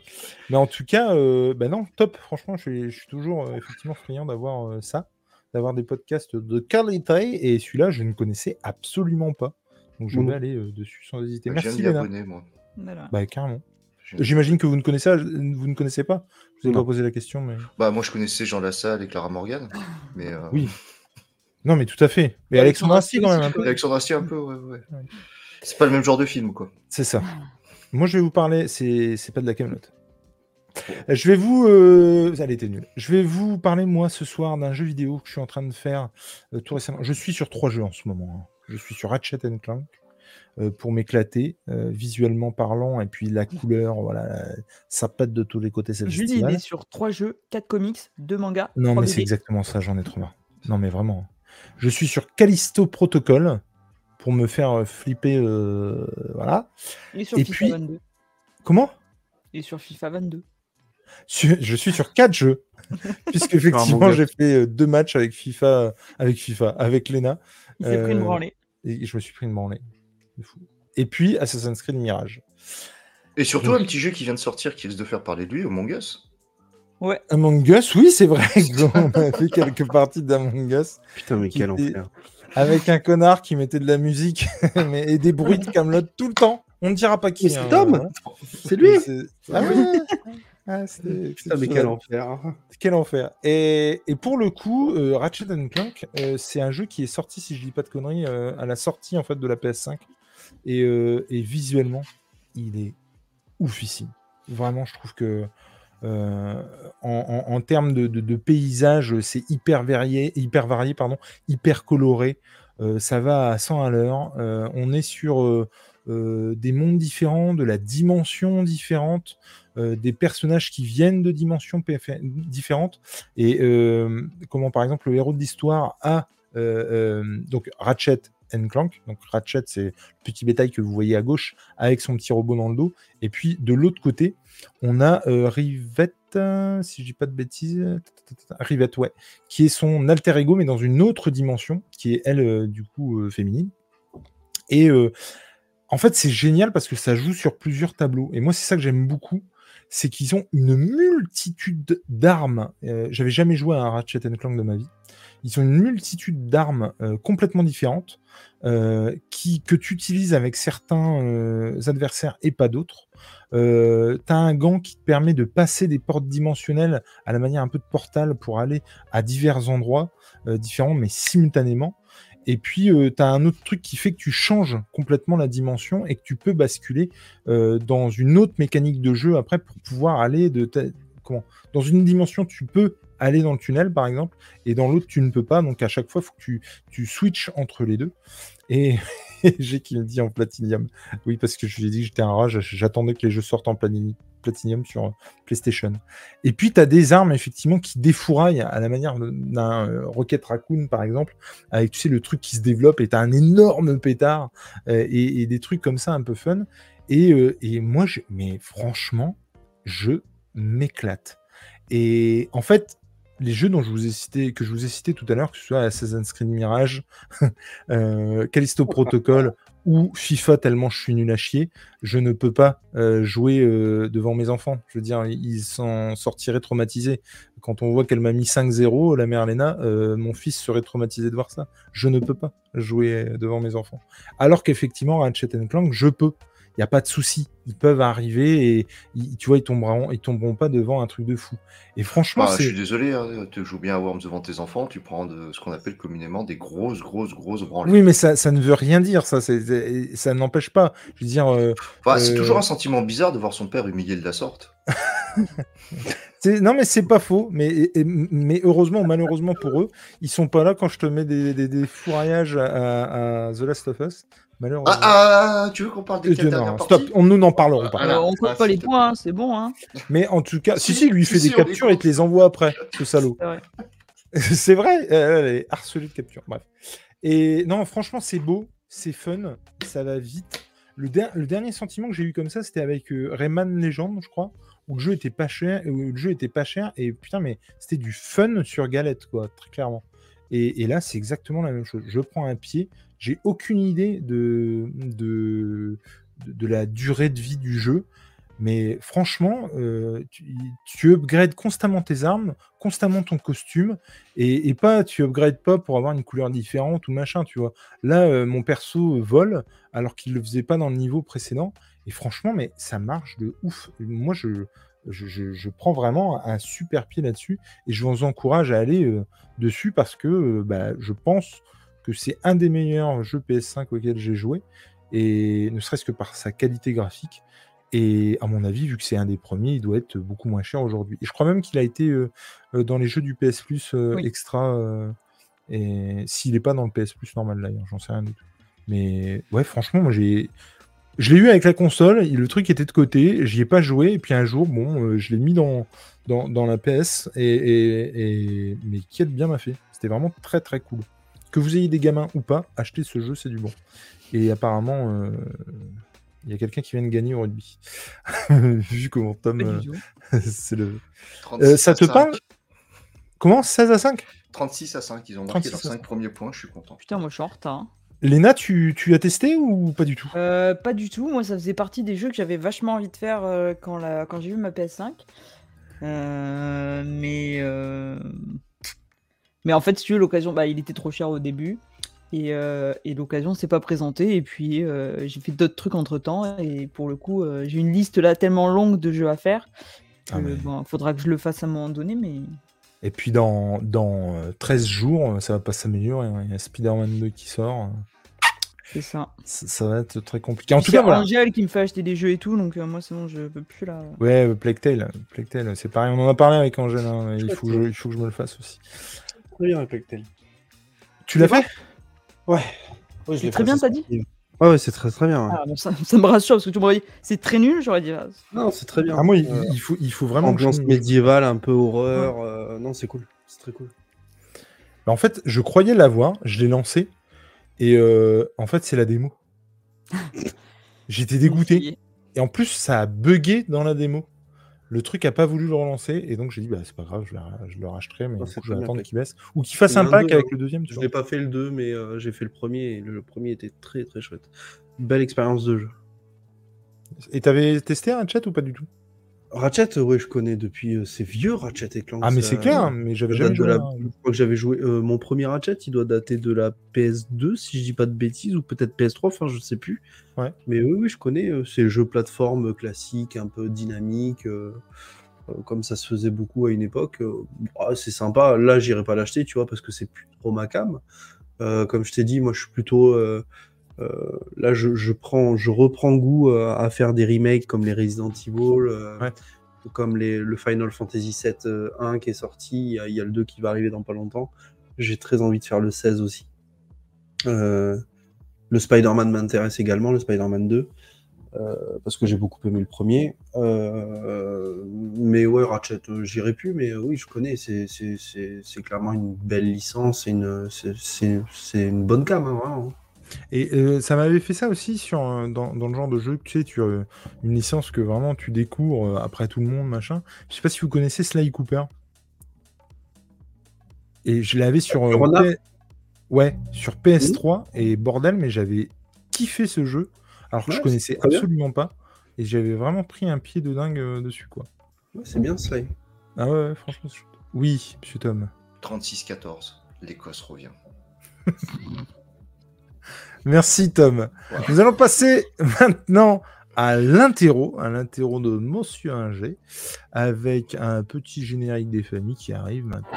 Mais en tout cas, euh, bah non, top. Franchement, je suis, je suis toujours euh, effectivement friand d'avoir euh, ça, d'avoir des podcasts de qualité. Et celui-là, je ne connaissais absolument pas. Donc je Mhm. vais aller euh, dessus sans hésiter. Je viens Merci Léna. abonner, moi. Voilà. Bah carrément. J'imagine que vous ne connaissez, vous ne connaissez pas. Je vous ai Non. pas posé la question, mais Bah, moi, je connaissais Jean Lassalle et Clara Morgan. Mais euh, Oui. non, mais tout à fait. Mais Alexandre Astier quand même un Astier peu. Alexandre Astier, un peu, ouais, ouais. Ouais. C'est pas le même genre de film, quoi. C'est ça. Moi, je vais vous parler. C'est c'est pas de la camelote. Je vais vous. Euh... Elle était nulle. Je vais vous parler, moi, ce soir, d'un jeu vidéo que je suis en train de faire euh, tout récemment. Je suis sur trois jeux en ce moment. hein. Je suis sur Ratchet Clank pour m'éclater, euh, visuellement parlant, et puis la couleur, voilà, ça pète de tous les côtés. C'est Julie, il est sur 3 jeux, 4 comics, 2 mangas. Non, 3 mais c'est exactement ça, j'en ai trop marre. Non, mais vraiment. Je suis sur Callisto Protocol pour me faire euh, flipper. euh, voilà. Il est sur Et FIFA puis- 22. Comment? Il est sur FIFA 22. Sur- Je suis sur quatre jeux, puisque effectivement j'ai fait euh, deux matchs avec FIFA, avec FIFA, avec Lena, Il s'est pris une Euh, branlée. et je me suis pris une branlée. Fou. Et puis Assassin's Creed Mirage. Et surtout, Donc- un petit jeu qui vient de sortir qui risque de faire parler de lui, Among Us. Ouais. Among Us, oui, c'est vrai qu'on a fait quelques parties d'Among Us Putain, mais quel était- enfer. avec un connard qui mettait de la musique mais, et des bruits de Camelot tout le temps. On ne dira pas qui. Mais c'est hein, Tom. C'est lui Ah ouais Ah, Putain, mais quel enfer. Quel enfer. Et, et pour le coup, euh, Ratchet Clank, euh, c'est un jeu qui est sorti, si je dis pas de conneries, euh, à la sortie en fait de la PS5. Et, euh, et visuellement, il est oufissime. Vraiment, je trouve que euh, en, termes de, paysage, c'est hyper varié, hyper varié, pardon, hyper coloré. Euh, ça va à 100 à l'heure. On est sur des mondes différents, de la dimension différente, des personnages qui viennent de dimensions différentes. Et comment, par exemple, le héros de l'histoire a donc Ratchet Clank. Donc Ratchet, c'est le petit bétail que vous voyez à gauche avec son petit robot dans le dos. Et puis de l'autre côté, on a euh, Rivette, si je dis pas de bêtises, Rivette, ouais, qui est son alter ego, mais dans une autre dimension, qui est elle, euh, du coup, euh, féminine. Et euh, en fait, c'est génial parce que ça joue sur plusieurs tableaux. Et moi, c'est ça que j'aime beaucoup, c'est qu'ils ont une multitude d'armes. Euh, J'avais jamais joué à un Ratchet Clank de ma vie. Ils ont une multitude d'armes euh, complètement différentes euh, qui, que tu utilises avec certains euh, adversaires et pas d'autres. Euh, tu as un gant qui te permet de passer des portes dimensionnelles à la manière un peu de portal pour aller à divers endroits euh, différents, mais simultanément. Et puis, tu as un autre truc qui fait que tu changes complètement la dimension et que tu peux basculer euh, dans une autre mécanique de jeu après pour pouvoir aller de comment dans une dimension tu peux aller dans le tunnel par exemple et dans l'autre tu ne peux pas. Donc à chaque fois faut que tu, switches entre les deux. Et j'ai qui me dit en platinium. Oui parce que je lui ai dit que j'étais un rat j- j'attendais que les jeux sortent en platinium sur euh, PlayStation. Et puis tu as des armes effectivement qui défouraillent à la manière d'un euh, Rocket Raccoon par exemple avec tu sais le truc qui se développe et tu as un énorme pétard euh, et, des trucs comme ça un peu fun. Et, et moi je, mais franchement je m'éclate. Et en fait les jeux dont je vous ai cité, que je vous ai cité tout à l'heure, que ce soit Assassin's Creed Mirage, euh, Callisto Protocol ou FIFA tellement je suis nul à chier, je ne peux pas euh, jouer euh, devant mes enfants. Je veux dire, ils s'en sortiraient traumatisés. Quand on voit qu'elle m'a mis 5-0, la mère Lena, mon fils serait traumatisé de voir ça. Je ne peux pas jouer devant mes enfants. Alors qu'effectivement, Ratchet Clank, je peux. Il n'y a pas de souci. Ils peuvent arriver et ils- tu vois, ils tomberont, ils tomberont pas devant un truc de fou. Et franchement, Bah, je suis désolé, hein, tu joues bien à Worms devant tes enfants, tu prends de, ce qu'on appelle communément des grosses, grosses, grosses branlées. Oui, mais ça, ça ne veut rien dire, ça. c'est- ça n'empêche pas. Je veux dire, euh, Enfin, c'est euh, toujours un sentiment bizarre de voir son père humilié de la sorte. non, mais c'est pas faux. Mais, et- mais heureusement ou malheureusement pour eux, ils sont pas là quand je te mets des, des, des fourraillages à, à The Last of Us. Malheureusement. Ah, ah, tu veux qu'on parle des Euh, dernières stop, on, nous n'en parlerons pas. Euh, on compte Ah, pas les points, hein, c'est bon. Hein. Mais en tout cas, si, Si, si, lui, fait si, des captures et te les envoie après, ce salaud. C'est vrai. vrai, elle est harcelée de capture. Bref. Et non, franchement, c'est beau, c'est fun, ça va vite. le, der- le dernier sentiment que j'ai eu comme ça, c'était avec euh, Rayman Legend, je crois, où le jeu était pas cher, où le jeu était pas cher, et putain, mais c'était du fun sur galette, quoi, très clairement. Et, et là, c'est exactement la même chose. Je prends un pied, j'ai aucune idée de, de, de, la durée de vie du jeu. Mais franchement, euh, tu, upgrades constamment tes armes, constamment ton costume, et, pas tu upgrades pas pour avoir une couleur différente ou machin, tu vois. Là, euh, mon perso vole alors qu'il le faisait pas dans le niveau précédent, et franchement, mais ça marche de ouf. Moi, je, je, je- prends vraiment un super pied là-dessus, et je vous encourage à aller euh, dessus parce que bah, je pense que c'est un des meilleurs jeux PS5 auxquels j'ai joué, et ne serait-ce que par sa qualité graphique. Et à mon avis, vu que c'est un des premiers, il doit être beaucoup moins cher aujourd'hui. Et je crois même qu'il a été euh, euh, dans les jeux du PS Plus euh, Oui. extra. euh, et s'il n'est pas dans le PS Plus normal d'ailleurs, j'en sais rien du tout. Mais ouais, franchement, moi j'ai. Je l'ai eu avec la console, le truc était de côté, j'y ai pas joué, et puis un jour, bon, je l'ai mis dans, dans, dans la PS, et, et, et- mais qui bien m'a fait. C'était vraiment très très cool. Que vous ayez des gamins ou pas, achetez ce jeu, c'est du bon. Et apparemment, euh, il y a quelqu'un qui vient de gagner au rugby. Vu comment Tom, euh, c'est le. 36 Euh, ça te 5. parle Comment 16 à 5 36 à 5, ils ont marqué 36 leurs à 5 premiers points, je suis content. Putain, moi je suis en retard. hein. Léna, tu, tu as testé ou pas du tout? Euh, pas du tout. Moi, ça faisait partie des jeux que j'avais vachement envie de faire euh, quand, la... quand j'ai eu ma PS5. Euh, mais, euh, mais en fait, si tu veux, l'occasion, bah, il était trop cher au début. Et, euh, et l'occasion s'est pas présentée. Et puis, euh, j'ai fait d'autres trucs entre temps. Et pour le coup, euh, j'ai une liste là tellement longue de jeux à faire. Ah, mais- bon, faudra que je le fasse à un moment donné. Mais Et puis dans, dans euh, 13 jours, euh, ça va pas s'améliorer. hein. Il y a Spider-Man 2 qui sort. c'est ça. Ça, ça va être très compliqué. En tout cas, voilà. Angèle qui me fait acheter des jeux et tout. Donc, euh, moi, sinon, je peux plus là. Ouais, Plague Tale, Plague Tale, c'est pareil. On en a parlé avec Angèle. hein. Il, faut que je, il faut que je me le fasse aussi. Très bien. Tu l'as fait? Ouais. Je l'ai très fait, bien, ça, t'as dit? Ouais, ouais, c'est très très bien. ouais. Ah, bon, ça, ça me rassure parce que tu m'aurais dit c'est très nul. J'aurais dit. ah, Non, c'est très bien. Ah, moi, il, Euh, il faut, il faut vraiment. que je ambiance médiévale, un peu horreur. euh, non, c'est cool. C'est très cool. En fait, je croyais l'avoir, je l'ai lancé, et euh, en fait, c'est la démo. J'étais dégoûté. Et en plus, ça a bugué dans la démo. Le truc a pas voulu le relancer, et donc j'ai dit, bah, c'est pas grave, je, la- je le racheterai, mais Ah, du c'est coup, je vais attendre qu'il baisse. Ou qu'il fasse un pack deux, avec le deuxième. Je n'ai pas fait le 2, mais euh, j'ai fait le premier et le, le premier était très très chouette. Belle expérience de jeu. Et t'avais testé un chat ou pas du tout? Ratchet, ouais, je connais depuis. euh, c'est vieux Ratchet et Clank. Ah, mais c'est clair, hein, mais j'avais ça jamais joué. la- à- Je crois que j'avais joué. euh, mon premier Ratchet, il doit dater de la PS2, si je dis pas de bêtises, ou peut-être PS3, enfin, je sais plus. Ouais. Mais oui, oui, je connais. euh, c'est jeu plateforme classique, un peu dynamique, euh, euh, comme ça se faisait beaucoup à une époque. euh, ah, c'est sympa. Là, j'irai pas l'acheter, tu vois, parce que c'est plus trop ma cam. Euh, comme je t'ai dit, moi, je suis plutôt. Euh, là, je, je prends, je reprends goût euh, à faire des remakes comme les Resident Evil. euh, Ouais. comme les, le Final Fantasy VII euh, 1 qui est sorti, il y, a, il y a le 2 qui va arriver dans pas longtemps. J'ai très envie de faire le 16 aussi. Le Spider-Man m'intéresse également, le Spider-Man 2, euh, parce que j'ai beaucoup aimé le premier. Euh, mais ouais, Ratchet, euh, j'irai plus, mais oui, je connais, c'est- clairement une belle licence, une, c'est une bonne cam, hein, vraiment. Et euh, ça m'avait fait ça aussi sur, euh, dans, dans le genre de jeu, tu sais, tu as euh, une licence que vraiment tu découvres après tout le monde, machin. Je sais pas si vous connaissez Sly Cooper. Et je l'avais sur. Euh, Ouais, sur PS3 et bordel, mais j'avais kiffé ce jeu alors que je connaissais bien. absolument pas. Et j'avais vraiment pris un pied de dingue euh, dessus, quoi. Ouais, c'est bien Sly. Ah ouais, ouais, franchement. Oui, monsieur Tom. 36-14, l'Écosse revient. Merci Tom. Nous allons passer maintenant à l'interro, à l'interro de Monsieur Inger, avec un petit générique des familles qui arrive maintenant.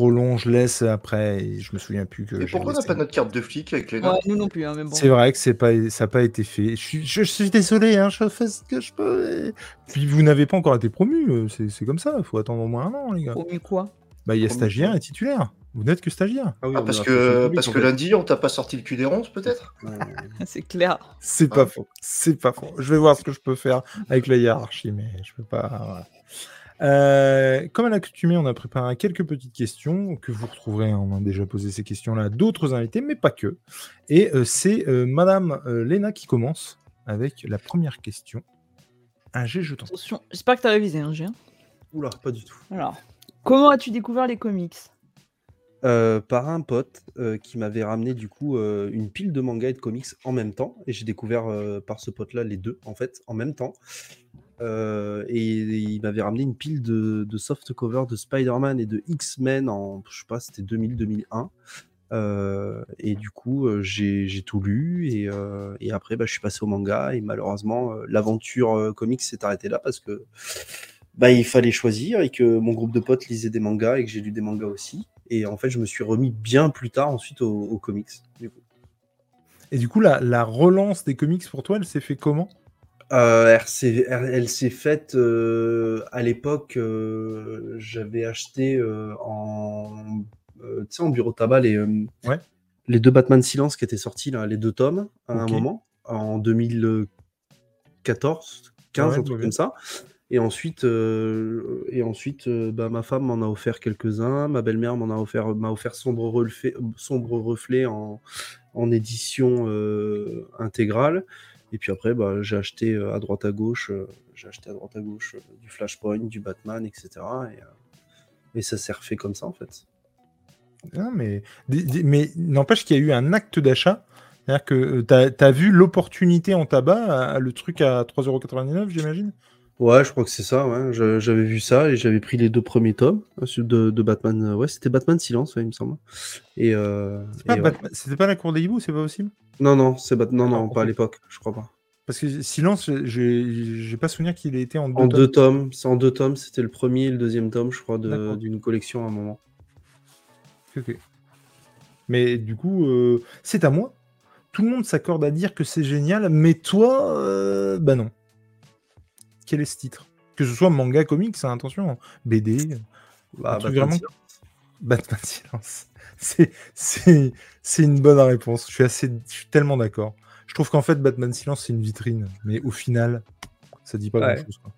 Trop long, je laisse après. Et je me souviens plus que. Et pourquoi on n'a pas notre carte de flic avec les Ouais, notes nous non plus, hein, bon. C'est vrai que c'est pas, ça n'a pas été fait. Je suis, je suis désolé, hein, je fais ce que je peux. et- Puis vous n'avez pas encore été promu, euh, c'est c'est comme ça, il faut attendre au moins un an, les gars. Promis quoi? Bah, il y a Promu stagiaire quoi et titulaire. Vous n'êtes que stagiaire. Ah oui, Ah, parce que, public, parce que lundi, on t'a pas sorti le cul des ronces, peut-être? C'est clair. C'est Ah. pas faux. C'est pas faux. Je vais voir ce que je peux faire avec la hiérarchie, mais je peux pas. voilà. Euh, comme à l'accoutumée, on a préparé quelques petites questions que vous retrouverez. hein, on a déjà posé ces questions-là à d'autres invités, mais pas que. Et euh, c'est euh, Madame euh, Léna qui commence avec la première question. Un G jeton. Attention, j'espère que t'as révisé, hein, Gien. Oula, pas du tout. Alors, comment as-tu découvert les comics? Euh, par un pote euh, qui m'avait ramené du coup euh, une pile de mangas et de comics en même temps. Et j'ai découvert euh, par ce pote-là les deux en fait en même temps. Euh, et il m'avait ramené une pile de, de soft cover de Spider-Man et de X-Men en, je sais pas, c'était 2000-2001. Euh, et du coup, euh, j'ai tout lu et, après, bah, je suis passé au manga et malheureusement, l'aventure comics s'est arrêtée là parce que bah, il fallait choisir et que mon groupe de potes lisait des mangas et que j'ai lu des mangas aussi. Et en fait, je me suis remis bien plus tard ensuite aux, comics. Et du coup, la, la relance des comics pour toi, elle s'est fait comment? Euh, elle s'est- elle, elle s'est faite euh, à l'époque. euh, J'avais acheté euh, en, euh, en bureau tabac les, Ouais. les deux Batman Silence qui étaient sortis, là, les deux tomes, à un moment, en 2014, 15, Ouais, un truc ouais. comme ça. Et ensuite, et ensuite bah, ma femme m'en a offert quelques-uns, ma belle-mère m'en a offert, m'a offert Sombre Reflet, Sombre Reflet en, en édition intégrale. Et puis après, bah, j'ai acheté euh, à droite à gauche, euh, j'ai acheté à droite à gauche euh, du Flashpoint, du Batman, etc. Et, et ça s'est refait comme ça en fait. Non, mais des- des- mais n'empêche qu'il y a eu un acte d'achat. C'est-à-dire que tu as, vu l'opportunité en tabac, le truc à 3,99€, j'imagine? Ouais, je crois que c'est ça. Ouais. J'avais vu ça et j'avais pris les deux premiers tomes de, de Batman. Ouais, c'était Batman Silence, ouais, il me semble. Et, euh, C'est pas ouais. C'était pas la cour des hiboux, c'est pas possible? Non, non, c'est Bat- non, non, D'accord, pas à l'époque, je crois pas. Parce que Silence, j'ai pas souvenir qu'il ait été en deux En tomes. deux tomes, en deux tomes. C'était le premier et le deuxième tome, je crois, d'une collection à un moment. Ok. Mais du coup, euh, c'est à moi. Tout le monde s'accorde à dire que c'est génial, mais toi, euh, bah non. Quel est ce titre? Que ce soit manga, comics, hein, attention, BD, Bah, truc Batman vraiment- Silence. Batman Silence. C'est- une bonne réponse. Je suis, assez, je suis tellement d'accord. Je trouve qu'en fait, Batman Silence, c'est une vitrine. Mais au final, ça dit pas Ouais. grand-chose. quoi.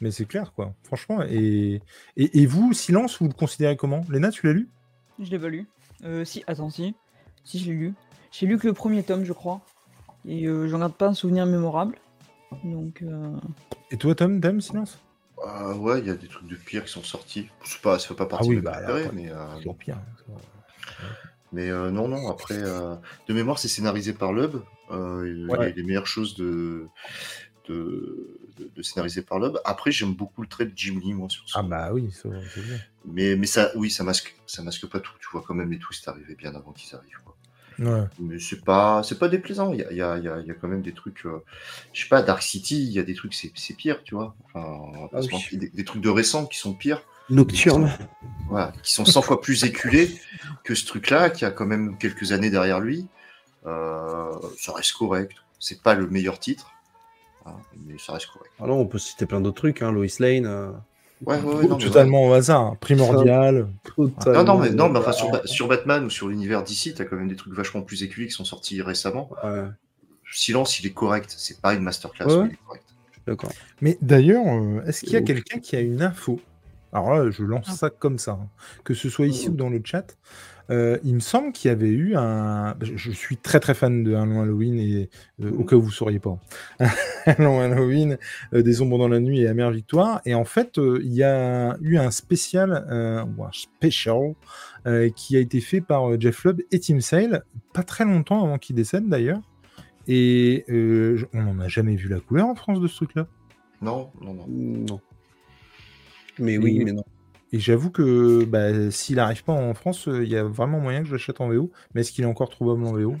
Mais c'est clair, quoi. Franchement. Et, et, et vous, Silence, vous le considérez comment? Léna, tu l'as lu? Je l'ai pas lu. Euh, si, attends, si. Si, je l'ai lu. J'ai lu que le premier tome, je crois. Et euh, j'en garde pas un souvenir mémorable. Donc, euh, Et toi, Tom, t'aimes Silence? Ah ouais, il y a des trucs de pire qui sont sortis. C'est pas, ça fait pas partie Ah oui, de bah, mais, euh, Toujours pire. mais euh, non, non, après, euh, de mémoire, c'est scénarisé par Lub. Euh, il y a Ouais. les meilleures choses de, de, de, de scénariser par Lub. Après, j'aime beaucoup le trait de Jim Lee, moi, sur ça. Ah bah oui, c'est bien. Mais, mais ça, oui, ça masque, ça masque pas tout. Tu vois quand même les twists arriver bien avant qu'ils arrivent. Quoi. Ouais. Mais c'est pas, c'est pas déplaisant. Il y a, il y, a, il y a- y a quand même des trucs. euh, je sais pas, Dark City, il y a des trucs, c'est, c'est pire, tu vois. Enfin, Ah oui. des, des trucs de récents qui sont pires. Nocturne. Voilà, qui sont 100 fois plus éculés que ce truc-là, qui a quand même quelques années derrière lui. Euh, ça reste correct. C'est pas le meilleur titre, hein, mais ça reste correct. Alors, on peut citer plein d'autres trucs, hein, Lois Lane. euh, Ouais, ouais, ouais, non, mais Totalement au hasard. hein. Primordial. Non, non, mais, non, mais enfin, sur, Ba- sur Batman ou sur l'univers d'ici, t'as quand même des trucs vachement plus éculés qui sont sortis récemment. Ouais, Silence, il est correct. C'est pas une masterclass, Ouais. mais il est correct. d'accord. Mais d'ailleurs, euh, est-ce qu'il y a quelqu'un qui a une info? Alors là, je lance ça comme ça, hein. que ce soit ici ou dans le chat. Euh, il me semble qu'il y avait eu un. Je, suis très très fan de Un long Halloween et euh, au cas où vous ne sauriez pas. Un long Halloween, euh, Des ombres dans la nuit et Amère Victoire. Et en fait, euh, il y a eu un spécial, euh, ou un special, euh, qui a été fait par euh, Jeff Lubb et Tim Sale, pas très longtemps avant qu'il décède d'ailleurs. Et euh, on n'en a jamais vu la couleur en France de ce truc-là. Non, non, non. Non. Mais oui, Et- mais non. Et j'avoue que bah, s'il n'arrive pas en France, euh, il y a vraiment moyen que je l'achète en VO. Mais est-ce qu'il est encore trouvable en VO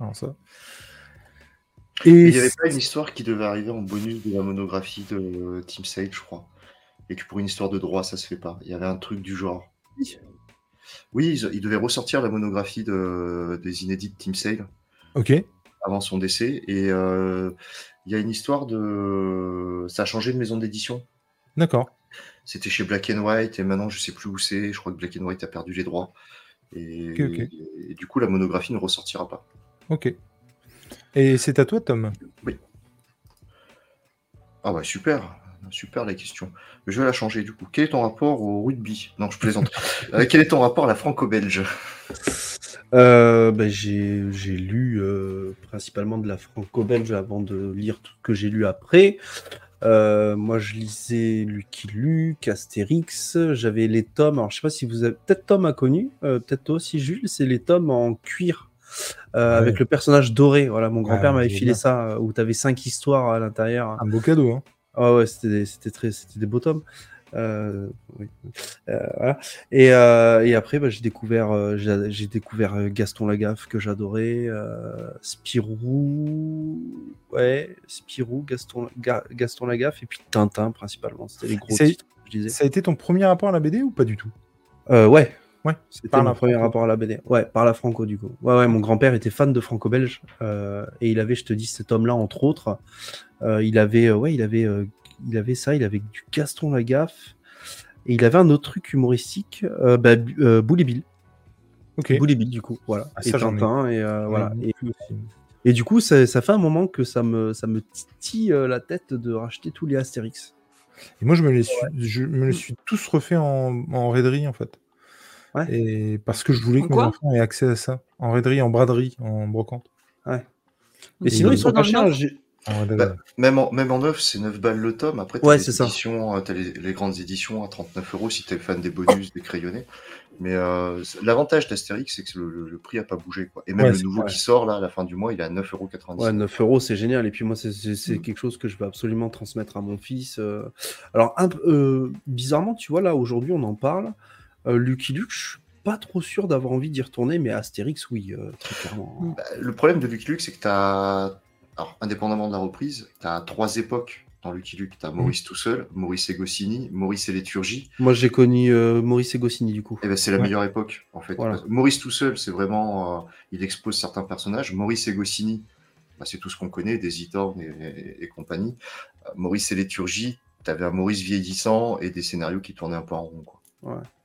Alors ça. Et Il y avait pas une histoire qui devait arriver en bonus de la monographie de Team Sale, je crois? et que pour une histoire de droit, ça se fait pas. Il y avait un truc du genre. Oui, ils, ils devaient ressortir la monographie de, des inédits de Team Sale Ok. avant son décès. Et euh, il y a une histoire de. Ça a changé de maison d'édition. D'accord. C'était chez Black and White et maintenant je sais plus où c'est. Je crois que Black and White a perdu les droits. Et, du coup, la monographie ne ressortira pas. Ok. Et c'est à toi, Tom. Ah bah super, super la question. Je vais la changer du coup. Quel est ton rapport au rugby? Non, je plaisante. Euh, quel est ton rapport à la franco-belge? Euh, j'ai j'ai lu euh, principalement de la franco-belge avant de lire tout ce que j'ai lu après. Euh, moi, je lisais Lucky Luke, Astérix. J'avais les tomes. Alors, je sais pas si vous avez. Peut-être Tom a connu. euh, Peut-être toi aussi, Jules. C'est les tomes en cuir. euh, Ouais. Avec le personnage doré. Voilà, mon grand-père Ouais, m'avait filé bien. ça, où tu avais cinq histoires à l'intérieur. Un beau cadeau. Hein. Ah ouais, c'était des- c'était très, c'était des beaux tomes. Euh, oui. Euh, voilà. Et, euh, et après, bah, j'ai découvert, j'ai j'ai découvert Gaston Lagaffe que j'adorais, Spirou, ouais, Spirou, Gaston, Ga- Gaston Lagaffe et puis Tintin principalement. C'était les gros titres je disais. Ça a été ton premier rapport à la BD ou pas du tout? Ouais. Ouais, C'était mon premier rapport à la BD. Ouais, par la Franco du coup. Ouais, ouais, mon grand-père était fan de franco-belge et il avait, je te dis, cet homme-là entre autres. Il avait, ouais, il avait, il avait ça, il avait du Gaston Lagaffe et il avait un autre truc humoristique, euh, bah, euh, Boule et Bill. Ok. Boule et Bill du coup, voilà. Ah, et. Tintin et euh, voilà. Ouais, Et, du coup, ça, ça fait un moment que ça me, ça me titille euh, la tête de racheter tous les Astérix. Et moi, je me les suis, je me les suis tous refait en, en raiderie, en fait. Ouais. Et parce que je voulais En que mes quoi enfants aient accès à ça. En raiderie, en braderie, en brocante. Mais Et sinon, il ils sont pas chers. Raiderie. Bah, même, en, même en neuf, c'est 9 balles le tome. Après, t'as Ouais, les éditions, euh, t'as les, les grandes éditions à 39 euros si t'es fan des bonus, des crayonnés. Mais euh, l'avantage d'Astérix, c'est que le, le- le prix a pas bougé. Quoi. Et même Ouais, le nouveau qui sort là à la fin du mois, il est à 9,90 euros. Ouais, 9 euros, c'est génial. Et puis moi, c'est- Mm. quelque chose que je veux absolument transmettre à mon fils. euh. Alors, un, euh, bizarrement, tu vois, là, aujourd'hui, on en parle. Lucky Luke, je suis pas trop sûr d'avoir envie d'y retourner, mais Astérix, oui, très clairement. Mm. Bah, le problème de Lucky Luke, c'est que tu as, alors, indépendamment de la reprise, tu as trois époques dans Lucky Luke. Tu as Maurice tout seul, Maurice et Goscinny, Maurice et Léturgie. Moi, j'ai connu euh, Maurice et Goscinny, du coup. Et ben, c'est la Ouais. meilleure époque, en fait. Voilà. Maurice tout seul, c'est vraiment. euh, il expose certains personnages. Maurice et Goscinny, bah, c'est tout ce qu'on connaît, des Itorn et, et- et compagnie. Euh, Maurice et Léturgie, tu avais un Maurice vieillissant et des scénarios qui tournaient un peu en rond. Quoi. C'est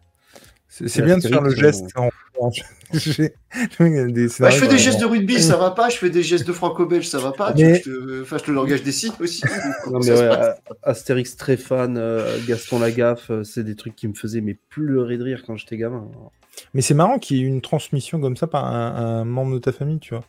c'est bien de faire le Astérix, geste en. en- Bah, je fais des gestes de rugby, ça va pas. Je fais des gestes de franco-belge, ça va pas. Tu Mais- je te fasse le langage des signes aussi Non, mais ouais, Astérix, très fan. euh, Gaston Lagaffe, euh, c'est des trucs qui me faisaient mais pleurer de rire quand j'étais gamin. Mais c'est marrant qu'il y ait une transmission comme ça par un, un membre de ta famille, tu vois.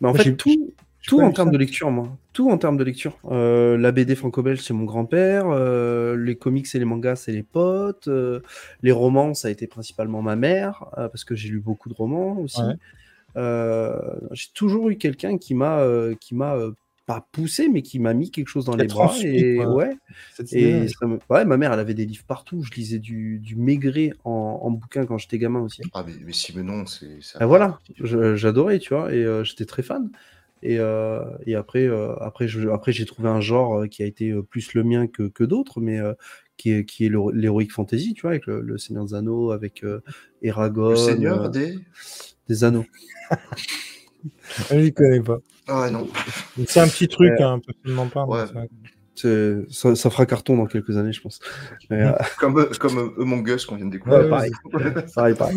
Mais en Moi, fait, j'ai- tout, tout en termes de lecture, moi. Tout en termes de lecture. Euh, la BD franco-belge, c'est mon grand-père. euh, les comics et les mangas, c'est les potes. euh, les romans, ça a été principalement ma mère, euh, parce que j'ai lu beaucoup de romans aussi. Ouais. Euh, j'ai toujours eu quelqu'un qui m'a, euh, qui m'a euh, pas poussé, mais qui m'a mis quelque chose dans les bras. Et quoi. ouais. Et ça me- ouais, ma mère, elle avait des livres partout. Je lisais du, du Maigret en, en bouquin quand j'étais gamin aussi. Ah, mais, mais Simenon, c'est. ça- Ah, voilà, j'adorais, tu vois, et euh, j'étais très fan. Et, euh, et après, euh, après, je- après, j'ai trouvé un genre euh, qui a été plus le mien que, que d'autres, mais euh, qui est, qui est l'héro- l'heroic fantasy, tu vois, avec le, le Seigneur des Anneaux, avec euh, Eragon, Le Seigneur des. des Anneaux. Je ne connais pas. Ah non. C'est un petit truc, Euh, hein, n'en parle. ouais. Ça, ça fera carton dans quelques années, je pense. Mais, euh, Comme, euh, comme euh, Among Us qu'on vient de découvrir. Ouais, pareil. pareil, pareil.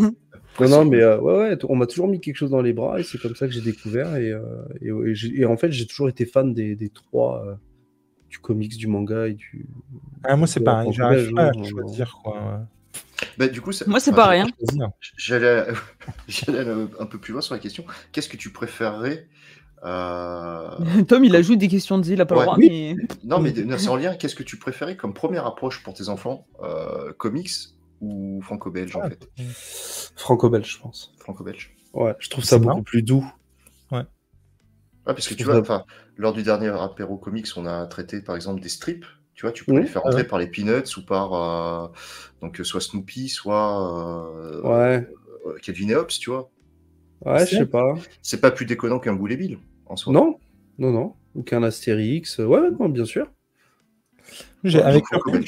Non, non, mais euh, ouais, ouais, on m'a toujours mis quelque chose dans les bras et c'est comme ça que j'ai découvert. Et, euh, et, et j'ai- et en fait, j'ai toujours été fan des, des trois, euh, du comics, du manga et du. Ah, moi, c'est pareil, j'arrive pas à hein, choisir, quoi. Bah, du coup, ça- Moi, c'est enfin, pareil. hein. J'allais j'allais aller un peu plus loin sur la question. Qu'est-ce que tu préférerais euh, Tom, il ajoute des questions de il a pas Ouais. le droit, Oui. mais. Non, mais c'est en lien. Qu'est-ce que tu préférais comme première approche pour tes enfants euh, Comics ou franco-belge en Ah. fait Franco-belge, je pense. Franco-belge. Ouais, je trouve ça beaucoup marrant. plus doux. Ouais, parce que tu vois, enfin, lors du dernier apéro comics, on a traité par exemple des strips. Tu vois, tu peux les faire Ah entrer ouais. par les Peanuts ou par euh, donc soit Snoopy, soit euh, Ouais, euh, Calvin et Hobbes, tu vois. ouais, je sais pas. C'est pas plus déconnant qu'un Boulet Bill en soi. Non, non, non. Ou qu'un Astérix. Ouais, ouais, non, bien sûr. J'ai, avec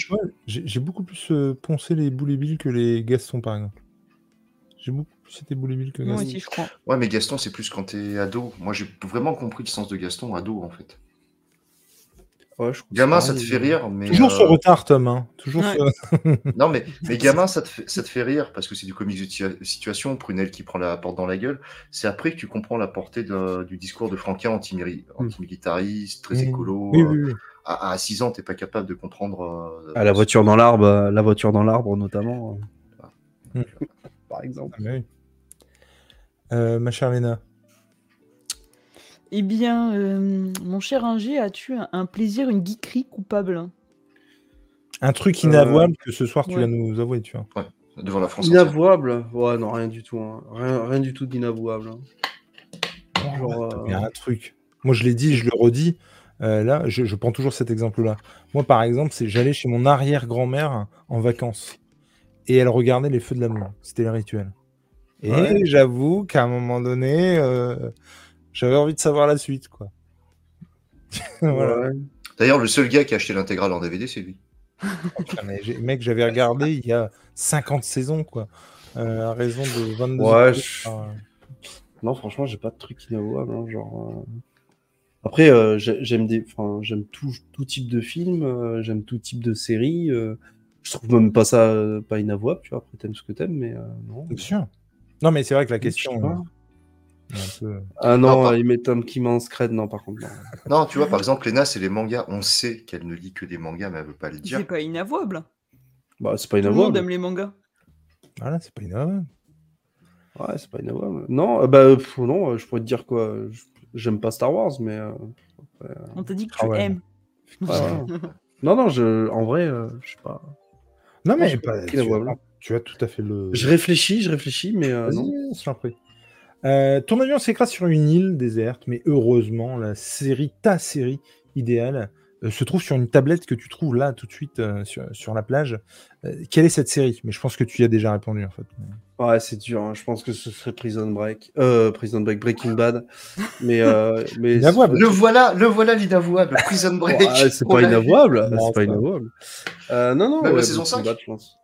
vois, j'ai, j'ai beaucoup plus euh, poncé les boules et billes que les Gaston, par exemple. J'ai beaucoup plus été boules et billes que Moi Gaston. aussi, je crois. Ouais, mais Gaston, c'est plus quand t'es ado. Moi, j'ai vraiment compris le sens de Gaston ado, en fait. Ouais, je trouve Gamin, ça te fait rire, mais. Toujours euh, ce retard, Tom. Hein. Toujours Ouais. ce- Non, mais, mais gamin, ça te, fait, ça te fait rire parce que c'est du comique de situa- situation. Prunelle qui prend la porte dans la gueule. C'est après que tu comprends la portée de- du discours de Franquin anti-mili- antimilitariste, très Mmh. écolo. Oui, euh, oui, oui. À, à 6 ans, t'es pas capable de comprendre. euh, Ah, la voiture dans l'arbre, euh, la voiture dans l'arbre notamment. euh. Par exemple. Ah, oui. Euh, ma chère Léna. Eh bien, euh, mon cher Ingé, as-tu un, un plaisir, une geekerie coupable? Un truc inavouable que ce soir tu ouais. vas nous avouer, tu vois. devant la France. entière. Inavouable? Ouais, non, rien du tout. hein. Rien, rien du tout d'inavouable. hein. Genre, euh, Il y a un truc. Moi, je l'ai dit, je le redis. Euh, là, je, je prends toujours cet exemple-là. Moi, par exemple, c'est j'allais chez mon arrière-grand-mère en vacances et elle regardait les feux de l'amour. C'était le rituel. Et Ouais. j'avoue qu'à un moment donné, euh, j'avais envie de savoir la suite, quoi. voilà. D'ailleurs, le seul gars qui a acheté l'intégrale en DVD, c'est lui. Mais mec, j'avais regardé il y a 50 saisons, quoi. Euh, à raison de 22 Ouais, je- Non, franchement, j'ai pas de truc inavouable. hein, genre, euh. Après, euh, j'ai- j'aime des, enfin, j'aime tout, tout type de film, euh, j'aime tout type de série. euh, je trouve même pas ça euh, pas inavouable, tu vois. Après, t'aimes ce que t'aimes, mais euh, non. Bien sûr. Non, mais c'est vrai que la question. un peu- Ah Non, non, par- il met Tom Kim Scred, non, par contre. non. Non, tu vois, par exemple, Lena, c'est les mangas. On sait qu'elle ne lit que des mangas, mais elle veut pas les dire. C'est pas inavouable. Bah, c'est pas Tout le monde inavouable. aime les mangas. Voilà, c'est pas inavouable. Ouais, c'est pas inavouable. Non, euh, bah, pff, non, euh, je pourrais te dire quoi. je- J'aime pas Star Wars, mais. euh, On t'a dit que Ah tu ouais. aimes. ouais, non, non, je, en vrai, euh, je sais pas. Non, mais pas- tu, as, tu as tout à fait le. Je réfléchis, je réfléchis, mais euh, non. Euh, ton avion s'écrase sur une île déserte, mais heureusement, la série, ta série idéale, euh, se trouve sur une tablette que tu trouves là tout de suite euh, sur, sur la plage. Euh, quelle est cette série? Mais je pense que tu y as déjà répondu en fait. Ouais, c'est dur. hein. Je pense que ce serait Prison Break. Euh, Prison Break, Breaking Bad. Mais. Euh, mais Inavouable. Le voilà, le voilà l'inavouable. Prison Break. Ouais, c'est pas inavouable. Non, C'est pas pas- inavouable. Euh, non, non, la saison Breaking 5? Bad, je pense.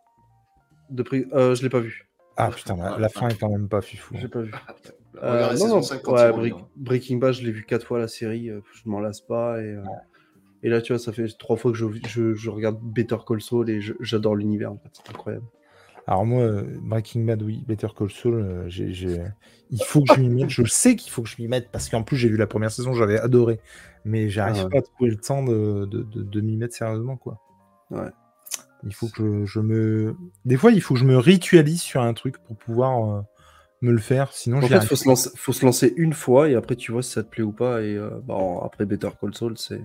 De pri- euh, je l'ai pas vu. Ah putain, la, la fin est quand même pas fifou. J'ai pas vu. Euh, non, non, 5 quand ouais, il revient. Break- Breaking Bad, je l'ai vu quatre fois la série, euh, je m'en lasse pas. Et, euh, et là, tu vois, ça fait trois fois que je, je- je regarde Better Call Saul et je- j'adore l'univers, en fait, c'est incroyable. Alors moi, euh, Breaking Bad, oui, Better Call Saul, euh, j'ai, j'ai- il faut que je m'y mette. Je sais qu'il faut que je m'y mette parce qu'en plus j'ai vu la première saison, j'avais adoré, mais j'arrive Ah ouais. pas à trouver le temps de, de, de- de m'y mettre sérieusement, quoi. Ouais. Il faut que je, je me. Des fois, il faut que je me ritualise sur un truc pour pouvoir euh, me le faire, sinon En fait, faut se, lancer, faut se lancer une fois et après, tu vois si ça te plaît ou pas. Et euh, bah, après Better Call Saul, c'est.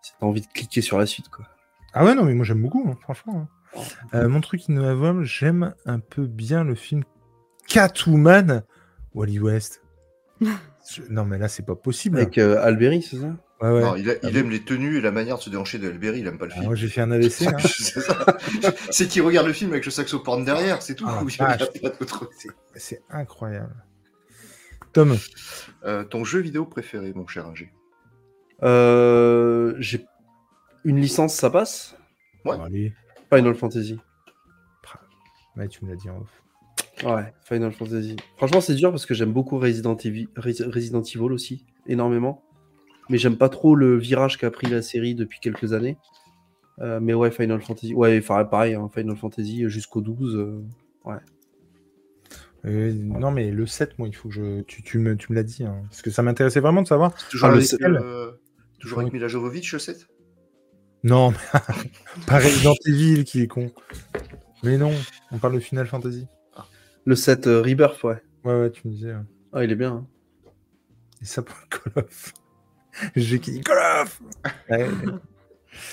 c'est- T'as envie de cliquer sur la suite, quoi. Ah ouais, non, mais moi j'aime beaucoup, hein, franchement. hein. Euh, mon truc innovable, j'aime un peu bien le film Catwoman, Wally West. Je- Non, mais là, c'est pas possible. Avec euh, Alberi, c'est ça? Ouais, ouais. Non, il, a- il Ah aime les tenues et la manière de se déhancher de Alberi, il aime pas le Ah, film. moi, j'ai fait un AVC. hein. C'est ça. C'est qu'il regarde le film avec le saxophone derrière, c'est tout. Ah, Il vache. regarde pas d'autre. C'est- incroyable. Tom, Euh, ton jeu vidéo préféré, mon cher Ingé? Euh, J'ai une licence, ça passe? Ouais. allez. Final Fantasy. Ouais, tu me l'as dit en off. Ouais, Final Fantasy. Franchement, c'est dur parce que j'aime beaucoup Resident Evil, Res- Resident Evil aussi, énormément. Mais j'aime pas trop le virage qu'a pris la série depuis quelques années. Euh, mais ouais, Final Fantasy. Ouais, enfin, pareil, hein, Final Fantasy jusqu'au 12. euh, Euh, non, mais le 7, moi, il faut que je. Tu, tu me, tu me l'as dit. hein, parce que ça m'intéressait vraiment de savoir. Toujours Ah, le euh, toujours avec Mila Jovovich, je sais Non, mais pas Resident Evil qui est con. Mais non, on parle de Final Fantasy. Le 7 euh, Rebirth, ouais. Ouais, ouais, tu me disais. ouais. Ah, il est bien. hein. Et ça pour le Call of. J'ai qui dit Call of Ouais.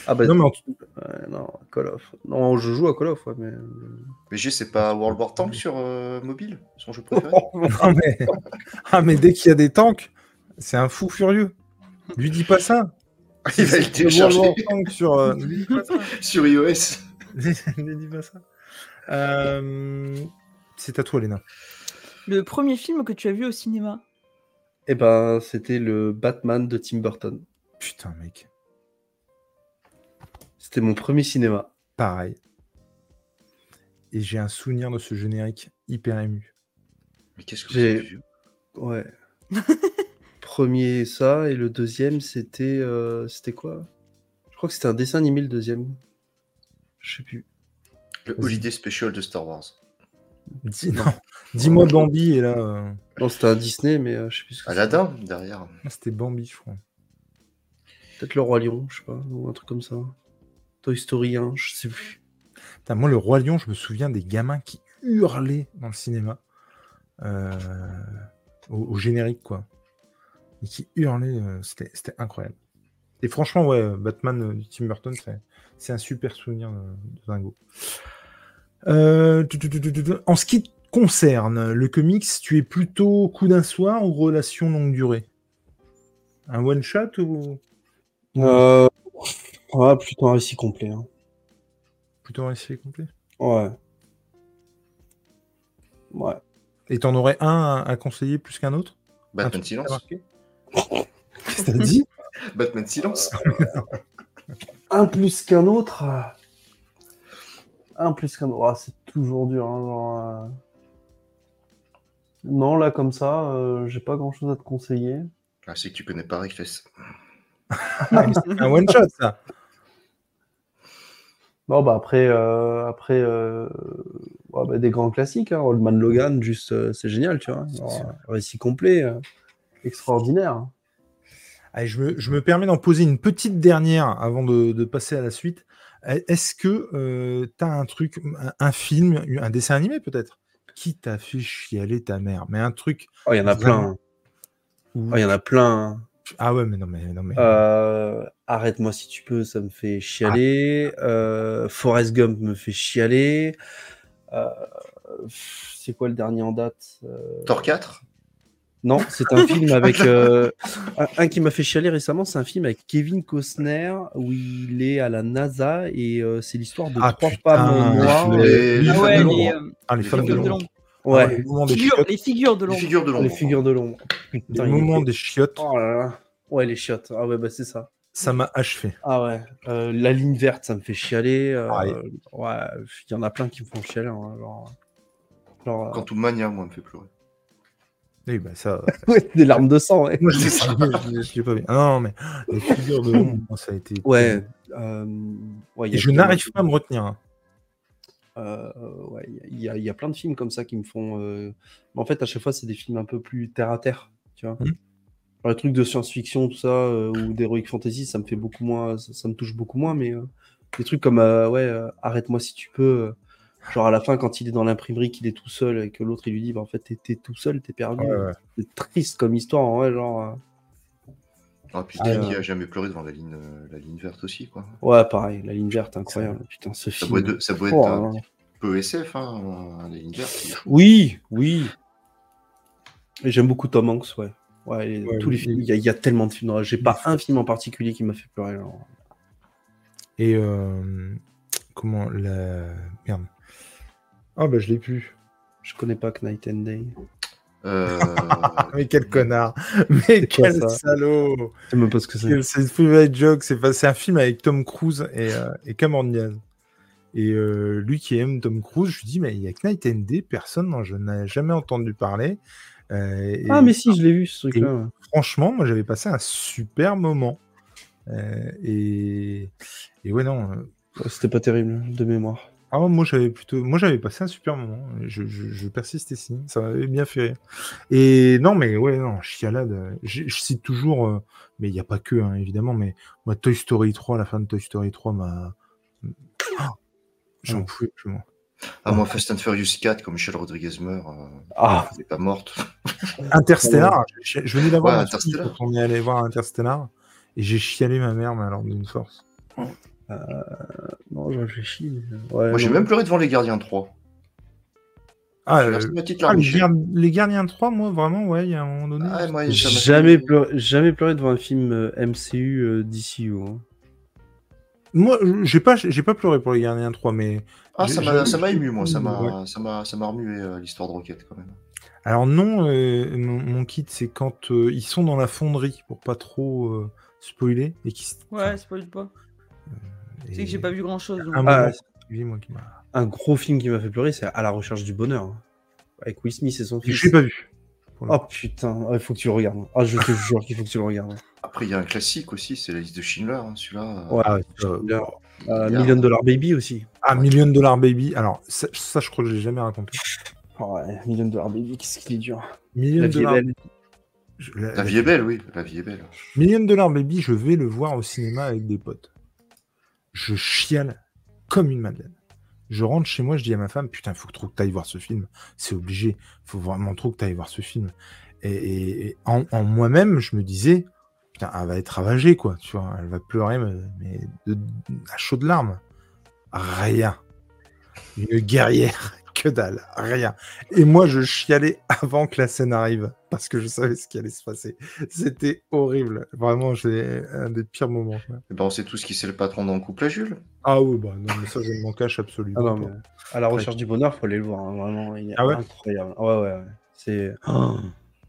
Ah bah Non, mais en tout- ouais, non, Call of. Non, je joue à Call of, ouais, mais. Mais G, c'est pas World War Tank sur euh, mobile, son jeu préféré? Non, mais... Ah, mais dès qu'il y a des tanks, c'est un fou furieux. Lui dis pas ça. Il va le télécharger sur. euh, sur iOS. Ne dis pas ça. Euh, C'est à toi, Léna. Le premier film que tu as vu au cinéma? Eh ben, c'était le Batman de Tim Burton. Putain, mec. C'était mon premier cinéma. Pareil. Et j'ai un souvenir de ce générique hyper ému. Mais qu'est-ce que J'ai- vous avez vu? Ouais. Premier ça et le deuxième c'était euh, c'était quoi? Je crois que c'était un dessin animé le deuxième. Je sais plus. Le Holiday Special de Star Wars. Dis- non. Dis-moi Bambi, et là, euh, Non, c'était un Disney mais euh, je sais plus ce que Aladdin, derrière. c'était Bambi, je crois. Peut-être le roi lion, je sais pas, ou un truc comme ça. Toy Story 1, je sais plus. Putain, moi, le Roi Lion, je me souviens des gamins qui hurlaient dans le cinéma. euh, au, au générique, quoi. Et qui hurlaient, euh, c'était c'était incroyable. Et franchement, ouais, Batman euh, du Tim Burton, c'est- c'est un super souvenir de, dingo. Euh, tu- tu- tu- tu- tu- en ce qui te concerne, le comics, tu es plutôt coup d'un soir ou relation longue durée? Un one-shot ou? Euh... Ouais, plutôt un récit complet. hein. plutôt un récit complet? Ouais. Ouais. Et t'en aurais un à, à conseiller plus qu'un autre? Un Batman Silence. Qu'est-ce que t'as dit? Batman Silence. Un plus qu'un autre. Un plus qu'un autre. Ah, c'est toujours dur. hein, genre, euh. Non, là, comme ça, euh, j'ai pas grand chose à te conseiller. Ah, c'est que tu connais pas Reckless. Ah, mais c'est un one shot ça. Non, bah après, euh, après euh, ouais, bah, des grands classiques. Hein. Old Man Logan, juste, euh, c'est génial, tu vois. Euh, récit complet, euh, extraordinaire. Allez, je, me, je me permets d'en poser une petite dernière avant de, de passer à la suite. Est-ce que tu as un truc, un, un film, un dessin animé peut-être, qui t'a fait chialer ta mère? Mais un truc. Oh, il y en a plein. Oh, il y en a plein. Ah ouais, mais non, mais. Non, mais... Euh, Arrête-moi si tu peux, ça me fait chialer. Euh, Forrest Gump me fait chialer. Euh, c'est quoi le dernier en date? Euh, Thor 4 Non, c'est un film avec euh, un, un qui m'a fait chialer récemment. C'est un film avec Kevin Costner où il est à la NASA et euh, c'est l'histoire de Ah, trois putain, femmes noires. les- Ah femmes ouais, de les, l'ombre. euh, Ah, les les femmes de figures de l'ombre. Ah, Ouais, les Figures- les figures de Les l'ombre. figures de les figures de l'ombre. Les Putain, il moments était- des chiottes, Oh là là. Ouais, les chiottes. Ah ouais, bah c'est ça. ça m'a achevé. Ah ouais, euh, la ligne verte, ça me fait chialer. euh, ouais, il y en a plein qui me font chialer. hein, genre, genre, euh, Quantum Mania, moi, me fait pleurer. Oui, bah ça. ouais, des larmes de sang, ouais. Moi, je l'ai pas, je l'ai- je l'ai pas vu. Ah non, mais les figures de ça a été. Ouais. euh, ouais, Et je n'arrive pas à me retenir. hein. Euh, ouais, il y, a- il y a plein de films comme ça qui me font. euh, En fait, à chaque fois, c'est des films un peu plus terre à terre, tu vois. Genre, les trucs de science-fiction, tout ça, euh, ou d'heroic fantasy, ça me fait beaucoup moins, ça, ça me touche beaucoup moins. Mais des trucs comme, ouais, arrête-moi si tu peux. Euh, genre à la fin, quand il est dans l'imprimerie, qu'il est tout seul et que l'autre il lui dit, bah, en fait, t'es t'es tout seul, t'es perdu. Ouais, ouais. C'est triste comme histoire, en vrai, genre. euh, Ah, puis Ah, qui ouais. a jamais pleuré devant la ligne, euh, la ligne verte aussi, quoi. Ouais, pareil, la ligne verte, incroyable. Putain, ce Ça film. être, ça être Oh, un hein. peu SF, hein, la ligne verte. Oui, oui. Et j'aime beaucoup Tom Hanks, ouais. Ouais, tous les films, il y, a- il y a tellement de films. J'ai pas un film en particulier qui m'a fait pleurer. alors. Et euh, comment la merde. Ah bah je l'ai plus. Je connais pas Night and Day. Euh, Mais quel connard. Mais quel salaud. Je sais même pas ce que c'est. C'est private joke. C'est un film avec Tom Cruise et, euh, et Cameron Diaz. Et euh, lui qui aime Tom Cruise, je lui dis mais il y a que Night and Day, personne dont je n'ai jamais entendu parler. Euh, et Ah, mais si, je l'ai vu ce truc-là. franchement, moi j'avais passé un super moment. Euh, et, et ouais non. euh, C'était pas terrible de mémoire. Ah, moi j'avais plutôt, moi j'avais passé un super moment. Je, je, je persiste ici, ça m'avait bien fait rire. Et non, mais ouais, non, chialade. Je, je cite toujours, euh, mais il n'y a pas que, hein, évidemment. Mais moi, Toy Story 3, la fin de Toy Story 3 m'a, Ah, j'en Ouais. pouvais plus moi. ah, moi, Fast and Furious 4, quand Michel Rodriguez meurt, euh, Ah, elle n'est pas morte. Interstellar, je, je venais d'avoir Ouais, un film Interstellar. quand on est allé voir Interstellar, et j'ai chialé ma mère, mais alors d'une force. Non, je réfléchis. mais- Ouais, Moi, j'ai même pleuré devant Les Gardiens 3. Ah, euh, ah, les, Michel. Gar- les Gardiens 3, moi vraiment, ouais, il y a un moment donné. Ah, moi, jamais pleuré, jamais pleuré devant un film euh, MCU euh, DCU. hein. Moi, j'ai pas, j'ai pas pleuré pour les Gardiens 3, mais Ah, ça m'a ému, moi. Ça m'a Ouais. ça m'a ça m'a remué euh, l'histoire de Rocket, quand même. Alors non, euh, mon, mon kit, c'est quand euh, ils sont dans la fonderie, pour pas trop euh, spoiler, et qui, Ouais, spoil pas. Tu sais que j'ai pas vu grand chose. Un Ah, moi qui Un gros film qui m'a fait pleurer, c'est À la recherche du bonheur. hein. Avec Will Smith et son fils. Je l'ai pas vu. Oh putain, il faut que tu le regardes. Ah, je te jure qu'il faut que tu le regardes. Après, il y a un classique aussi, c'est la liste de Schindler, hein, celui-là. Ouais, Ah, euh, euh, Euh, Million Dollar Baby aussi. Ah, Million Dollar Baby. Alors, ça, ça, je crois que je l'ai jamais raconté. Oh, ouais, Million Dollar Baby, qu'est-ce qu'il est dur. Million La vie est Dollar belle. Je- la- La vie est belle, oui, la vie est belle. Million Dollar Baby, je vais le voir au cinéma avec des potes. Je chiale comme une madeleine. Je rentre chez moi, je dis à ma femme, putain, faut trop que tu ailles voir ce film. C'est obligé. Faut vraiment trop que tu ailles voir ce film. Et, en, moi-même, je me disais, putain, elle va être ravagée, quoi. Tu vois, elle va pleurer, mais, mais de, à chaudes larmes. Rien. Une guerrière, que dalle, rien. Et moi, je chialais avant que la scène arrive, parce que je savais ce qui allait se passer. C'était horrible. Vraiment, c'est un des pires moments. Eh ben, on sait tous qui c'est le patron dans le couple à Jules. Ah oui, bah non, mais ça, je ne m'en cache absolument Ah non, mais à la recherche du bonheur, faut aller le voir. hein, Vraiment, il est Ah ouais? incroyable. Ouais, ouais, ouais. C'est. Oh.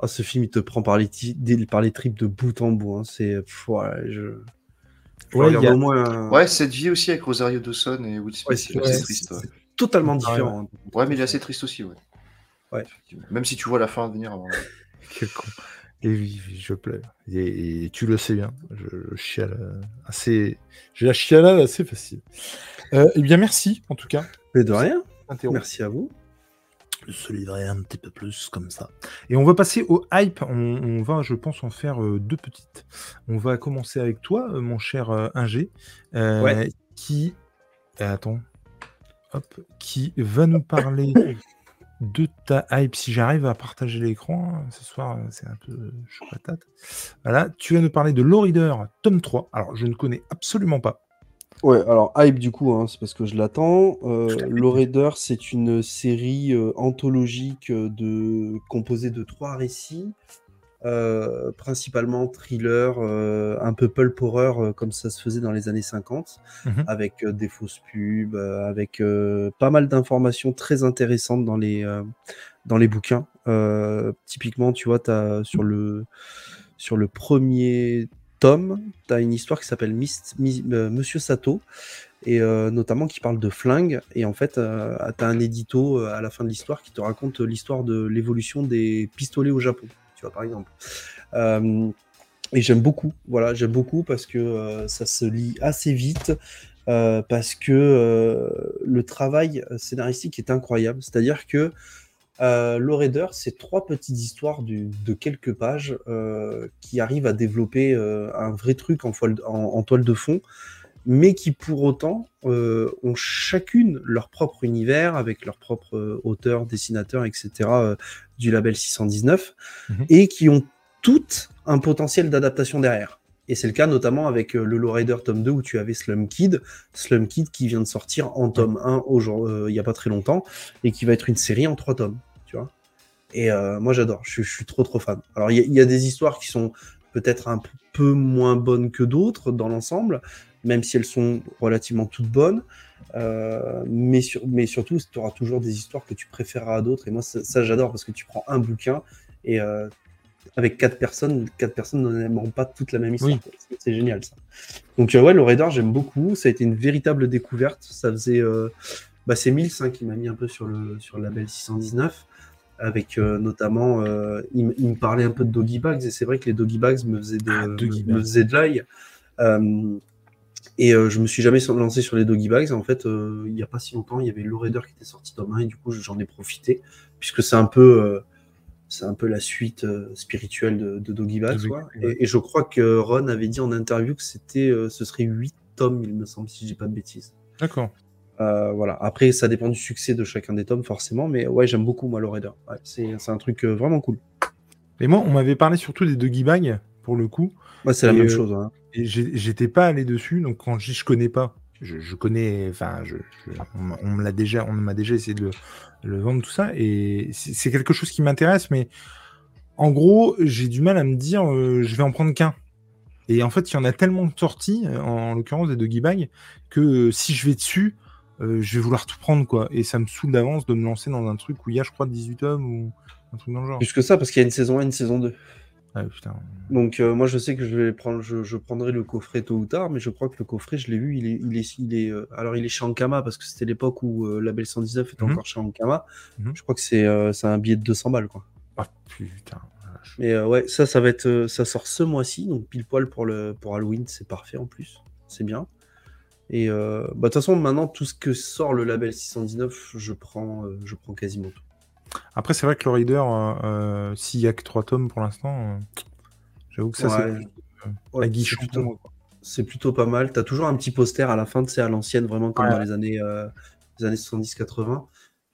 Oh, ce film, il te prend par les, par les tripes de bout en bout. hein. C'est. pff, ouais, je. Ouais, regarde il y a- au moins. Ouais, cette vie aussi avec Rosario Dawson et Will Smith, Ouais, c'est c'est assez ouais, triste. Totalement différent. hein. Ouais, mais il est assez triste aussi, ouais. Ouais. Même si tu vois la fin venir avant. Quel con. Et oui, je pleure. Et, et tu le sais bien, je, je chiale euh, assez. J'ai la chialade assez facile. Euh, eh bien, merci en tout cas. Mais de rien. Merci à vous. Je se livrer un petit peu plus comme ça. Et on va passer au hype. On, on va, je pense, en faire euh, deux petites. On va commencer avec toi, euh, mon cher euh, Ingé, euh, Ouais. qui. euh, attends. Hop. Qui va nous parler de ta hype. Si j'arrive à partager l'écran, hein, ce soir, c'est un peu chaud patate. Voilà. Tu vas nous parler de Law Reader, tome 3. Alors, je ne connais absolument pas. Ouais, alors Hype du coup, hein, c'est parce que je l'attends. Euh, Raider, c'est une série euh, anthologique euh, de... composée de trois récits, euh, principalement thriller, euh, un peu pulp horror euh, comme ça se faisait dans les années 50, Mhm. avec des fausses pubs, avec pas mal d'informations très intéressantes dans les, dans les bouquins. Typiquement, tu vois, as, sur, le, sur le premier tome, tu as une histoire qui s'appelle Monsieur Sato, et euh, notamment qui parle de flingue. Et en fait, euh, tu as un édito à la fin de l'histoire qui te raconte l'histoire de l'évolution des pistolets au Japon, par exemple. Euh, et j'aime beaucoup, voilà, j'aime beaucoup parce que euh, ça se lit assez vite, euh, parce que le travail scénaristique est incroyable. C'est-à-dire que euh, Law Raider, c'est trois petites histoires de quelques pages qui arrivent à développer un vrai truc en toile de fond, mais qui pour autant euh, ont chacune leur propre univers avec leur propre euh, auteur, dessinateur, etc. euh, du label 619, Mhm. et qui ont toutes un potentiel d'adaptation derrière. Et c'est le cas notamment avec euh, le Law Rider tome 2 où tu avais Slum Kid, Slum Kid qui vient de sortir en tome 1 aujourd'hui- euh, il n'y a pas très longtemps et qui va être une série en trois tomes, tu vois. Et moi j'adore, je, suis- je suis trop trop fan. Alors il y, a- il y a des histoires qui sont peut-être un peu moins bonnes que d'autres dans l'ensemble, même si elles sont relativement toutes bonnes. Euh, mais, sur- mais surtout, tu auras toujours des histoires que tu préféreras à d'autres. Et moi, ça, ça, j'adore parce que tu prends un bouquin et euh, avec quatre personnes, quatre personnes n'aimeront pas toute la même histoire. Oui. C'est, génial ça. Donc, euh, ouais, le Raider, j'aime beaucoup. Ça a été une véritable découverte. Ça faisait. bah, c'est Mills hein, qui m'a mis un peu sur le, sur le label 619. Avec euh, notamment, euh, il, me parlait un peu de Doggy Bags, et c'est vrai que les Doggy Bags me faisaient de, Ah, me- faisaient de l'œil. Euh, et euh, je me suis jamais lancé sur les Doggy Bags. En fait, euh, il n'y a pas si longtemps, il y avait Low Raider qui était sorti tome 1 et du coup, j'en ai profité puisque c'est un peu, euh, c'est un peu la suite euh, spirituelle de, de Doggy Bags. Quoi. Bags, Et, et je crois que Ron avait dit en interview que c'était, ce serait 8 tomes, il me semble, si je dis pas de bêtises. D'accord. Voilà. Après, ça dépend du succès de chacun des tomes, forcément, mais ouais, j'aime beaucoup moi Low Raider. Ouais, c'est, un truc vraiment cool. Et moi, on m'avait parlé surtout des Doggy Bag, pour le coup. Moi, c'est la même chose. hein. J'étais pas allé dessus, donc quand je dis je connais pas, je, connais, enfin, on, déjà, on m'a déjà essayé de le, vendre tout ça, et c'est quelque chose qui m'intéresse, mais en gros, j'ai du mal à me dire, euh, je vais en prendre qu'un. Et en fait, il y en a tellement sorties, euh, en, l'occurrence des Doggy Bag, que euh, si je vais dessus, je vais vouloir tout prendre, quoi. Et ça me saoule d'avance de me lancer dans un truc où il y a, je crois, 18 hommes ou un truc dans le genre. Plus que ça, parce qu'il y a une saison 1 et une saison 2. Ah, putain. Donc euh, moi je sais que je vais prendre, je, je prendrai le coffret tôt ou tard, mais je crois que le coffret, je l'ai vu, il est, il est, il est, euh, alors il est chez Ankama parce que c'était l'époque où euh, Label 119 était Mhm. encore chez Ankama. Mhm. Je crois que c'est, euh, un billet de 200 balles quoi. Ah, putain. Mais ouais, ça, ça va être, ça sort ce mois-ci, donc pile poil pour le, pour Halloween, c'est parfait en plus, c'est bien. Et euh, bah, de toute façon maintenant tout ce que sort le label 619, je prends, je prends quasiment tout. Après, c'est vrai que le Reader, euh, euh, s'il y a que 3 tomes pour l'instant, euh, j'avoue que ça, c'est Ouais. Ouais, plutôt, pas mal. T'as toujours un petit poster à la fin, c'est à l'ancienne, vraiment comme Ouais. dans les années, les années 70-80.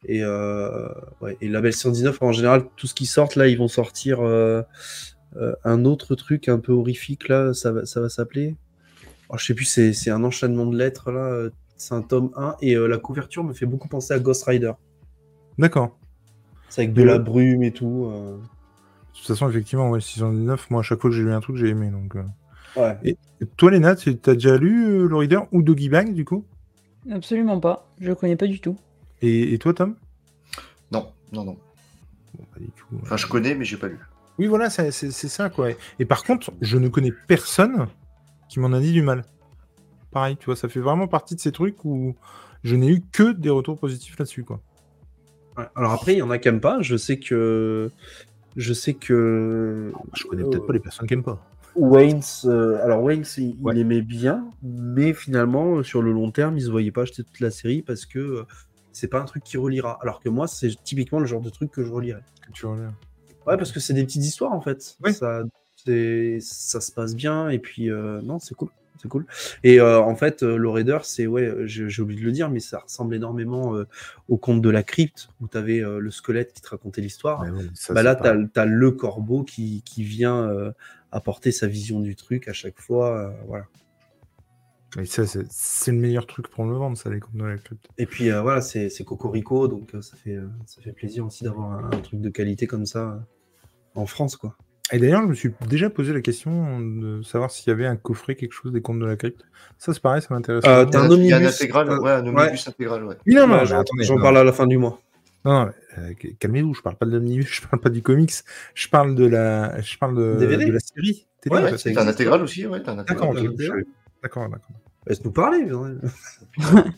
Et, et Label 119, en général, tout ce qui sort, là, ils vont sortir un autre truc un peu horrifique, là, ça va, ça va s'appeler. Oh, je sais plus, c'est un enchaînement de lettres, là. C'est un tome 1. Et euh, la couverture me fait beaucoup penser à Ghost Rider. D'accord. C'est avec de la le- brume et tout. euh, De toute façon, effectivement, ouais, 619, moi, à chaque fois que j'ai lu un truc, j'ai aimé. Donc, euh. Ouais. Et toi, Léna, tu as déjà lu euh, le Reader ou Doggy Bag, du coup? Absolument pas. Je connais pas du tout. et, et toi, Tom? Non, non, non. Bon, bah, du coup, euh, Enfin, je connais, mais j'ai pas lu. Oui, voilà, c'est ça, quoi. Et par contre, je ne connais personne qui m'en a dit du mal. Pareil, tu vois, ça fait vraiment partie de ces trucs où je n'ai eu que des retours positifs là-dessus, quoi. Ouais. Alors après, il y en a qui aiment pas. Je sais que. Je sais que. Je connais peut-être pas les personnes qui aiment pas. Wayne, euh, alors Wayne, il, aimait bien, mais finalement, sur le long terme, il se voyait pas acheter toute la série parce que euh, c'est pas un truc qu'il relira. Alors que moi, c'est typiquement le genre de truc que je relirais. que tu relèves. Ouais, parce que c'est des petites histoires en fait. Ça, c'est- ça se passe bien et puis euh, non, c'est cool. C'est cool. Et euh, en fait, euh, le Raider, c'est, ouais, j'ai j'ai oublié de le dire, mais ça ressemble énormément euh, au conte de la crypte où tu avais le squelette qui te racontait l'histoire. Bah là, tu as, le corbeau qui, qui vient euh, apporter sa vision du truc à chaque fois. euh, voilà. Mais ça, c'est le meilleur truc pour le vendre, ça, les comptes de la crypte. Et puis euh, voilà, c'est Cocorico, donc euh, ça, fait, euh, ça fait plaisir aussi d'avoir un, un truc de qualité comme ça euh, en France. quoi. Et d'ailleurs, je me suis déjà posé la question de savoir s'il y avait un coffret, quelque chose des comptes de la crypte. Ça, c'est pareil, ça m'intéresse. Euh, t'as un Il y a un omnibus, intégral, un- ouais, un ouais. omnibus intégral, ouais. Non, non, j'en parle à la fin du mois. Non, non, euh, calmez-vous, je parle pas de l'omnibus, je parle pas du comics, je parle de la, je parle de, DVD? de la série. télé, Ouais, c'est- T'as un intégral aussi, ouais, t'as un D'accord, intégral. d'accord, d'accord. Laisse-nous parler. Bordel.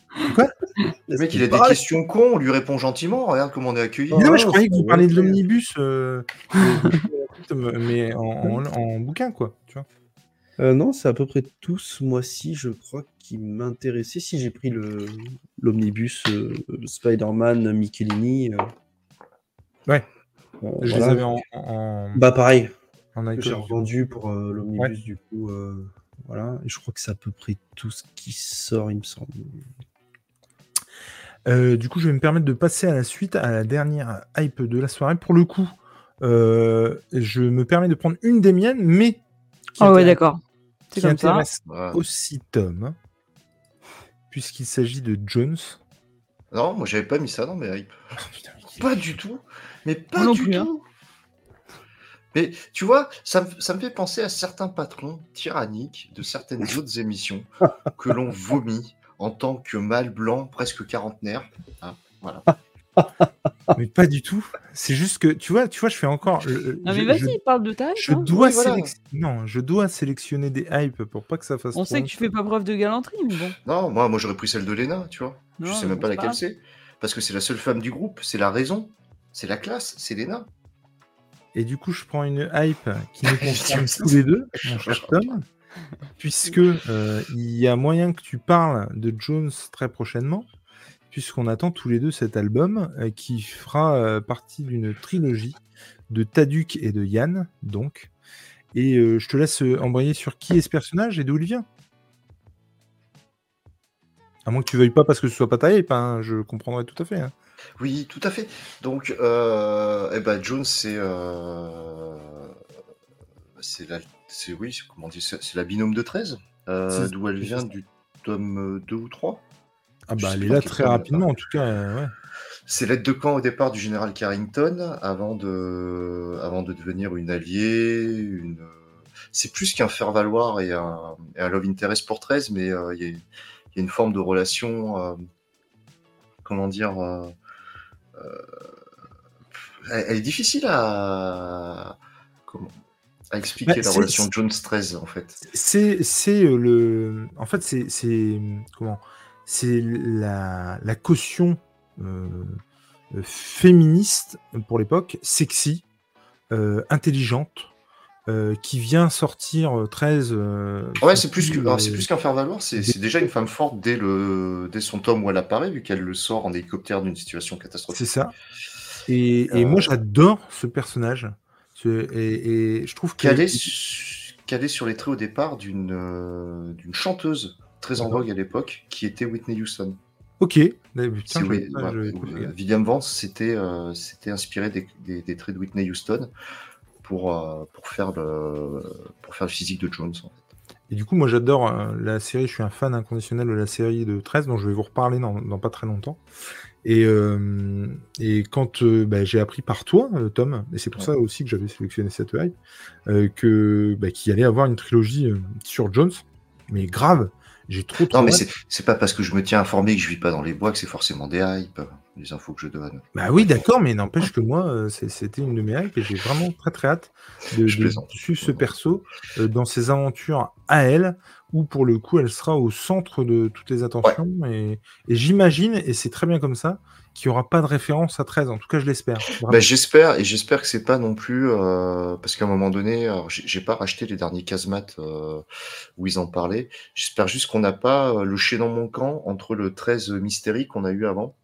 Le mec, il a des Parler. questions cons, on lui répond gentiment, regarde comment on est accueilli. Non, mais je croyais que vous parliez de l'omnibus, euh, mais- mais en, en, en bouquin, quoi. Tu vois. Euh, non, c'est à peu près tout ce mois-ci, je crois, qui m'intéressait. Si j'ai pris le l'omnibus euh, Spider-Man Michelini. euh, Ouais. Je voilà. les avais en, en, Bah pareil, j'ai revendu pour l'omnibus Ouais. du coup. voilà, et je crois que c'est à peu près tout ce qui sort, il me semble. Du coup, je vais me permettre de passer à la suite, à la dernière hype de la soirée. Pour le coup, je me permets de prendre une des miennes, mais qui Ah ouais, intéresse- d'accord. C'est qui comme ça. intéresse Ouais. aussi Tom, puisqu'il s'agit de Jones. Non, moi j'avais pas mis ça dans mes hype. Pas du tout. Mais pas non du plus, hein. tout. Mais tu vois, ça, me- ça me fait penser à certains patrons tyranniques de certaines autres émissions que l'on vomit en tant que mâle blanc presque quarantenaire. Hein, voilà. mais pas du tout. C'est juste que, tu vois, tu vois, je fais encore. le- Non, mais vas-y, parle de ta hype, Je hein. dois, Oui, voilà. sélec- non, je dois sélectionner des hypes pour pas que ça fasse On sait que tu fais pas preuve de galanterie, mais bon. Non, moi, moi j'aurais pris celle de Léna, tu vois. Non, je sais même pas laquelle c'est. Parce que c'est la seule femme du groupe, c'est la raison, c'est la classe, c'est Léna. Et du coup, je prends une hype qui nous concerne tous les deux, mon cher Tom, puisque euh, il y a moyen que tu parles de Jones très prochainement, puisqu'on attend tous les deux cet album euh, qui fera euh, partie d'une trilogie de Taduk et de Yann, donc. Et euh, je te laisse embrayer sur qui est ce personnage et d'où il vient. À moins que tu veuilles pas parce que ce soit pas ta hype, hein, je comprendrai tout à fait. hein. Oui, tout à fait. Donc, eh ben, Jones, c'est. c'est la. C'est, oui, c'est- comment dire, c'est c'est la binôme de 13, euh, C'est- d'où elle vient du tome 2 ou 3. Ah bah elle est là très rapidement en tout cas. euh, ouais. C'est l'aide de camp au départ du général Carrington avant de, avant de devenir une alliée. Une... C'est plus qu'un faire-valoir et un, et un love interest pour 13, mais euh, il y, a- il y a une forme de relation. euh, comment dire euh, euh, elle, elle est difficile à, comment, à expliquer Bah, la relation Jones 13 en fait. C'est c'est le. En fait, c'est c'est comment C'est la, la caution euh, féministe pour l'époque, sexy, euh, intelligente, euh, qui vient sortir euh, 13. euh, Ouais, c'est plus c'est qu'un faire valoir, c'est c'est déjà une femme forte dès le dès son tome où elle apparaît, vu qu'elle le sort en hélicoptère d'une situation C'est catastrophique. ça. Et, et moi, j'adore ce personnage. Ce- Et, et je trouve que. Calé, su- calé sur les traits au départ d'une d'une chanteuse très en vogue à l'époque, qui était Whitney Houston. Ok. Putain, ouais, je- William Vance s'était euh, inspiré des, des- des traits de Whitney Houston pour, euh, pour, faire le, pour faire le physique de Jones. en fait. Et du coup, moi, j'adore euh, la série. Je suis un fan inconditionnel de la série de 13, dont je vais vous reparler dans, dans pas très longtemps. Et, et quand bah, j'ai appris par toi, Tom, et c'est pour Ouais. ça aussi que j'avais sélectionné cette hype, euh, que bah, qu'il allait avoir une trilogie sur Jones, mais grave, j'ai trop trop. Non, mais c'est pas parce que je me tiens informé que je vis pas dans les bois que c'est forcément des hypes, les infos que je donne. Bah oui, d'accord, mais n'empêche que moi, euh, c'était une de mes hypes et j'ai vraiment très très hâte de, Je de plaisante. suivre ce perso euh, dans ses aventures à elle, où pour le coup, elle sera au centre de toutes les attentions. Et, et j'imagine, et c'est très bien comme ça, qu'il n'y aura pas de référence à 13. En tout cas, je l'espère. Bah, j'espère et j'espère que c'est pas non plus euh, parce qu'à un moment donné, j'ai pas racheté les derniers casemates euh, où ils en parlaient. J'espère juste qu'on n'a pas euh, le chien dans mon camp entre le 13 Mystérie qu'on a eu avant,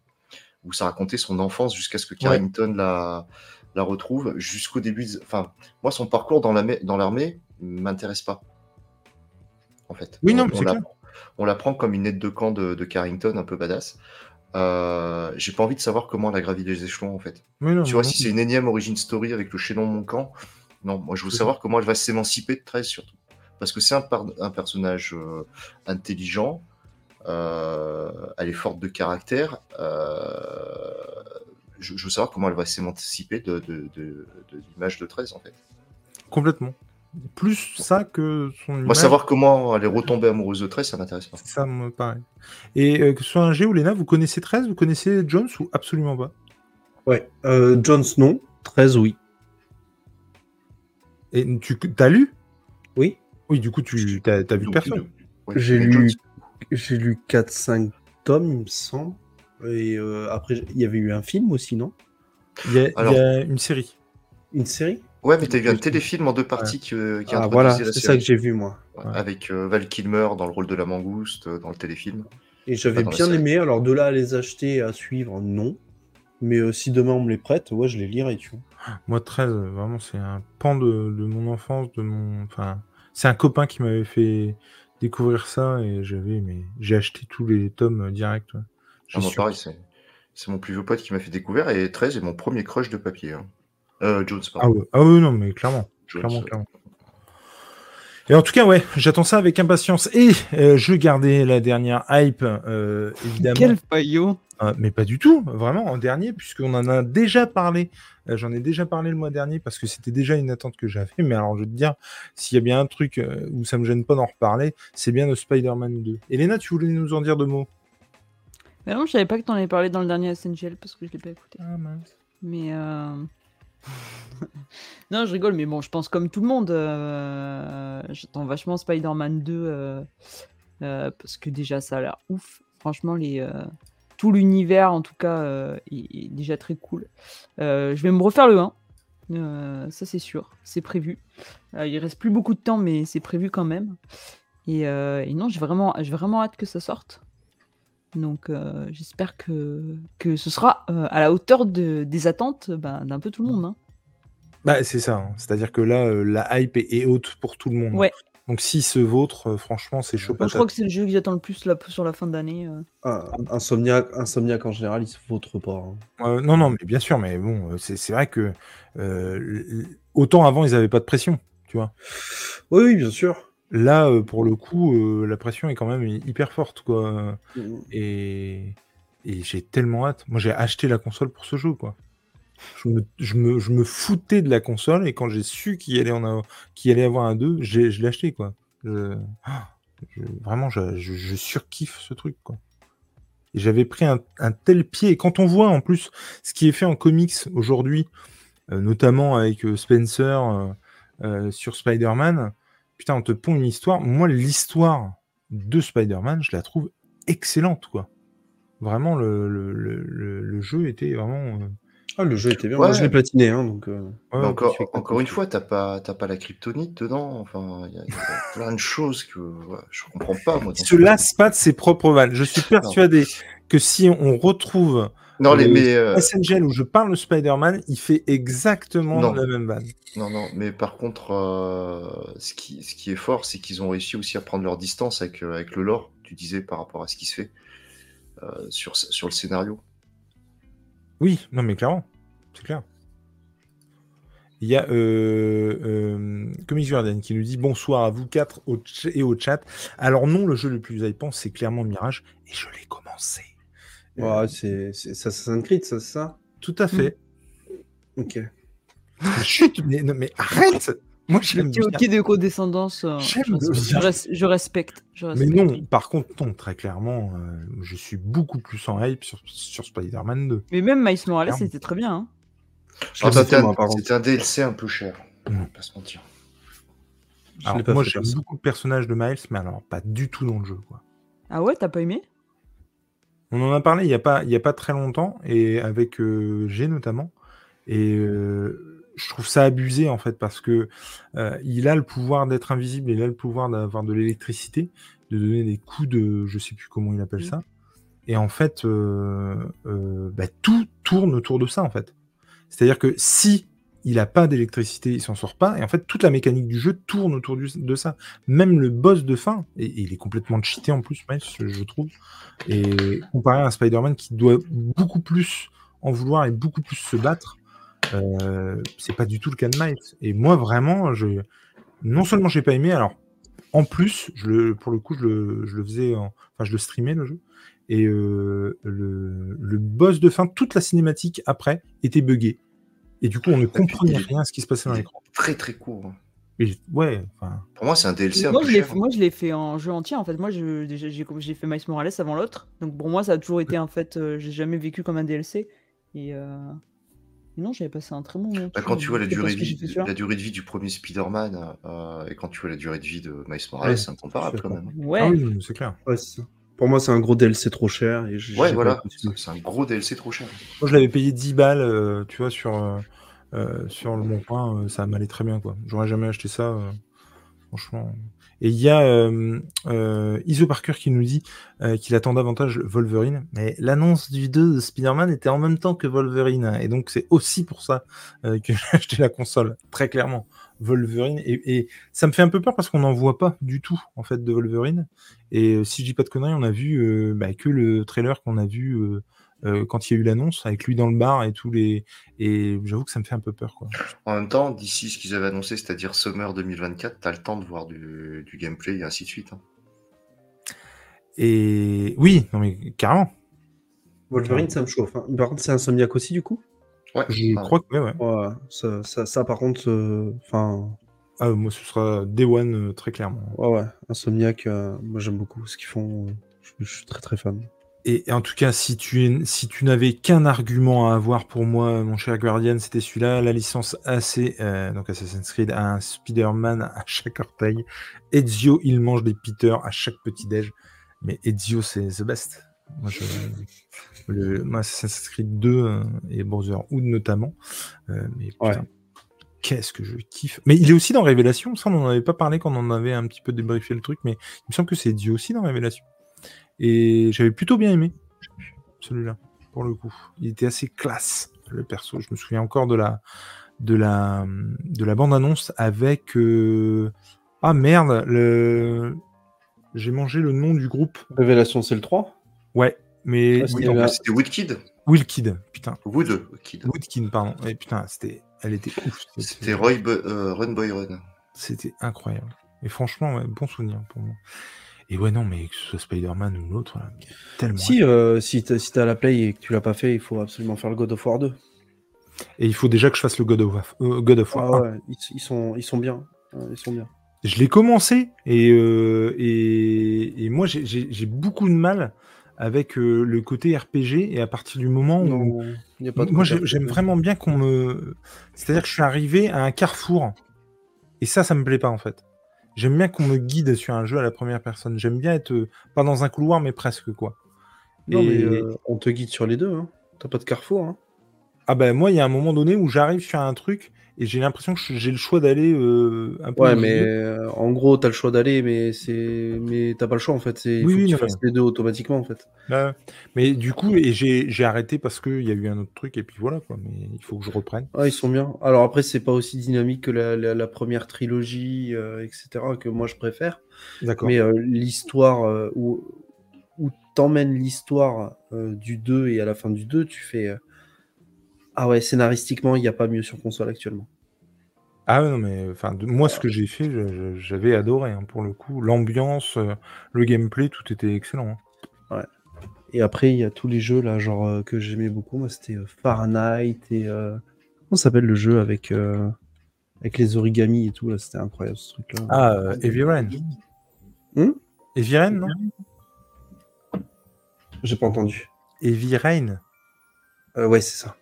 où ça racontait son enfance jusqu'à ce que Carrington la, la retrouve, jusqu'au début. de- Enfin, moi, son parcours dans l'armée dans l'armée m'intéresse pas. En fait, Oui, non, on, mais on c'est la- clair. on la prend comme une aide de camp de, de Carrington, un peu badass. Euh, j'ai pas envie de savoir comment elle a gravi les échelons en fait. Non, Tu vois, non. si c'est une énième origin story avec le chaînon camp, non, moi je veux savoir comment elle va s'émanciper de 13 surtout. Parce que c'est un, personnage euh, intelligent, euh, elle est forte de caractère. je, je veux savoir comment elle va s'émanciper de, de, de- de l'image de 13 en fait. Complètement. Plus ça que son Moi, image, savoir comment elle est retombée amoureuse de 13, ça m'intéresse pas. ça me paraît. Et euh, que ce soit un G ou Lena, vous connaissez 13 Vous connaissez Jones ou absolument pas? Ouais. Euh, Jones, non. 13, oui. Et tu as lu? Oui. Oui, du coup, tu as, vu Donc, personne. ouais, J'ai lu, Jones, j'ai lu 4-5 tomes, il me semble. Et euh, après, il y avait eu un film aussi, non? Il y, a, il y Alors- a une série. Une série? Ouais, mais t'as vu un téléfilm en deux parties qui, qui Ah, introduisait voilà, la c'est ça que j'ai vu, moi. Ouais, Ouais. Avec euh, Val Kilmer dans le rôle de la mangouste euh, dans le téléfilm. Et j'avais bien aimé. Alors, de là à les acheter et à suivre, non. Mais euh, si demain on me les prête, ouais, je les lirai, tu vois. Moi, 13, euh, vraiment, c'est un pan de, de mon enfance, de mon. Enfin, c'est un copain qui m'avait fait découvrir ça et j'avais, mais j'ai acheté tous les tomes euh, direct. ouais. Ah, moi, pareil, c'est, c'est mon plus vieux pote qui m'a fait découvrir et 13 est mon premier crush de papier. hein. Euh, Jones, Ah ah ouais, non, mais clairement. Jones, Clairement, clairement. Et en tout cas, ouais, j'attends ça avec impatience. Et euh, je gardais la dernière hype, euh, évidemment. Quel faillot Euh, mais pas du tout, vraiment, en dernier, puisqu'on en a déjà parlé. Euh, J'en ai déjà parlé le mois dernier parce que c'était déjà une attente que j'avais. Mais alors, je vais te dire, s'il y a bien un truc où ça me gêne pas d'en reparler, c'est bien de Spider-Man 2. Elena, tu voulais nous en dire deux mots? Mais non, je savais pas que t'en avais parlé dans le dernier SNGL parce que je l'ai pas écouté. Ah mince. Mais euh... non, je rigole, mais bon, je pense comme tout le monde, euh, j'attends vachement Spider-Man 2 euh, euh, parce que déjà ça a l'air ouf. Franchement, tout l'univers en tout cas est, déjà très cool. Je vais me refaire le 1, euh, ça c'est sûr, c'est prévu. Il reste plus beaucoup de temps, mais c'est prévu quand même. Et, non, j'ai vraiment, j'ai vraiment hâte que ça sorte. Donc euh, j'espère que, que ce sera euh, à la hauteur de, des attentes bah, d'un peu tout le monde. hein. Bah, c'est ça. hein. C'est-à-dire que là, euh, la hype est, est haute pour tout le monde. Ouais. Donc, si ce vôtre, euh, franchement, c'est chaud. Moi, je crois que c'est le jeu que j'attends le plus là, sur la fin d'année. euh. Ah, Insomniac, Insomniac en général, ils se vautrent pas. hein. Euh, non, non, mais bien sûr, mais bon, euh, c'est c'est vrai que euh, autant avant, ils n'avaient pas de pression, tu vois. Oui, oui, bien sûr. Là, euh, pour le coup, euh, la pression est quand même hy- hyper forte, quoi. Mm. Et, et j'ai tellement hâte. Moi, j'ai acheté la console pour ce jeu, quoi. Je me, je me, je me foutais de la console et quand j'ai su qu'il allait, en avoir- qu'il allait avoir un 2, j'ai- je l'ai acheté, quoi. Je- je- vraiment, je, surkiffe ce truc, quoi. Et j'avais pris un, un tel pied. Et quand on voit en plus ce qui est fait en comics aujourd'hui, euh, notamment avec Spencer, euh, euh, sur Spider-Man, putain, on te pond une histoire. Moi, l'histoire de Spider-Man, je la trouve excellente, quoi. Vraiment, le, le, le, le jeu était vraiment. euh, Ah, le jeu était bien. Ouais. Moi, je l'ai platiné, hein, donc. euh, ouais, encore, encore une fois, t'as pas, t'as pas la kryptonite dedans. Enfin, il y, a il y a plein de choses que ouais, je comprends pas. Moi, Il se lasse pas de ses propres vannes. Je suis persuadé que si on retrouve Non, les, le mais euh, SNGL où je parle de Spider-Man, il fait exactement Non. la même vanne. non, non. Mais par contre, euh, ce qui, ce qui est fort, c'est qu'ils ont réussi aussi à prendre leur distance avec, euh, avec le lore. Tu disais par rapport à ce qui se fait euh, sur, sur le scénario. Oui, non mais clairement, c'est clair. Il y a euh, euh, qui nous dit bonsoir à vous quatre au et au chat. Alors non, le jeu le plus hypant, c'est clairement Mirage et je l'ai commencé. Ouais, c'est Assassin's Creed, ça, c'est ça? Tout à fait. Ok. Mais Chut, mais, non, mais arrête Moi j'aime bien. hockey de condescendance. euh, J'aime je, bien. je res- je respecte. je Mais respecte. non, par contre, non, très clairement, euh, je suis beaucoup plus en hype sur, sur Spider-Man 2. Mais même Miles Morales, Clairement. c'était très bien. hein. C'était fait, un, moi, par contre. c'était un DLC un peu cher. On va Mm. pas se mentir. Alors, moi j'aime beaucoup le personnage de Miles, mais alors pas du tout dans le jeu. Quoi. Ah ouais, t'as pas aimé? On en a parlé il n'y a, pas- il y a pas très longtemps, et avec euh, G notamment. Et euh, je trouve ça abusé en fait, parce que euh, il a le pouvoir d'être invisible, il a le pouvoir d'avoir de l'électricité, de donner des coups de. Je sais plus comment il appelle Mm. ça. Et en fait, bah, tout tourne autour de ça en fait. C'est-à-dire que si il n'a pas d'électricité, il s'en sort pas. Et en fait, toute la mécanique du jeu tourne autour de ça. Même le boss de fin, et, il est complètement cheaté en plus, Miles, je, trouve. Et comparé à Spider-Man qui doit beaucoup plus en vouloir et beaucoup plus se battre, euh, c'est pas du tout le cas de Miles. Et moi, vraiment, je, non seulement j'ai pas aimé, alors en plus, pour le coup, je le, je le faisais, en- enfin, je le streamais le jeu. Et euh, le, le boss de fin, toute la cinématique après était buggée. Et du coup, on ne comprenait rien à ce qui se passait dans l'écran. Très très court. hein. Et ouais, enfin, Pour moi, c'est un DLC un moi peu je, l'ai cher. fait, moi, je l'ai fait en jeu entier. En fait, moi, j'ai j'ai fait Miles Morales avant l'autre. Donc, pour moi, ça a toujours été, en fait, euh, j'ai jamais vécu comme un DLC. Et, euh, et non, j'avais passé un très bon moment. Bah, quand tu vois la durée, de vie, la durée de vie du premier Spider-Man euh, et quand tu vois la durée de vie de Miles Morales, Ouais, c'est incomparable quand même. Ouais. ah oui, c'est clair. Ouais, c'est ça. Pour moi, c'est un gros DLC trop cher. Et Ouais, voilà, c'est un gros DLC trop cher. Moi, je l'avais payé 10 balles, euh, tu vois, sur, euh, euh, sur le bon coin, euh, ça m'allait très bien, quoi. J'aurais jamais acheté ça, euh, franchement. Et il y a euh, euh, Iso Parker qui nous dit euh, qu'il attend davantage Wolverine. Mais l'annonce du 2 de Spider-Man était en même temps que Wolverine. Et donc, c'est aussi pour ça euh, que j'ai acheté la console, très clairement. Wolverine. Et, et ça me fait un peu peur parce qu'on n'en voit pas du tout, en fait, de Wolverine. Et euh, si je dis pas de conneries, on a vu euh, bah, que le trailer qu'on a vu euh, euh, quand il y a eu l'annonce, avec lui dans le bar et tous les. Et j'avoue que ça me fait un peu peur, quoi. En même temps, d'ici ce qu'ils avaient annoncé, c'est-à-dire Summer 2024, t'as le temps de voir du, du gameplay et ainsi de suite. hein. Et oui, non mais carrément. Wolverine, ça me chauffe. hein. Par contre, c'est Insomniac aussi, du coup? Ouais, Je ah, crois que ouais, ouais. Ouais, ça, ça, ça, par contre, euh, enfin, Ah, moi, ce sera Day One euh, très clairement. ouais, ouais, Insomniac, euh, moi j'aime beaucoup ce qu'ils font. euh, je, je suis très très fan. Et, et en tout cas, si tu, si tu n'avais qu'un argument à avoir pour moi, mon cher Guardian, c'était celui-là, la licence AC, euh, donc Assassin's Creed, a un Spider-Man à chaque orteil. Ezio, il mange des Peter à chaque petit-déj. Mais Ezio, c'est the best. Moi, je, le, moi, Assassin's Creed 2 euh, et Brotherhood notamment. Euh, mais putain, Ouais. qu'est-ce que je kiffe. Mais il est aussi dans Révélation, ça, on n'en avait pas parlé quand on en avait un petit peu débriefé le truc, mais il me semble que c'est Ezio aussi dans Révélation. Et j'avais plutôt bien aimé celui-là, pour le coup. Il était assez classe, le perso. Je me souviens encore de la, de la, de la bande-annonce avec. euh, Ah merde, le... j'ai mangé le nom du groupe. Révélation, c'est le 3 Ouais, mais. Oui, c'était Woodkid. Wilkid, putain. Wood Kid. Woodkin, pardon. Et putain, c'était. Elle était ouf. C'était Roy Bo- euh, Run Boy Run. C'était incroyable. Et franchement, ouais, bon souvenir pour moi. Et ouais, non, mais que ce soit Spider-Man ou l'autre, tellement. Si, euh, si t'as si la play et que tu l'as pas fait, il faut absolument faire le God of War 2. Et il faut déjà que je fasse le God of, euh, God of War Ah 1. ouais, ils, ils sont, ils sont bien. Ils sont bien. Je l'ai commencé et, euh, et, et moi j'ai beaucoup de mal avec euh, le côté RPG et à partir du moment où Non, y a pas de moi j'aime vraiment bien qu'on me c'est-à-dire que je suis arrivé à un carrefour Et ça, ça me plaît pas en fait. J'aime bien qu'on me guide sur un jeu à la première personne. J'aime bien être euh, pas dans un couloir, mais presque quoi. Non, Et- mais euh, on te guide sur les deux. Hein. T'as pas de carrefour. Hein. Ah ben moi, il y a un moment donné où j'arrive sur un truc et j'ai l'impression que j'ai le choix d'aller euh, un peu. Ouais, mais euh, en gros, t'as le choix d'aller, mais c'est, mais t'as pas le choix en fait. C'est, Oui, faut oui, que tu non, fasses les deux automatiquement en fait. Ouais. Mais du coup, et j'ai j'ai arrêté parce qu'il y a eu un autre truc et puis voilà quoi. Mais il faut que je reprenne. Ah, ils sont bien. Alors après, c'est pas aussi dynamique que la, la- la première trilogie, euh, etc., que moi je préfère. D'accord. Mais l'histoire où, où t'emmènes l'histoire du 2 et à la fin du 2, tu fais. Ah ouais, scénaristiquement, il n'y a pas mieux sur console actuellement. Ah ouais, non mais enfin de- moi ce que j'ai fait, j'avais adoré hein, pour le coup. L'ambiance, euh, le gameplay, tout était excellent. hein. Et après, il y a tous les jeux là, genre euh, que j'aimais beaucoup. Moi, c'était euh, Fahrenheit et. euh, Comment s'appelle le jeu avec, euh, avec les origamis et tout là C'était incroyable ce truc-là. Ah, euh, Heavy Rain. Heavy Rain, non? J'ai pas entendu. Heavy Rain. Euh, ouais, c'est ça.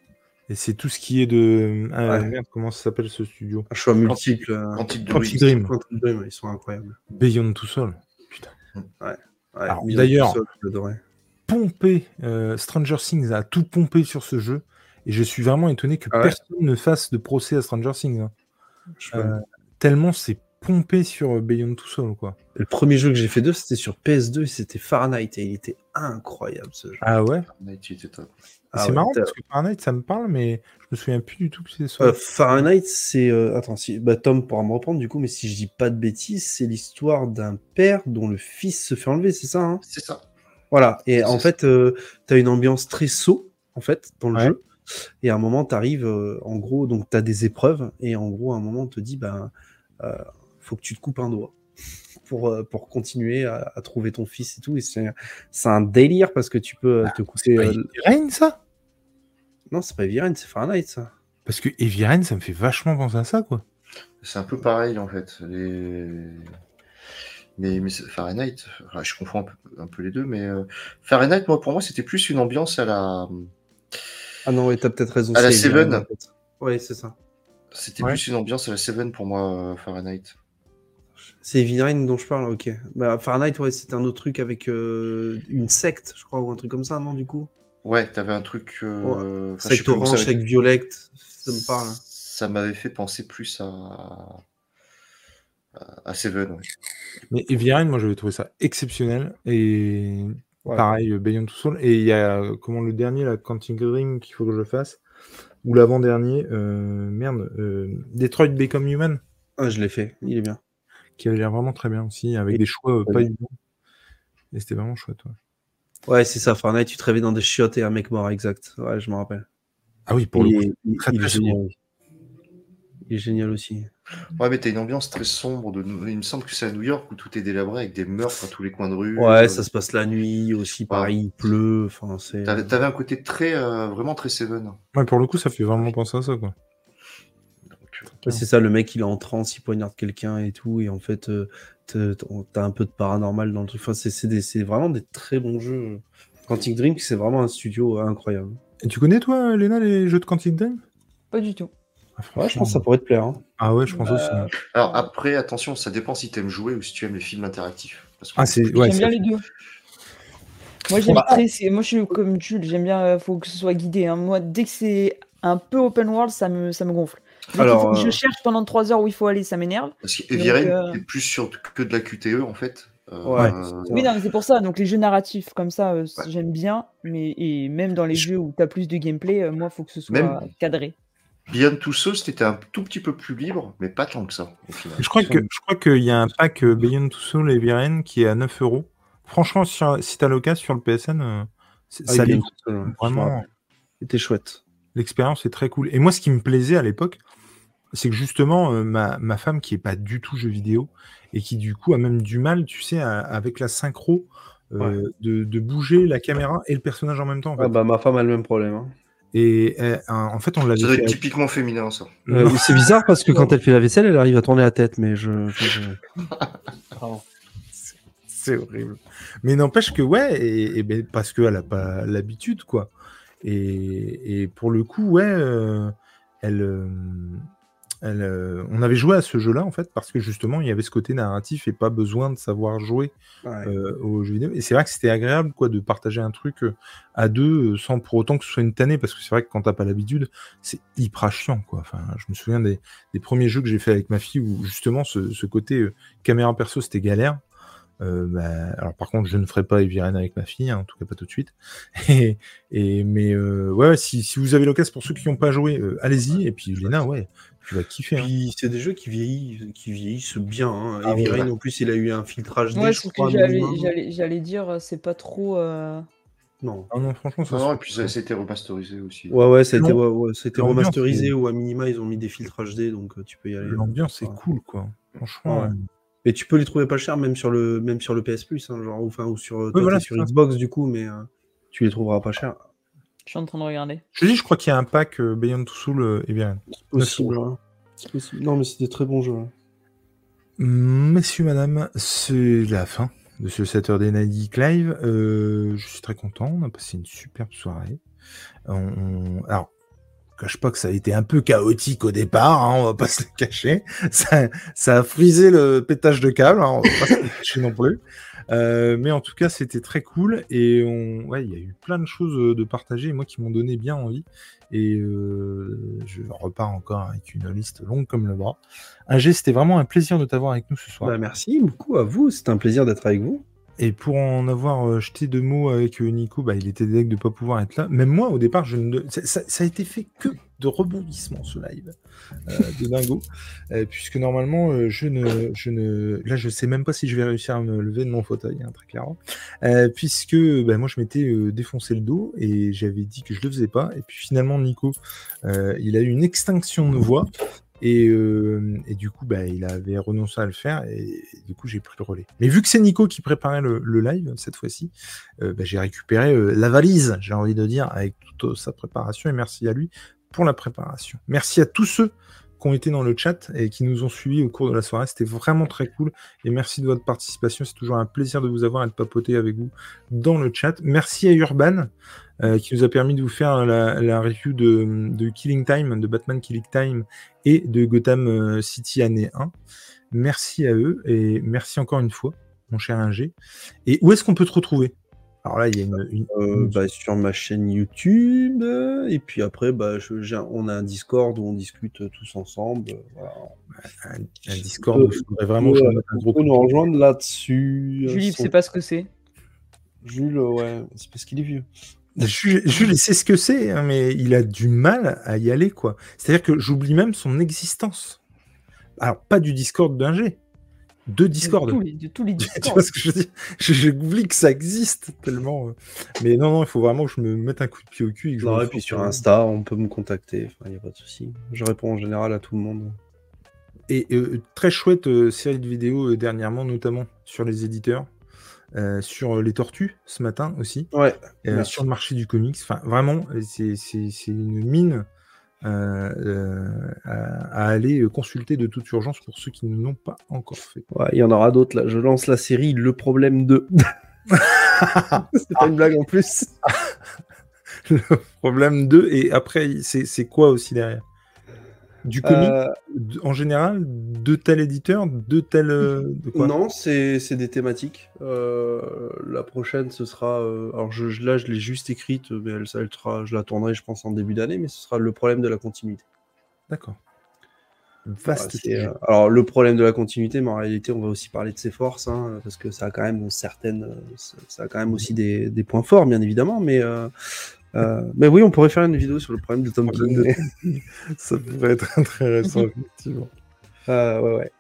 Et c'est tout ce qui est de. Ah, Ouais. merde, comment ça s'appelle ce studio? Un choix multiple. euh, Quantic Quantic Dream. Dream. Quantic Dream, ils sont incroyables. Beyond Two Soul. Ouais, Alors, Beyond d'ailleurs-. Pompé, euh, Stranger Things a tout pompé sur ce jeu. Et je suis vraiment étonné que Ah ouais personne ne fasse de procès à Stranger Things. hein. Euh, tellement c'est pompé sur Beyond Two Soul, quoi. Le premier jeu que j'ai fait d'eux, c'était sur PS2 et c'était Fahrenheit et il était incroyable ce jeu. Ah ouais? Il était top. Ah C'est ouais, marrant parce que Fahrenheit, ça me parle, mais je me souviens plus du tout que c'était ça. Euh, Fahrenheit, c'est. euh, attends, si... bah, Tom pourra me reprendre du coup, mais si je dis pas de bêtises, c'est l'histoire d'un père dont le fils se fait enlever, c'est ça hein? C'est ça. Voilà. Et en fait, euh, tu as une ambiance très saut, en fait, dans le Ouais. jeu. Et à un moment, tu arrives, en gros, donc tu as des épreuves, et en gros, à un moment, on te dit, ben, euh, faut que tu te coupes un doigt pour, euh, pour continuer à, à trouver ton fils et tout. Et c'est c'est un délire parce que tu peux euh, te couper. Euh, Rain, ça? Non, c'est pas Viren, c'est Fahrenheit, ça. Parce que Rain, ça me fait vachement penser à ça, quoi. C'est un peu pareil en fait. Les... Mais, mais c'est- Fahrenheit, enfin, je confonds un peu, un peu les deux, mais euh, Fahrenheit, moi, pour moi, c'était plus une ambiance à la. Ah non, ouais, t'as peut-être raison. À la Seven. en fait. Ouais, c'est ça. C'était Ouais. plus une ambiance à la Seven pour moi, euh, Fahrenheit. C'est Rain dont je parle, ok. Bah, Fahrenheit, ouais, c'était un autre truc avec euh, une secte, je crois, ou un truc comme ça, non, du coup? Ouais, t'avais un truc. euh, enfin, orange avait- avec Violette, ça me parle. Ça m'avait fait penser plus à. à Seven. ouais. Mais Rain, moi, j'avais trouvé ça exceptionnel. Et Ouais. pareil, euh, Beyond Two Soul. Et il y a, euh, comment, le dernier, la Quantic Dream, qu'il faut que je fasse. Ou l'avant-dernier, euh, merde, euh, Detroit Become Human, Ah, je l'ai fait, il est bien. qui avait l'air vraiment très bien aussi, avec Et- des choix pas évidents. Et c'était vraiment chouette, ouais. Ouais, c'est ça, Fahrenheit, tu te réveilles dans des chiottes et un mec mort, exact. Ouais, je me rappelle. Ah oui, pour il, le coup. il- très, il est génial. Il est génial aussi. Ouais, mais t'as une ambiance très sombre. De... Il me semble que c'est à New York où tout est délabré avec des meurtres à tous les coins de rue. Ouais, Euh, ça se passe la nuit aussi, pareil, il pleut. Enfin, c'est. T'avais un côté très, euh, vraiment très Seven. Ouais, pour le coup, ça fait vraiment penser à ça, quoi. Donc, euh, Ouais, c'est ça, le mec il est en transe, il poignarde quelqu'un et tout, et en fait, euh, t'as un peu de paranormal dans le truc. Enfin, c'est- vraiment des très bons jeux. Quantic Dream, c'est vraiment un studio incroyable. Et tu connais, toi, Léna, les jeux de Quantic Dream? Pas du tout. Ah, Ouais, je pense que ça pourrait te plaire. hein. Ah ouais, je pense aussi. hein. Alors après, attention, ça dépend si t'aimes jouer ou si tu aimes les films interactifs. Parce que Ah, c'est. Ouais, j'aime bien ça- les deux. Moi, j'aime Bah, Moi, je suis comme Jules. J'aime bien. euh, faut que ce soit guidé. hein. Moi, dès que c'est un peu open world, ça me, ça me gonfle. Alors, que euh, je cherche pendant 3 heures où il faut aller, ça m'énerve. Parce que Heavy Donc, Rain, euh, c'est plus sur que de la QTE en fait. Euh, Ouais. Oui, non, mais c'est pour ça. Donc, les jeux narratifs comme ça, euh, Ouais. j'aime bien. Mais et même dans les Je- jeux où tu as plus de gameplay, euh, moi, faut que ce soit Même- cadré. Beyond Two Souls, c'était un tout petit peu plus libre, mais pas tant que ça, au final. Je crois que je crois qu'il y a un pack euh, Beyond Two Soul et Viren qui est à 9 euros. Franchement, sur- si t'as l'occasion sur le PSN, euh, Ah, ça il est je me vraiment. C'était chouette. L'expérience est très cool. Et moi, ce qui me plaisait à l'époque, c'est que justement, euh, ma, ma femme qui est pas du tout jeu vidéo et qui du coup a même du mal, tu sais, à- avec la synchro, euh, de, de bouger la caméra et le personnage en même temps. en fait. Ah bah, ma femme a le même problème. hein. Et euh, en fait, on l'avait Ça doit être typiquement féminin, ça. Euh, c'est bizarre parce que quand elle fait la vaisselle, elle arrive à tourner la tête, mais je. je- je- Pardon. C'est horrible. Mais n'empêche que ouais, et, et ben, parce qu'elle a pas l'habitude, quoi. Et, et pour le coup, ouais, euh, elle, euh, elle, euh, on avait joué à ce jeu-là en fait parce que justement il y avait ce côté narratif et pas besoin de savoir jouer Ouais. euh, aux jeux vidéo. Et c'est vrai que c'était agréable quoi de partager un truc à deux sans pour autant que ce soit une tannée parce que c'est vrai que quand t'as pas l'habitude, c'est hyper chiant quoi. Enfin, je me souviens des, des premiers jeux que j'ai fait avec ma fille où justement ce, ce côté caméra perso c'était galère. Euh, bah, alors par contre, je ne ferai pas Eviren avec ma fille, hein, en tout cas pas tout de suite. Et, et mais euh, ouais, si, si vous avez l'occasion pour ceux qui n'ont pas joué, euh, allez-y. Et puis Léna, ouais, tu vas kiffer. hein. C'est des jeux qui vieillissent, qui vieillissent bien. Hein. Ah Heavy ouais. Rain, en plus, il a eu un filtrage D, Ouais, je c'est crois. que j'allais, dire, c'est pas trop. euh, Non. Ah non, franchement, ça Non, se- et puis ça, c'était remasterisé aussi. Ouais, ouais, ça a été, L'am- ouais, ouais, c'était l'ambiance, remasterisé c'est- ou à minima, ils ont mis des filtrages D, donc tu peux y aller. l'ambiance est Ouais. cool, quoi. Franchement. Ouais. Euh, Mais tu peux les trouver pas cher, même sur le, même sur le PS Plus, hein, genre, ou, enfin, ou sur, toi, voilà, sur. Xbox du coup, mais euh, tu les trouveras pas cher. Je suis en train de regarder. Je dis, je crois qu'il y a un pack euh, Beyond Two Soul euh. C'est possible. hein. Non, mais c'est des très bons jeux. hein. Messieurs, madame, c'est la fin de ce Saturday Night Geek Live. Euh, je suis très content. On a passé une superbe soirée. On- Alors, cache pas que ça a été un peu chaotique au départ, hein, on va pas se le cacher. Ça, a frisé le pétage de câble, hein, on va pas se le cacher non plus. Euh, mais en tout cas, c'était très cool et on, il y a eu plein de choses euh, de partager, moi qui m'ont donné bien envie. Et euh, je repars encore avec une liste longue comme le bras. Ingé, c'était vraiment un plaisir de t'avoir avec nous ce soir. Bah, merci beaucoup à vous, c'était un plaisir d'être avec vous. Et pour en avoir euh, jeté deux mots avec euh, Nico, bah, il était deg de ne pas pouvoir être là. Même moi, au départ, je ne... ça, a été fait que de rebondissements, ce live, euh, de dingo. Puisque normalement, je, ne, je ne... Là, je sais même pas si je vais réussir à me lever de mon fauteuil, hein, très clairement. Puisque bah, moi, je m'étais défoncé le dos et j'avais dit que je le faisais pas. Et puis finalement, Nico, il a eu une extinction de voix. Et, euh, du coup, bah, il avait renoncé à le faire et, du coup, j'ai pris le relais. Mais vu que c'est Nico qui préparait le, le live cette fois-ci, euh, bah, j'ai récupéré euh, la valise, j'ai envie de dire, avec toute euh, sa préparation et merci à lui pour la préparation. Merci à tous ceux qui ont été dans le chat et qui nous ont suivis au cours de la soirée. C'était vraiment très cool et merci de votre participation. C'est toujours un plaisir de vous avoir et de papoter avec vous dans le chat. Merci à Urban euh, qui nous a permis de vous faire la, la review de, de Killing Time, de Batman Killing Time et de Gotham euh, City année 1. Merci à eux et merci encore une fois, mon cher Ingé. Et où est-ce qu'on peut te retrouver? Alors là, il y a une. une- Euh, bah, sur ma chaîne YouTube, euh, et puis après, bah, je- on a un Discord où on discute euh, tous ensemble. euh, voilà. un, un Discord où je voudrais vraiment que je un gros coup nous rejoindre là-dessus. euh, Julie, son- c'est pas ce que c'est. Jules, euh, ouais, c'est parce qu'il est vieux. Jules, Jules, il sait ce que c'est, hein, mais il a du mal à y aller, quoi. C'est-à-dire que j'oublie même son existence. Alors, pas du Discord d'Ingé, de Discord. De tous les, de tous les tu vois Discords. ce que je veux dire? J'oublie que ça existe tellement. euh. Mais non, non, il faut vraiment que je me mette un coup de pied au cul. Et que je Non, et puis sur Insta, on peut me contacter, il n'y a pas de souci. Je réponds en général à tout le monde. Et euh, très chouette euh, série de vidéos euh, dernièrement, notamment sur les éditeurs, euh, sur les tortues ce matin aussi, Ouais, euh, Merci. sur le marché du comics. Enfin, vraiment, euh, c'est une mine euh, euh, à, à aller euh, consulter de toute urgence pour ceux qui ne l'ont pas encore fait. Ouais, il y en aura d'autres là. Je lance la série Le problème de. c'est pas une blague en plus. le problème 2, et après, c'est quoi aussi derrière? Du comics Euh, en général, de tel éditeur, de tel. euh, de quoi? Non, c'est des thématiques. Euh, la prochaine, ce sera. euh, alors je, je- là, je l'ai juste écrite, mais elle, elle sera- je la tournerai, je pense, en début d'année, mais ce sera le problème de la continuité. D'accord. Vaste alors le problème de la continuité, mais en réalité, on va aussi parler de ses forces, hein, parce que ça a quand même certaines, ça, ça a quand même aussi des, des points forts, bien évidemment, mais. Euh, euh, mais oui, on pourrait faire une vidéo sur le problème de Tom King. Ça pourrait être intéressant, effectivement. Euh, ouais, ouais.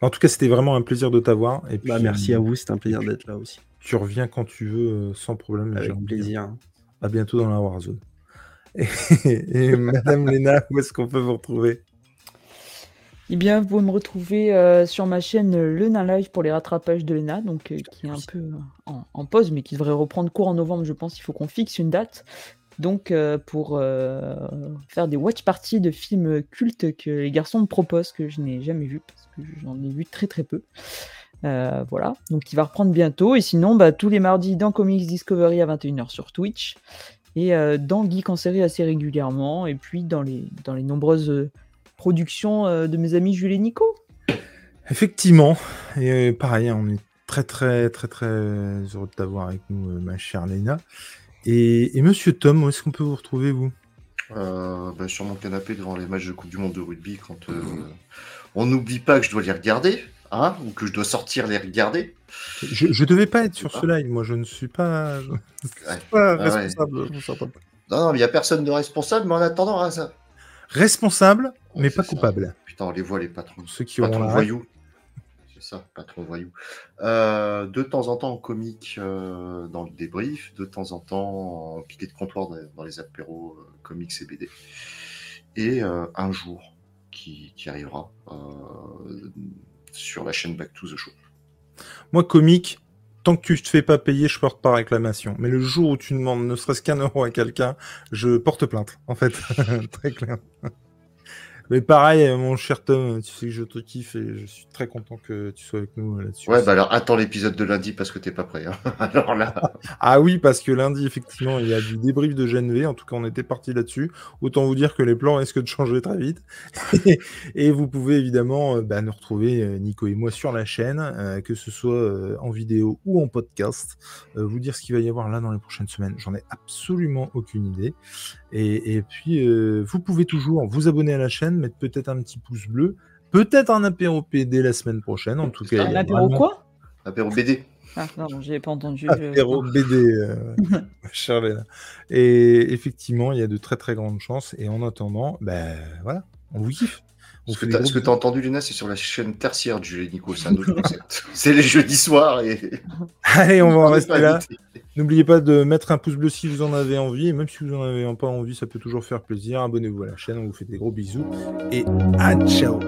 En tout cas, c'était vraiment un plaisir de t'avoir. Et puis, Bah, merci à vous, c'était un plaisir d'être là aussi. Tu reviens quand tu veux, euh, sans problème. Avec plaisir. À bientôt dans la Warzone. Et, et Madame Léna, où est-ce qu'on peut vous retrouver? Eh bien, vous pouvez me retrouver euh, sur ma chaîne euh, Le Nain Live pour les rattrapages de Lena, donc euh, qui est un peu en, en pause, mais qui devrait reprendre cours en novembre, je pense. Il faut qu'on fixe une date. Donc, euh, pour faire des watch parties de films cultes que les garçons me proposent, que je n'ai jamais vu, parce que j'en ai vu très très peu. Voilà, donc il va reprendre bientôt. Et sinon, bah, tous les mardis dans Comics Discovery à 21h sur Twitch. Et dans Geek en série assez régulièrement. Et puis dans les, dans les nombreuses production de mes amis Jules et Nico. Effectivement, et pareil, on est très très très très heureux de t'avoir avec nous, ma chère Léna. Et, Monsieur Tom, où est-ce qu'on peut vous retrouver, vous? Bah, Sur mon canapé devant les matchs de Coupe du Monde de rugby, quand on n'oublie pas que je dois les regarder, hein, ou que je dois sortir les regarder. Je, ne devais pas être sur ce live, moi je ne suis pas, responsable. Non, non, il n'y a personne de responsable, mais en attendant, hein, ça. Responsable, mais pas coupable. Putain, on les voit, les patrons. Ceux qui ont voyous. C'est ça, patron voyou. Euh, de temps en temps en comique euh, dans le débrief, de temps en temps en piquet de comptoir dans les apéros euh, comics et BD. Et un jour qui, qui arrivera sur la chaîne Back to the Show. Moi, comique, tant que tu te fais pas payer, je porte pas réclamation. Mais le jour où tu demandes ne serait-ce qu'un euro à quelqu'un, je porte plainte, en fait. Très clair. Mais pareil, euh, mon cher Tom, tu sais que je te kiffe et je suis très content que tu sois avec nous euh, là-dessus. Ouais, bah alors attends l'épisode de lundi parce que t'es pas prêt. Hein. alors là. ah oui, parce que lundi, effectivement, il y a du débrief de GNV. En tout cas, on était parti là-dessus. Autant vous dire que les plans risquent de changer très vite. et vous pouvez évidemment euh, bah, nous retrouver, Nico et moi, sur la chaîne, que ce soit en vidéo ou en podcast. vous dire ce qu'il va y avoir là dans les prochaines semaines. J'en ai absolument aucune idée. Et, puis, vous pouvez toujours vous abonner à la chaîne, mettre peut-être un petit pouce bleu, peut-être un apéro PD la semaine prochaine. En tout cas, un apéro quoi? Apéro BD. Ah non, j'ai pas entendu. Apéro BD, euh, Et effectivement, il y a de très très grandes chances. Et en attendant, ben voilà, on vous kiffe. Ce que tu as entendu, Luna, c'est sur la chaîne tertiaire du Nico. C'est un autre concept. c'est les jeudis soirs. Et... Allez, on va en rester là. N'oubliez pas de mettre un pouce bleu si vous en avez envie. Et même si vous en avez pas envie, ça peut toujours faire plaisir. Abonnez-vous à la chaîne. On vous fait des gros bisous. Et à ciao